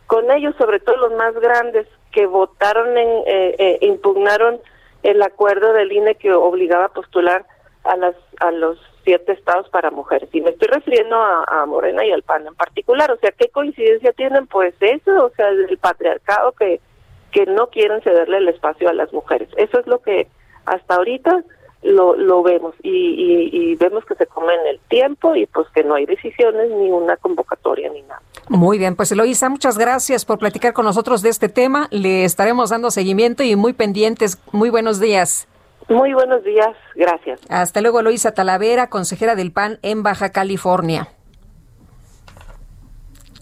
con ellos, sobre todo los más grandes, que votaron, en, eh, eh, impugnaron el acuerdo del INE que obligaba a postular a las a los siete estados para mujeres. Y me estoy refiriendo a, Morena y al PAN en particular. O sea, ¿qué coincidencia tienen? Pues eso, o sea, el patriarcado que, que no quieren cederle el espacio a las mujeres. Eso es lo que hasta ahorita lo, lo vemos y, y, vemos que se comen el tiempo y pues que no hay decisiones ni una convocatoria ni nada. Muy bien, pues Eloisa, muchas gracias por platicar con nosotros de este tema. Le estaremos dando seguimiento y muy pendientes. Muy buenos días. Muy buenos días, gracias. Hasta luego, Eloisa Talavera, consejera del PAN en Baja California.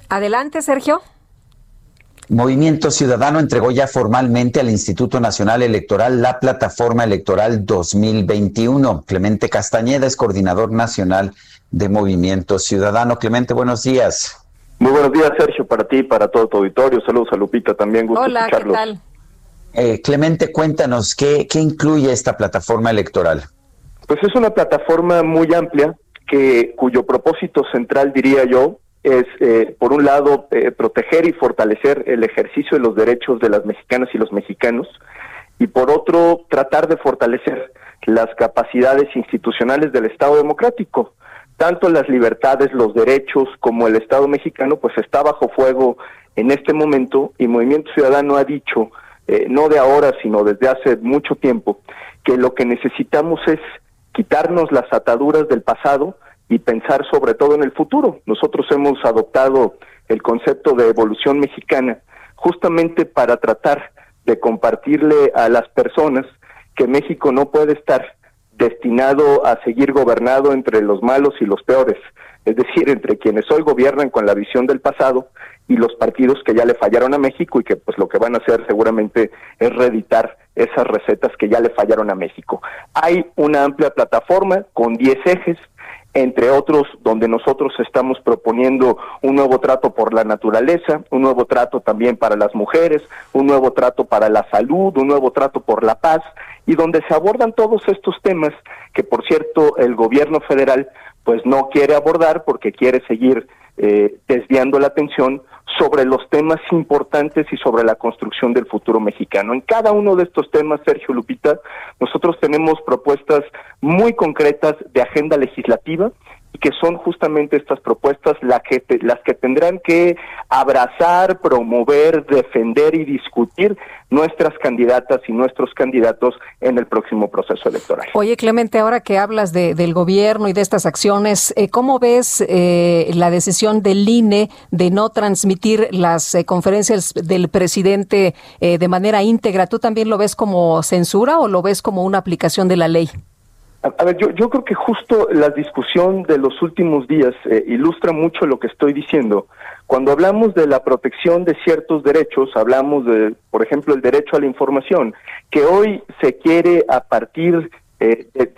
Adelante, Sergio. Movimiento Ciudadano entregó ya formalmente al Instituto Nacional Electoral la plataforma electoral 2021. Clemente Castañeda es coordinador nacional de Movimiento Ciudadano. Clemente, buenos días. Muy buenos días, Sergio, para ti, para todo tu auditorio. Saludos a Lupita también. Gusto Hola, ¿qué tal? Eh, Clemente, cuéntanos, ¿qué, ¿qué incluye esta plataforma electoral? Pues es una plataforma muy amplia que cuyo propósito central, diría yo, es, eh, por un lado, eh, proteger y fortalecer el ejercicio de los derechos de las mexicanas y los mexicanos, y por otro, tratar de fortalecer las capacidades institucionales del Estado democrático. Tanto las libertades, los derechos, como el Estado mexicano, pues está bajo fuego en este momento, y Movimiento Ciudadano ha dicho, eh, no de ahora, sino desde hace mucho tiempo, que lo que necesitamos es quitarnos las ataduras del pasado, y pensar sobre todo en el futuro. Nosotros hemos adoptado el concepto de evolución mexicana justamente para tratar de compartirle a las personas que México no puede estar destinado a seguir gobernado entre los malos y los peores, es decir, entre quienes hoy gobiernan con la visión del pasado y los partidos que ya le fallaron a México y que pues lo que van a hacer seguramente es reeditar esas recetas que ya le fallaron a México. Hay una amplia plataforma con 10 ejes entre otros donde nosotros estamos proponiendo un nuevo trato por la naturaleza, un nuevo trato también para las mujeres, un nuevo trato para la salud, un nuevo trato por la paz, y donde se abordan todos estos temas que, por cierto, el gobierno federal pues no quiere abordar porque quiere seguir eh, desviando la atención sobre los temas importantes y sobre la construcción del futuro mexicano. En cada uno de estos temas, Sergio Lupita, nosotros tenemos propuestas muy concretas de agenda legislativa que son justamente estas propuestas las que, las que tendrán que abrazar, promover, defender y discutir nuestras candidatas y nuestros candidatos en el próximo proceso electoral. Oye, Clemente, ahora que hablas de, del gobierno y de estas acciones, eh, ¿cómo ves eh, la decisión del INE de no transmitir las eh, conferencias del presidente de manera íntegra? ¿Tú también lo ves como censura o lo ves como una aplicación de la ley? A, ver, yo, yo creo que justo la discusión de los últimos días eh, ilustra mucho lo que estoy diciendo. Cuando hablamos de la protección de ciertos derechos, hablamos de, por ejemplo, el derecho a la información, que hoy se quiere a partir eh, de,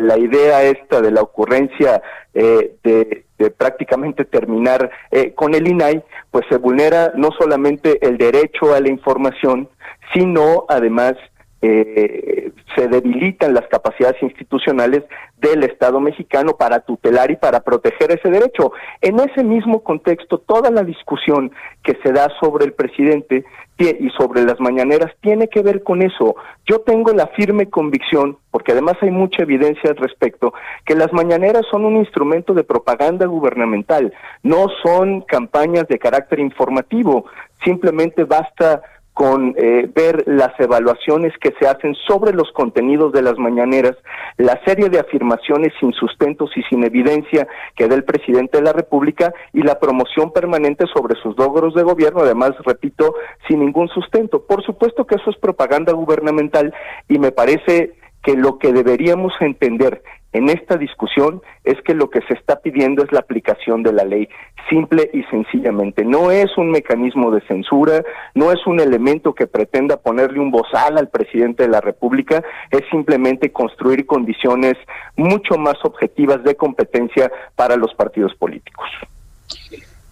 la, idea esta de la ocurrencia eh, de, de, prácticamente terminar con el INAI, pues se vulnera no solamente el derecho a la información, sino además eh, se debilitan las capacidades institucionales del Estado mexicano para tutelar y para proteger ese derecho. En ese mismo contexto, toda la discusión que se da sobre el presidente y sobre las mañaneras tiene que ver con eso. Yo tengo la firme convicción, porque además hay mucha evidencia al respecto, que las mañaneras son un instrumento de propaganda gubernamental, no son campañas de carácter informativo, simplemente basta con eh, ver las evaluaciones que se hacen sobre los contenidos de las mañaneras, la serie de afirmaciones sin sustentos y sin evidencia que da el presidente de la República y la promoción permanente sobre sus logros de gobierno, además, repito, sin ningún sustento. Por supuesto que eso es propaganda gubernamental y me parece que lo que deberíamos entender en esta discusión es que lo que se está pidiendo es la aplicación de la ley, simple y sencillamente. No es un mecanismo de censura, no es un elemento que pretenda ponerle un bozal al presidente de la República, es simplemente construir condiciones mucho más objetivas de competencia para los partidos políticos.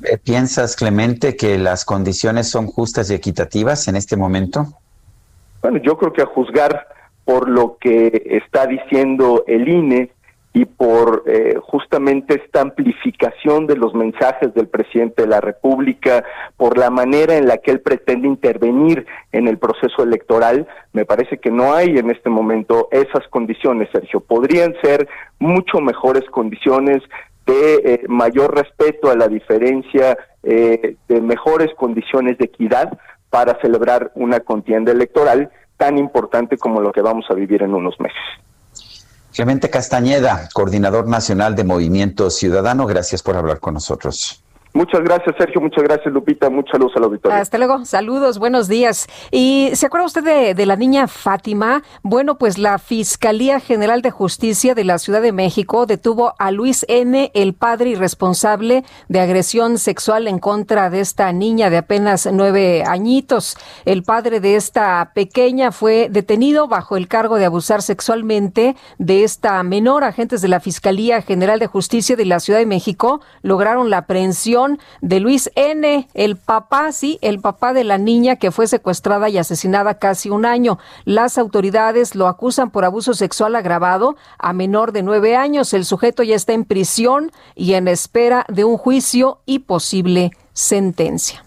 Eh, ¿Piensas, Clemente, que las condiciones son justas y equitativas en este momento? Bueno, yo creo que a juzgar por lo que está diciendo el INE y por eh, justamente esta amplificación de los mensajes del presidente de la República, por la manera en la que él pretende intervenir en el proceso electoral, me parece que no hay en este momento esas condiciones, Sergio. Podrían ser mucho mejores condiciones de eh, mayor respeto a la diferencia, eh, de mejores condiciones de equidad para celebrar una contienda electoral tan importante como lo que vamos a vivir en unos meses. Clemente Castañeda, coordinador nacional de Movimiento Ciudadano, gracias por hablar con nosotros. Muchas gracias, Sergio. Muchas gracias, Lupita. Muchos saludos al auditorio. Hasta luego. Saludos, buenos días. ¿Y se acuerda usted de, de, la niña Fátima? Bueno, pues la Fiscalía General de Justicia de la Ciudad de México detuvo a Luis N., el padre y responsable de agresión sexual en contra de esta niña de apenas nueve añitos. El padre de esta pequeña fue detenido bajo el cargo de abusar sexualmente de esta menor. Agentes de la Fiscalía General de Justicia de la Ciudad de México lograron la aprehensión de Luis N., el papá, sí, el papá de la niña que fue secuestrada y asesinada casi un año. Las autoridades lo acusan por abuso sexual agravado a menor de nueve años. El sujeto ya está en prisión y en espera de un juicio y posible sentencia.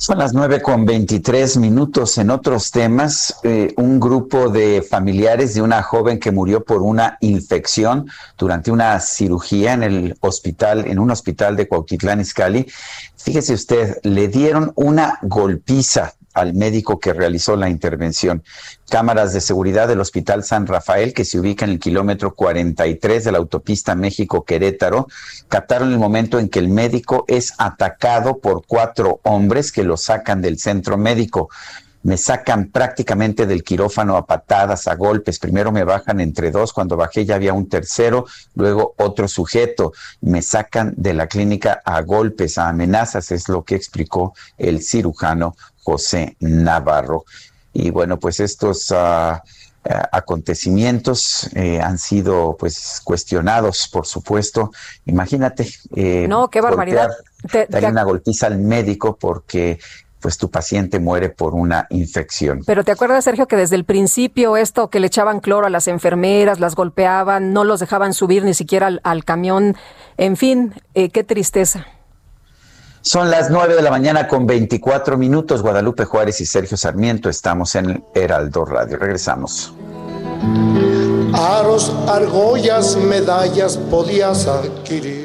Son las nueve con veintitrés minutos. En otros temas, eh, un grupo de familiares de una joven que murió por una infección durante una cirugía en el hospital, en un hospital de Cuautitlán Izcalli. Fíjese usted, le dieron una golpiza al médico que realizó la intervención. Cámaras de seguridad del Hospital San Rafael, que se ubica en el kilómetro 43 de la autopista México-Querétaro, captaron el momento en que el médico es atacado por cuatro hombres que lo sacan del centro médico me sacan prácticamente del quirófano a patadas, a golpes. Primero me bajan entre dos, cuando bajé ya había un tercero, luego otro sujeto. Me sacan de la clínica a golpes, a amenazas, es lo que explicó el cirujano José Navarro. Y bueno, pues estos uh, acontecimientos eh, han sido pues cuestionados, por supuesto. Imagínate. Eh, no, qué barbaridad. Darle una golpiza al médico porque pues tu paciente muere por una infección. Pero te acuerdas, Sergio, que desde el principio esto que le echaban cloro a las enfermeras, las golpeaban, no los dejaban subir ni siquiera al, al camión, en fin, eh, qué tristeza. Son las nueve de la mañana con 24 minutos. Guadalupe Juárez y Sergio Sarmiento estamos en Heraldo Radio. Regresamos. Aros, argollas, medallas podías adquirir.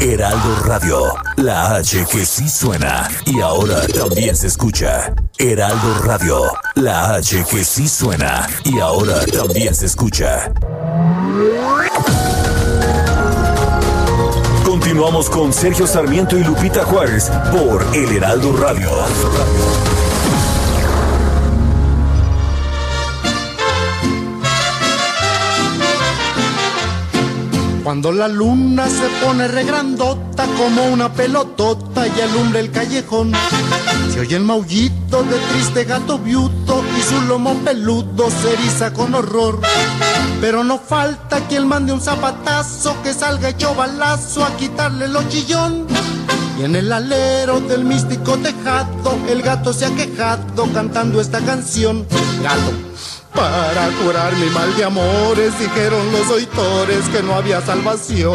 Heraldo Radio, la H que sí suena y ahora también se escucha. Heraldo Radio, la H que sí suena y ahora también se escucha. Continuamos con Sergio Sarmiento y Lupita Juárez por El Heraldo Radio. Cuando la luna se pone regrandota como una pelotota y alumbra el callejón, se oye el maullito de triste gato viuto y su lomo peludo se eriza con horror. Pero no falta quien mande un zapatazo que salga hecho balazo a quitarle lo chillón. Y en el alero del místico tejado, el gato se ha quejado cantando esta canción. Gato, para curar mi mal de amores, dijeron los oitores que no había salvación.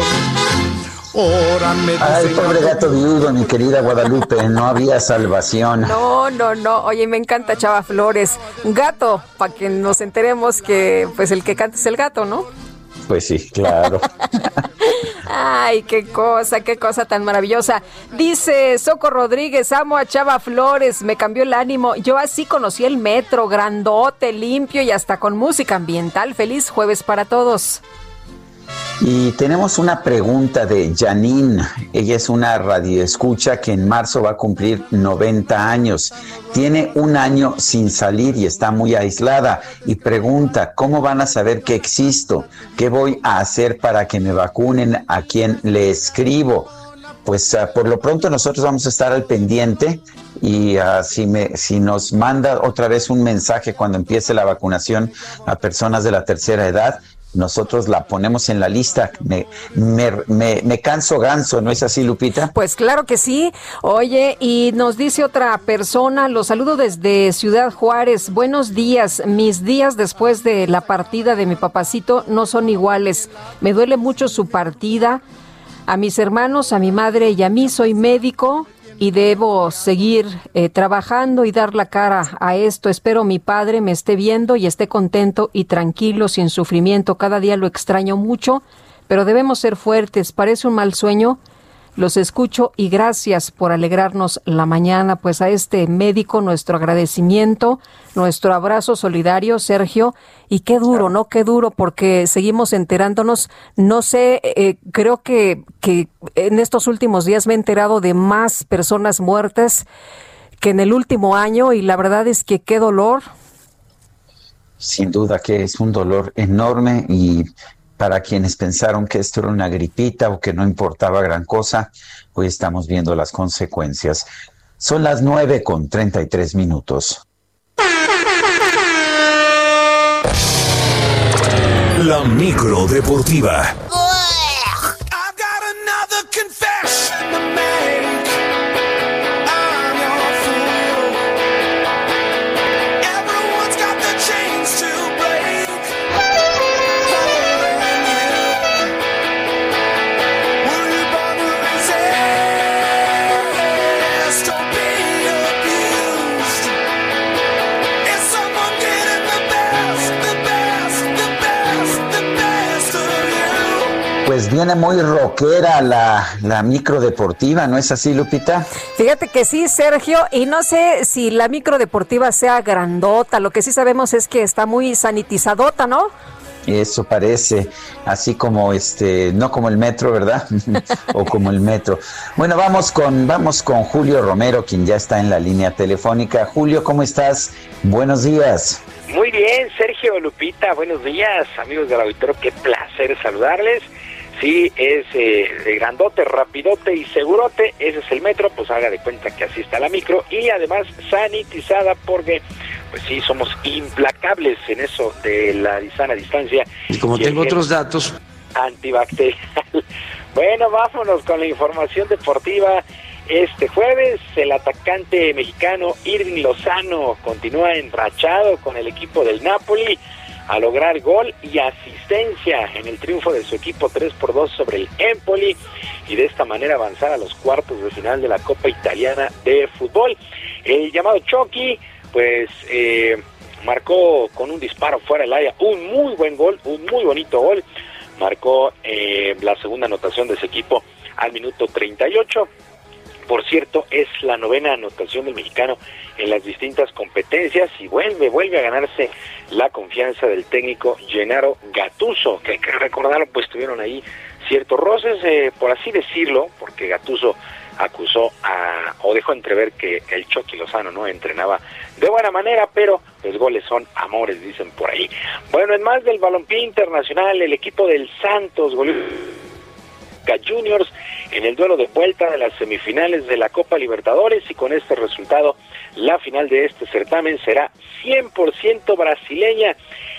Ahora me Ay, pobre gato viudo, mi querida Guadalupe, no había salvación. No, no, no. Oye, me encanta Chava Flores. Gato, para que nos enteremos que pues el que canta es el gato, ¿no? Pues sí, claro. Ay, qué cosa, qué cosa tan maravillosa. Dice Soco Rodríguez, amo a Chava Flores, me cambió el ánimo. Yo así conocí el metro, grandote, limpio y hasta con música ambiental. Feliz jueves para todos. Y tenemos una pregunta de Janine. Ella es una radioescucha que en marzo va a cumplir 90 años. Tiene un año sin salir y está muy aislada. Y pregunta, ¿cómo van a saber que existo? ¿Qué voy a hacer para que me vacunen a quien le escribo? Pues uh, por lo pronto nosotros vamos a estar al pendiente y uh, si, me, si nos manda otra vez un mensaje cuando empiece la vacunación a personas de la tercera edad, nosotros la ponemos en la lista. Me, me, me, canso ganso, ¿no es así, Lupita? Pues claro que sí. Oye, y nos dice otra persona, los saludo desde Ciudad Juárez. Buenos días. Mis días después de la partida de mi papacito no son iguales. Me duele mucho su partida. A mis hermanos, a mi madre y a mí soy médico y debo seguir eh, trabajando y dar la cara a esto. Espero mi padre me esté viendo y esté contento y tranquilo, sin sufrimiento. Cada día lo extraño mucho, pero debemos ser fuertes. Parece un mal sueño, los escucho y gracias por alegrarnos la mañana. Pues a este médico nuestro agradecimiento, nuestro abrazo solidario, Sergio. Y qué duro, ¿no? Qué duro porque seguimos enterándonos. No sé, eh, creo que, que en estos últimos días me he enterado de más personas muertas que en el último año y la verdad es que qué dolor. Sin duda que es un dolor enorme y para quienes pensaron que esto era una gripita o que no importaba gran cosa, hoy estamos viendo las consecuencias. Son las nueve con treinta y tres minutos. La micro deportiva. Pues viene muy rockera la, la micro deportiva, ¿no es así, Lupita? Fíjate que sí, Sergio, y no sé si la micro deportiva sea grandota, lo que sí sabemos es que está muy sanitizadota, ¿no? Eso parece, así como este, no como el metro, ¿verdad? o como el metro. Bueno, vamos con, vamos con Julio Romero, quien ya está en la línea telefónica. Julio, ¿cómo estás? Buenos días. Muy bien, Sergio Lupita, buenos días, amigos del auditorio, qué placer saludarles. Sí, es eh, grandote, rapidote y segurote, ese es el metro, pues haga de cuenta que así está la micro y además sanitizada porque pues sí, somos implacables en eso de la sana distancia. Y como tengo otros datos. Antibacterial. Bueno, vámonos con la información deportiva. Este jueves el atacante mexicano Irving Lozano continúa enrachado con el equipo del Napoli a lograr gol y asistencia en el triunfo de su equipo 3 por 2 sobre el Empoli y de esta manera avanzar a los cuartos de final de la Copa Italiana de Fútbol. El llamado Chucky, pues eh, marcó con un disparo fuera del área un muy buen gol, un muy bonito gol. Marcó eh, la segunda anotación de ese equipo al minuto 38. Por cierto, es la novena anotación del mexicano en las distintas competencias y vuelve, vuelve a ganarse la confianza del técnico Gennaro Gatuso, que hay que recordarlo, pues tuvieron ahí ciertos roces, eh, por así decirlo, porque Gatuso acusó a, o dejó entrever que el Chucky Lozano no entrenaba de buena manera, pero los goles son amores, dicen por ahí. Bueno, en más del balompié internacional, el equipo del Santos goleó Juniors en el duelo de vuelta de las semifinales de la Copa Libertadores y con este resultado la final de este certamen será 100% brasileña.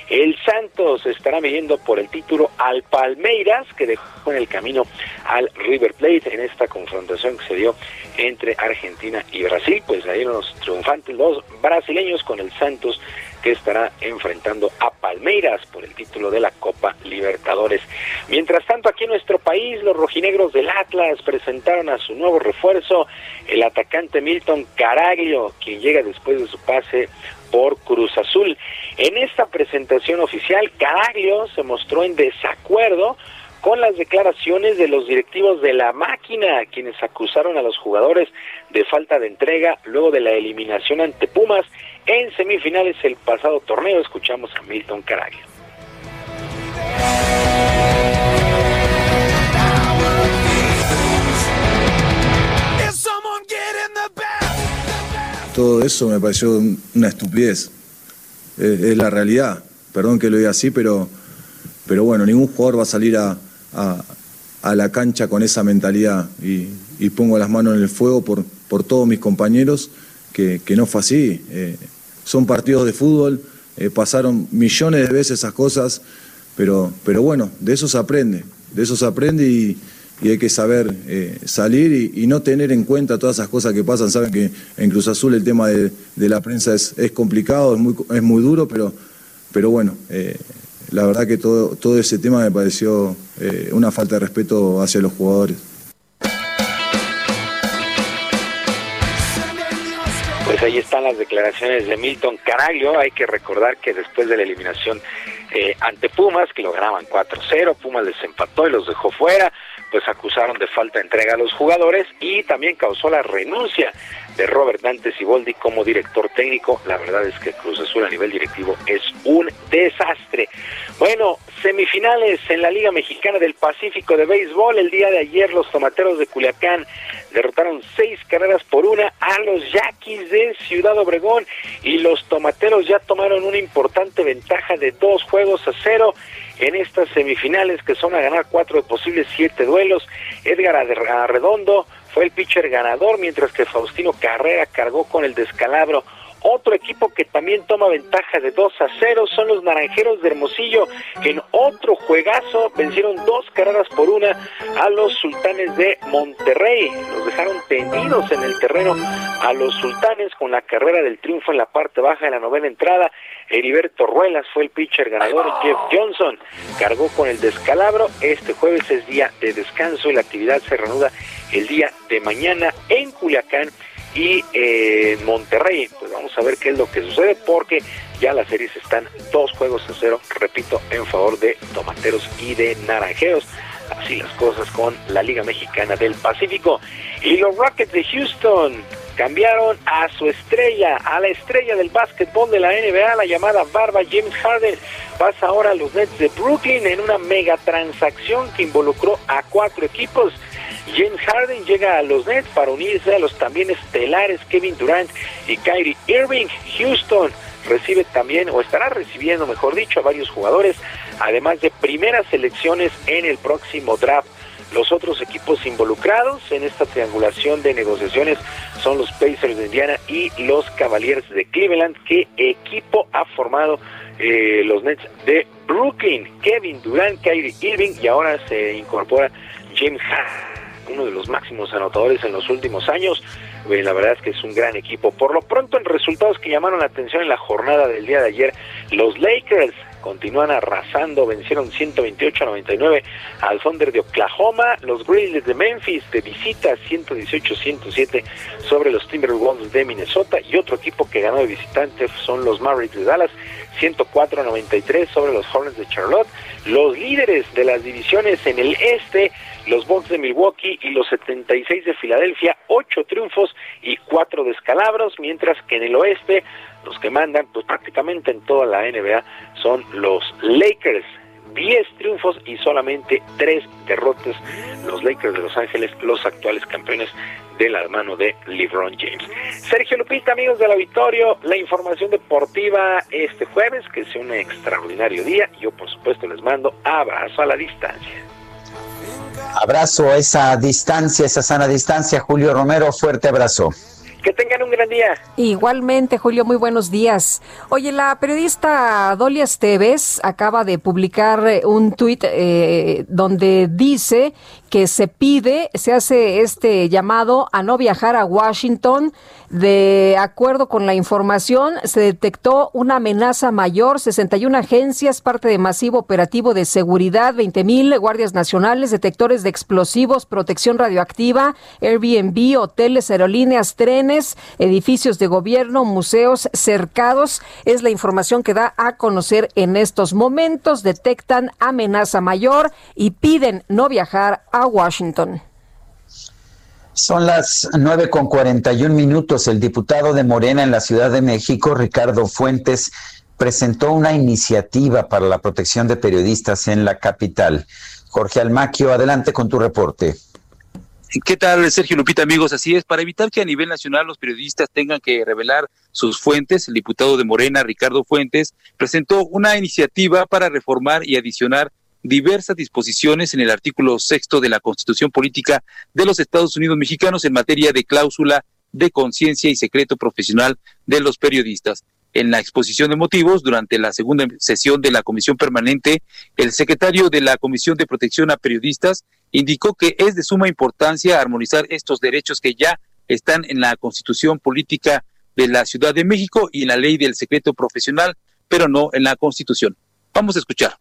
El Santos estará midiendo por el título al Palmeiras, que dejó en el camino al River Plate en esta confrontación que se dio entre Argentina y Brasil. Pues ahí los triunfantes, los brasileños con el Santos que estará enfrentando a Palmeiras por el título de la Copa Libertadores. Mientras tanto, aquí en nuestro país, los rojinegros del Atlas presentaron a su nuevo refuerzo, el atacante Milton Caraglio, quien llega después de su pase por Cruz Azul. En esta presentación oficial, Caraglio se mostró en desacuerdo con las declaraciones de los directivos de la máquina, quienes acusaron a los jugadores de falta de entrega luego de la eliminación ante Pumas en semifinales el pasado torneo. Escuchamos a Milton Caraglio. Todo eso me pareció una estupidez. Es, la realidad. Perdón que lo diga así, pero, pero bueno, ningún jugador va a salir a, a, la cancha con esa mentalidad. Y, pongo las manos en el fuego por, por todos mis compañeros, que, que no fue así. Eh, son partidos de fútbol, eh, pasaron millones de veces esas cosas, pero, pero bueno, de eso se aprende, de eso se aprende y, hay que saber eh, salir y, no tener en cuenta todas esas cosas que pasan. Saben que en Cruz Azul el tema de, la prensa es, es, complicado, es muy, es muy duro, pero, pero bueno, eh, la verdad que todo, todo ese tema me pareció una falta de respeto hacia los jugadores. Pues ahí están las declaraciones de Milton Caraglio. Hay que recordar que después de la eliminación eh, ante Pumas, que lo ganaban 4-0, Pumas les empató y los dejó fuera, pues acusaron de falta de entrega a los jugadores y también causó la renuncia de Robert Dante Siboldi como director técnico. La verdad es que Cruz Azul a nivel directivo es un desastre. Bueno, semifinales en la Liga Mexicana del Pacífico de Béisbol. El día de ayer los tomateros de Culiacán derrotaron seis carreras por una a los Yaquis de Ciudad Obregón y los tomateros ya tomaron una importante ventaja de dos juegos a cero en estas semifinales que son a ganar cuatro de posibles siete duelos. Edgar Arredondo fue el pitcher ganador, mientras que Faustino Carrera cargó con el descalabro. Otro equipo que también toma ventaja de 2 a 0 son los Naranjeros de Hermosillo, que en otro juegazo vencieron dos carreras por una a los Sultanes de Monterrey. Los dejaron tendidos en el terreno a los Sultanes con la carrera del triunfo en la parte baja de la novena entrada. Heriberto Ruelas fue el pitcher ganador. Jeff Johnson cargó con el descalabro. Este jueves es día de descanso y la actividad se reanuda el día de mañana en Culiacán y en Monterrey. Pues vamos a ver qué es lo que sucede porque ya las series están dos juegos a cero, repito, en favor de Tomateros y de Naranjeros. Así las cosas con la Liga Mexicana del Pacífico. Y los Rockets de Houston cambiaron a su estrella, a la estrella del básquetbol de la NBA, la llamada Barba James Harden. Pasa ahora a los Nets de Brooklyn en una mega transacción que involucró a cuatro equipos. James Harden llega a los Nets para unirse a los también estelares Kevin Durant y Kyrie Irving. Houston recibe también, o estará recibiendo, mejor dicho, a varios jugadores, además de primeras selecciones en el próximo draft. Los otros equipos involucrados en esta triangulación de negociaciones son los Pacers de Indiana y los Cavaliers de Cleveland. ¿Qué equipo ha formado eh, los Nets de Brooklyn? Kevin Durant, Kyrie Irving y ahora se incorpora James Harden uno de los máximos anotadores en los últimos años. Eh, la verdad es que es un gran equipo. Por lo pronto, en resultados que llamaron la atención en la jornada del día de ayer, los Lakers continúan arrasando, vencieron 128 a 99 al Thunder de Oklahoma, los Grizzlies de Memphis de visita 118-107 sobre los Timberwolves de Minnesota y otro equipo que ganó de visitante son los Mavericks de Dallas 104 a 93 sobre los Hornets de Charlotte, los líderes de las divisiones en el este los Bucks de Milwaukee y los 76 de Filadelfia, ocho triunfos y cuatro descalabros, mientras que en el oeste los que mandan pues prácticamente en toda la NBA son los Lakers, 10 triunfos y solamente 3 derrotas. Los Lakers de Los Ángeles, los actuales campeones de la mano de LeBron James. Sergio Lupita, amigos del auditorio, la información deportiva este jueves, que sea un extraordinario día. Yo, por supuesto, les mando abrazo a la distancia. Abrazo a esa distancia, esa sana distancia. Julio Romero, fuerte abrazo. Que tengan un gran día. Igualmente, Julio, muy buenos días. Oye, la periodista Dolia Esteves acaba de publicar eh, un tuit eh, donde dice que se pide, se hace este llamado a no viajar a Washington De acuerdo con la información, se detectó una amenaza mayor, 61 agencias, parte de masivo operativo de seguridad, 20 mil guardias nacionales, detectores de explosivos, protección radioactiva, Airbnb, hoteles, aerolíneas, trenes, edificios de gobierno, museos cercados. Es la información que da a conocer en estos momentos. Detectan amenaza mayor y piden no viajar a Washington. Son las nueve con cuarenta y un minutos. El diputado de Morena en la Ciudad de México, Ricardo Fuentes, presentó una iniciativa para la protección de periodistas en la capital. Jorge Almaquio, adelante con tu reporte. ¿Qué tal, Sergio Lupita, amigos? Así es, para evitar que a nivel nacional los periodistas tengan que revelar sus fuentes, el diputado de Morena, Ricardo Fuentes, presentó una iniciativa para reformar y adicionar diversas disposiciones en el artículo sexto de la Constitución Política de los Estados Unidos Mexicanos en materia de cláusula de conciencia y secreto profesional de los periodistas. En la exposición de motivos, durante la segunda sesión de la Comisión Permanente, el secretario de la Comisión de Protección a Periodistas indicó que es de suma importancia armonizar estos derechos que ya están en la Constitución Política de la Ciudad de México y en la Ley del Secreto Profesional, pero no en la Constitución. Vamos a escuchar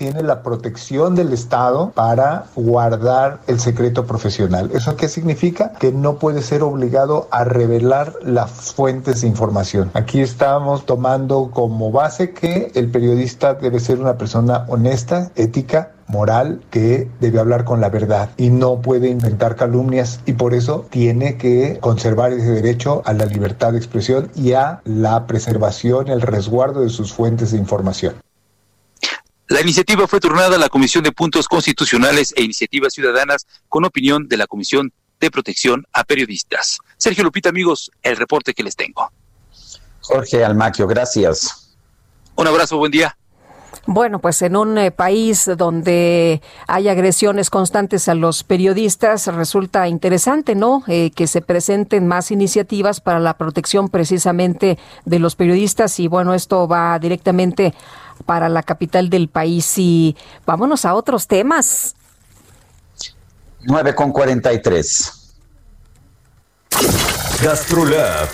tiene la protección del Estado para guardar el secreto profesional. ¿Eso qué significa? Que no puede ser obligado a revelar las fuentes de información. Aquí estamos tomando como base que el periodista debe ser una persona honesta, ética, moral que debe hablar con la verdad y no puede inventar calumnias y por eso tiene que conservar ese derecho a la libertad de expresión y a la preservación, el resguardo de sus fuentes de información. La iniciativa fue turnada a la Comisión de Puntos Constitucionales e Iniciativas Ciudadanas con opinión de la Comisión de Protección a Periodistas. Sergio Lupita, amigos, el reporte que les tengo. Jorge Almaquio, gracias. Un abrazo, buen día. Bueno, pues en un eh, país donde hay agresiones constantes a los periodistas, resulta interesante, ¿no? Eh, que se presenten más iniciativas para la protección precisamente de los periodistas y bueno, esto va directamente para la capital del país. Y vámonos a otros temas. 9 con 43. Gastrolab.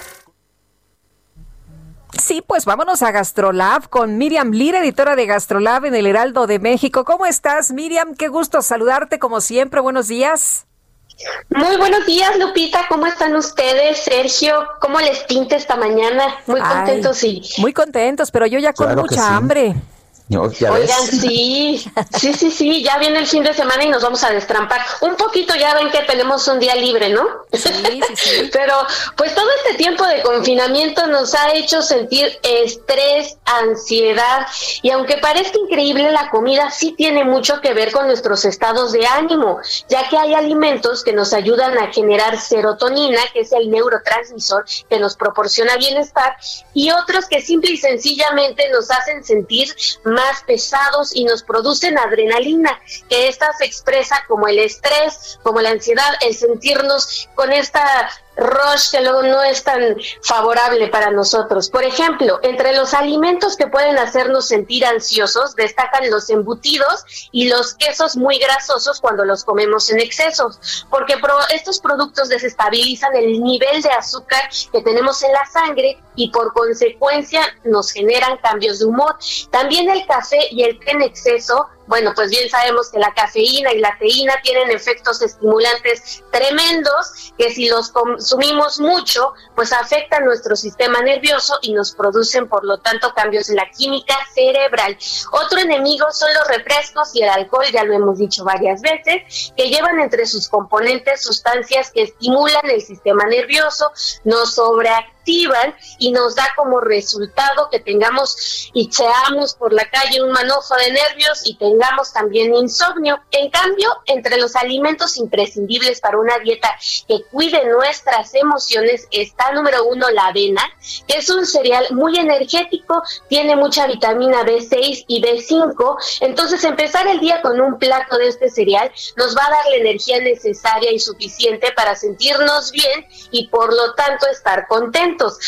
Sí, pues vámonos a Gastrolab con Miriam Lira, editora de Gastrolab en el Heraldo de México. ¿Cómo estás, Miriam? Qué gusto saludarte como siempre. Buenos días. Muy buenos días, Lupita. ¿Cómo están ustedes? Sergio, ¿cómo les pinta esta mañana? Muy contentos, sí. Muy contentos, pero yo ya con mucha hambre. Oigan, sí, sí, sí, sí, ya viene el fin de semana y nos vamos a destrampar. Un poquito ya ven que tenemos un día libre, ¿no? Sí, sí, sí. Pero pues todo este tiempo de confinamiento nos ha hecho sentir estrés, ansiedad y aunque parezca increíble, la comida sí tiene mucho que ver con nuestros estados de ánimo, ya que hay alimentos que nos ayudan a generar serotonina, que es el neurotransmisor que nos proporciona bienestar, y otros que simple y sencillamente nos hacen sentir más pesados y nos producen adrenalina, que esta se expresa como el estrés, como la ansiedad, el sentirnos con esta rush que luego no es tan favorable para nosotros. Por ejemplo, entre los alimentos que pueden hacernos sentir ansiosos destacan los embutidos y los quesos muy grasosos cuando los comemos en excesos, porque estos productos desestabilizan el nivel de azúcar que tenemos en la sangre y por consecuencia nos generan cambios de humor. También el café y el té en exceso bueno, pues bien sabemos que la cafeína y la teína tienen efectos estimulantes tremendos que si los consumimos mucho, pues afectan nuestro sistema nervioso y nos producen, por lo tanto, cambios en la química cerebral. Otro enemigo son los refrescos y el alcohol, ya lo hemos dicho varias veces, que llevan entre sus componentes sustancias que estimulan el sistema nervioso, nos sobreactivan y nos da como resultado que tengamos y seamos por la calle un manojo de nervios y tengamos también insomnio. En cambio, entre los alimentos imprescindibles para una dieta que cuide nuestras emociones está número uno la avena, que es un cereal muy energético, tiene mucha vitamina B6 y B5, entonces empezar el día con un plato de este cereal nos va a dar la energía necesaria y suficiente para sentirnos bien y por lo tanto estar contentos momentos.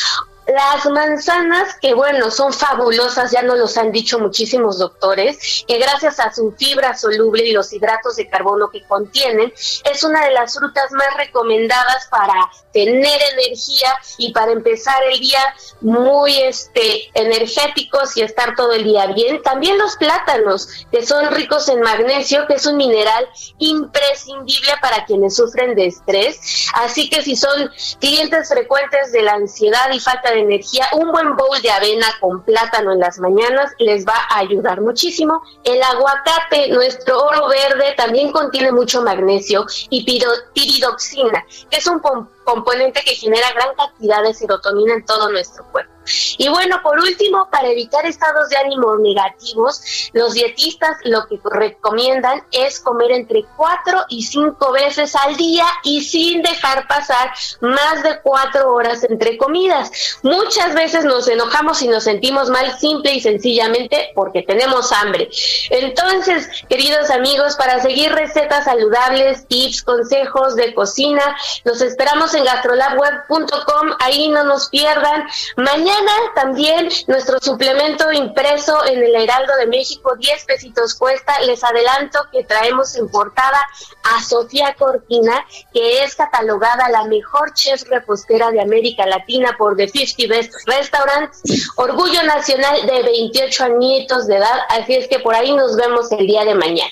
Las manzanas, que bueno, son fabulosas, ya nos los han dicho muchísimos doctores, que gracias a su fibra soluble y los hidratos de carbono que contienen, es una de las frutas más recomendadas para tener energía y para empezar el día muy este energéticos y estar todo el día bien. También los plátanos, que son ricos en magnesio, que es un mineral imprescindible para quienes sufren de estrés. Así que si son clientes frecuentes de la ansiedad y falta de energía, un buen bowl de avena con plátano en las mañanas les va a ayudar muchísimo. El aguacate, nuestro oro verde, también contiene mucho magnesio y piridoxina, que es un componente que genera gran cantidad de serotonina en todo nuestro cuerpo. Y bueno, por último, para evitar estados de ánimo negativos, los dietistas lo que recomiendan es comer entre cuatro y cinco veces al día y sin dejar pasar más de cuatro horas entre comidas. Muchas veces nos enojamos y nos sentimos mal simple y sencillamente porque tenemos hambre. Entonces, queridos amigos, para seguir recetas saludables, tips, consejos de cocina, los esperamos en gastrolabweb.com. Ahí no nos pierdan. Mañana también nuestro suplemento impreso en el Heraldo de México, 10 pesitos cuesta. Les adelanto que traemos en portada a Sofía Cortina, que es catalogada la mejor chef repostera de América Latina por The 50 Best Restaurants, orgullo nacional de 28 añitos de edad. Así es que por ahí nos vemos el día de mañana.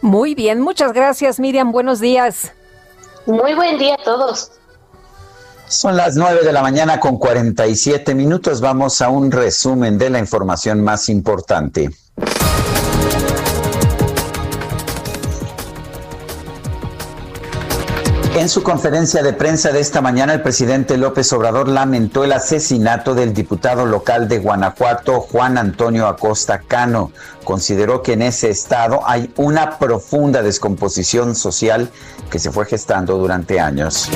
Muy bien, muchas gracias Miriam, buenos días. Muy buen día a todos. Son las 9 de la mañana con 47 minutos. Vamos a un resumen de la información más importante. En su conferencia de prensa de esta mañana, el presidente López Obrador lamentó el asesinato del diputado local de Guanajuato, Juan Antonio Acosta Cano. Consideró que en ese estado hay una profunda descomposición social que se fue gestando durante años.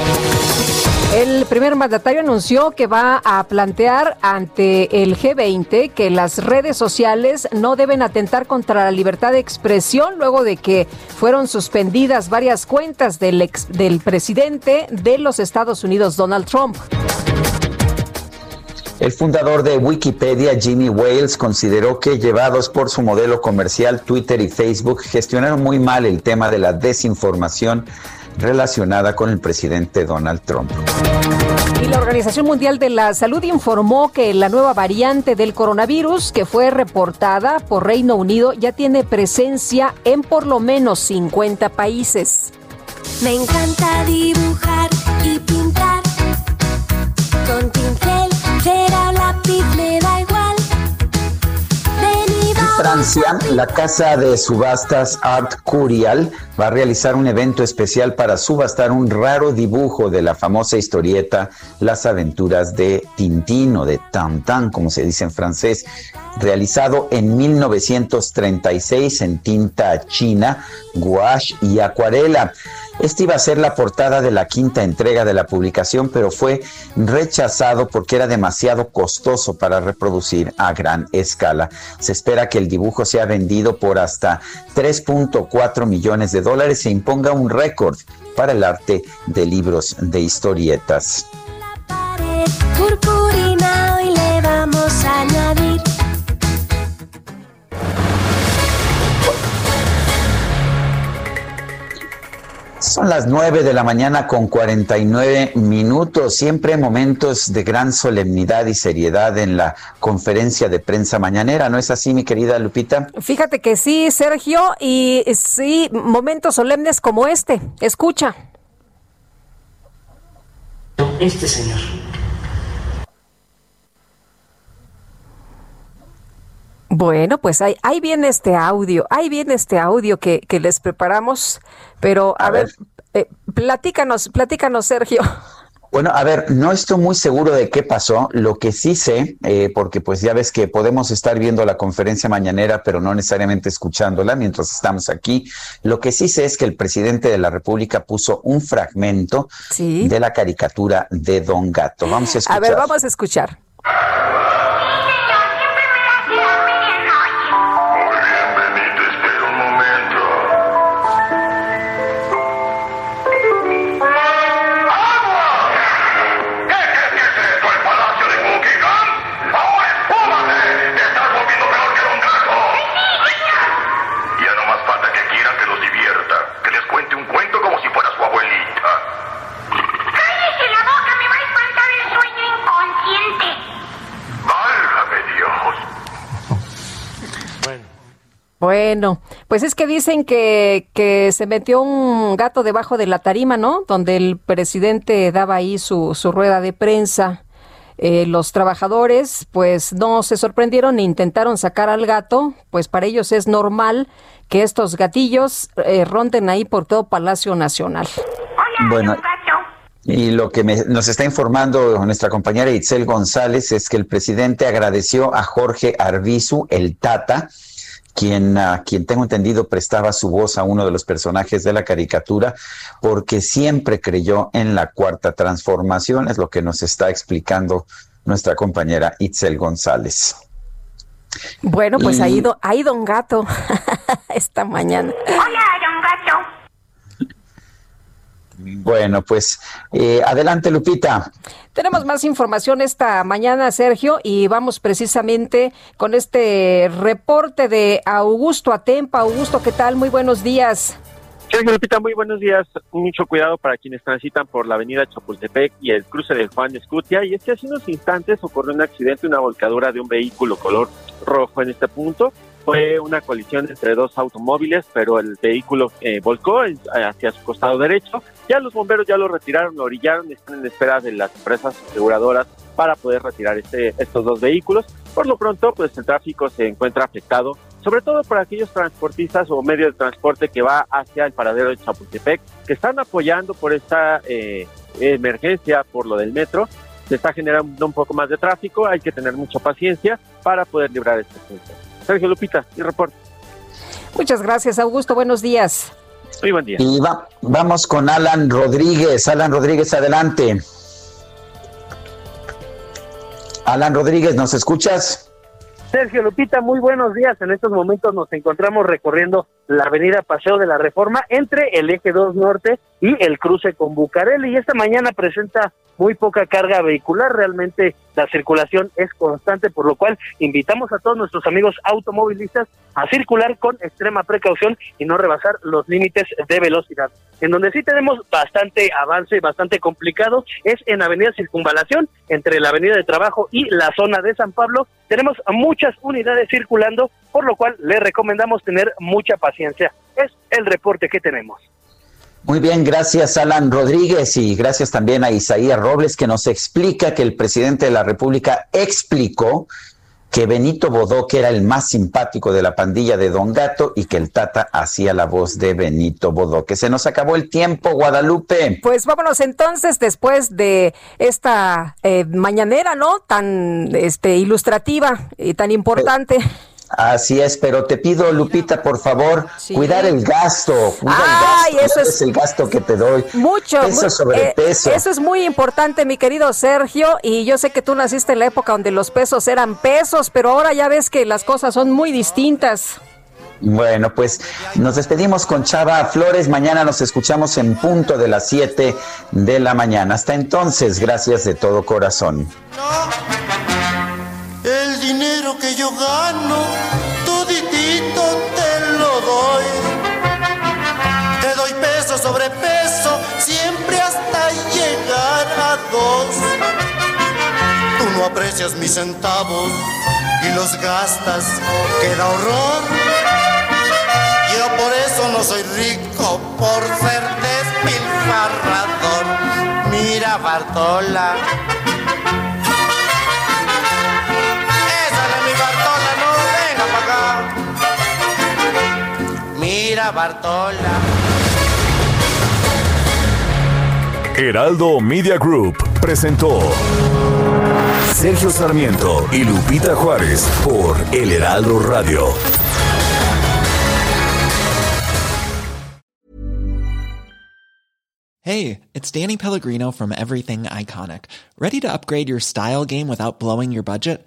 El primer mandatario anunció que va a plantear ante el G20 que las redes sociales no deben atentar contra la libertad de expresión luego de que fueron suspendidas varias cuentas del, ex, del presidente de los Estados Unidos, Donald Trump. El fundador de Wikipedia, Jimmy Wales, consideró que llevados por su modelo comercial, Twitter y Facebook gestionaron muy mal el tema de la desinformación relacionada con el presidente Donald Trump. Y la Organización Mundial de la Salud informó que la nueva variante del coronavirus que fue reportada por Reino Unido ya tiene presencia en por lo menos 50 países. Me encanta dibujar y pintar con pincel, cera, lápiz, da igual. Francia, la casa de subastas Art Curial va a realizar un evento especial para subastar un raro dibujo de la famosa historieta Las aventuras de Tintín o de Tantan, como se dice en francés, realizado en 1936 en tinta china, gouache y acuarela. Este iba a ser la portada de la quinta entrega de la publicación, pero fue rechazado porque era demasiado costoso para reproducir a gran escala. Se espera que el dibujo sea vendido por hasta 3.4 millones de dólares e imponga un récord para el arte de libros de historietas. Purpurina, hoy le vamos a añadir Son las 9 de la mañana con 49 minutos, siempre momentos de gran solemnidad y seriedad en la conferencia de prensa mañanera, ¿no es así, mi querida Lupita? Fíjate que sí, Sergio, y sí, momentos solemnes como este. Escucha. Este señor. Bueno, pues ahí, ahí viene este audio, ahí viene este audio que, que les preparamos, pero a, ver, eh, platícanos, platícanos, Sergio. Bueno, a ver, no estoy muy seguro de qué pasó. Lo que sí sé, eh, porque pues ya ves que podemos estar viendo la conferencia mañanera, pero no necesariamente escuchándola mientras estamos aquí. Lo que sí sé es que el presidente de la República puso un fragmento de la caricatura de Don Gato. Vamos a escuchar. A ver, vamos a escuchar. Bueno, pues es que dicen que, que se metió un gato debajo de la tarima, ¿no? Donde el presidente daba ahí su, su rueda de prensa. Eh, los trabajadores pues no se sorprendieron e intentaron sacar al gato, pues para ellos es normal que estos gatillos eh, ronden ahí por todo Palacio Nacional. Bueno, y lo que me- nos está informando nuestra compañera Itzel González es que el presidente agradeció a Jorge Arbizu, el Tata, quien, quien tengo entendido prestaba su voz a uno de los personajes de la caricatura, porque siempre creyó en la cuarta transformación, es lo que nos está explicando nuestra compañera Itzel González. Bueno, pues Y- ahí, do- ahí don gato esta mañana. Bueno, pues eh, adelante, Lupita. Tenemos más información esta mañana, Sergio, y vamos precisamente con este reporte de Augusto Atempa. Augusto, ¿qué tal? Muy buenos días. Sergio Lupita, muy buenos días. Mucho cuidado para quienes transitan por la avenida Chapultepec y el cruce de Juan Escutia. Y es que hace unos instantes ocurrió un accidente, una volcadura de un vehículo color rojo en este punto. Fue una colisión entre dos automóviles, pero el vehículo eh, volcó hacia su costado derecho. Ya los bomberos ya lo retiraron, lo orillaron, están en espera de las empresas aseguradoras para poder retirar este, estos dos vehículos. Por lo pronto, pues el tráfico se encuentra afectado, sobre todo por aquellos transportistas o medios de transporte que va hacia el paradero de Chapultepec, que están apoyando por esta eh, emergencia, por lo del metro. Se está generando un poco más de tráfico, hay que tener mucha paciencia para poder librar este asunto. Sergio Lupita, y reporte. Muchas gracias, Augusto. Buenos días. Muy buen día. Y va- vamos con Alan Rodríguez. Alan Rodríguez, adelante. Alan Rodríguez, ¿nos escuchas? Sergio Lupita, muy buenos días. En estos momentos nos encontramos recorriendo la avenida Paseo de la Reforma entre el eje 2 Norte y el cruce con Bucareli. Y esta mañana presenta muy poca carga vehicular. Realmente la circulación es constante, por lo cual invitamos a todos nuestros amigos automovilistas a circular con extrema precaución y no rebasar los límites de velocidad. En donde sí tenemos bastante avance, bastante complicado, es en Avenida Circunvalación, entre la Avenida de Trabajo y la zona de San Pablo. Tenemos muchas unidades circulando, por lo cual le recomendamos tener mucha paciencia. Es el reporte que tenemos. Muy bien, gracias Alan Rodríguez y gracias también a Isaías Robles que nos explica que el presidente de la República explicó que Benito Bodoque era el más simpático de la pandilla de Don Gato y que el Tata hacía la voz de Benito Bodoque. Se nos acabó el tiempo, Guadalupe. Pues vámonos entonces después de esta eh, mañanera, ¿no? Tan este, ilustrativa y tan importante. Así es, pero te pido, Lupita, por favor, cuidar el gasto. Cuida Ay, el gasto. eso es- el gasto que te doy. Mucho. Peso muy- sobre eh, peso. Eso es muy importante, mi querido Sergio. Y yo sé que tú naciste en la época donde los pesos eran pesos, pero ahora ya ves que las cosas son muy distintas. Bueno, pues nos despedimos con Chava Flores. Mañana nos escuchamos en punto de las 7 de la mañana. Hasta entonces, gracias de todo corazón. El dinero que yo gano, toditito te lo doy. Te doy peso sobre peso, siempre hasta llegar a dos. Tú no aprecias mis centavos y los gastas, queda horror. Yo por eso no soy rico, por ser despilfarrador. Mira Bartola. Bartola. Heraldo Media Group presentó Sergio Sarmiento y Lupita Juárez por El Heraldo Radio. Hey, it's Danny Pellegrino from Everything Iconic. Ready to upgrade your style game without blowing your budget?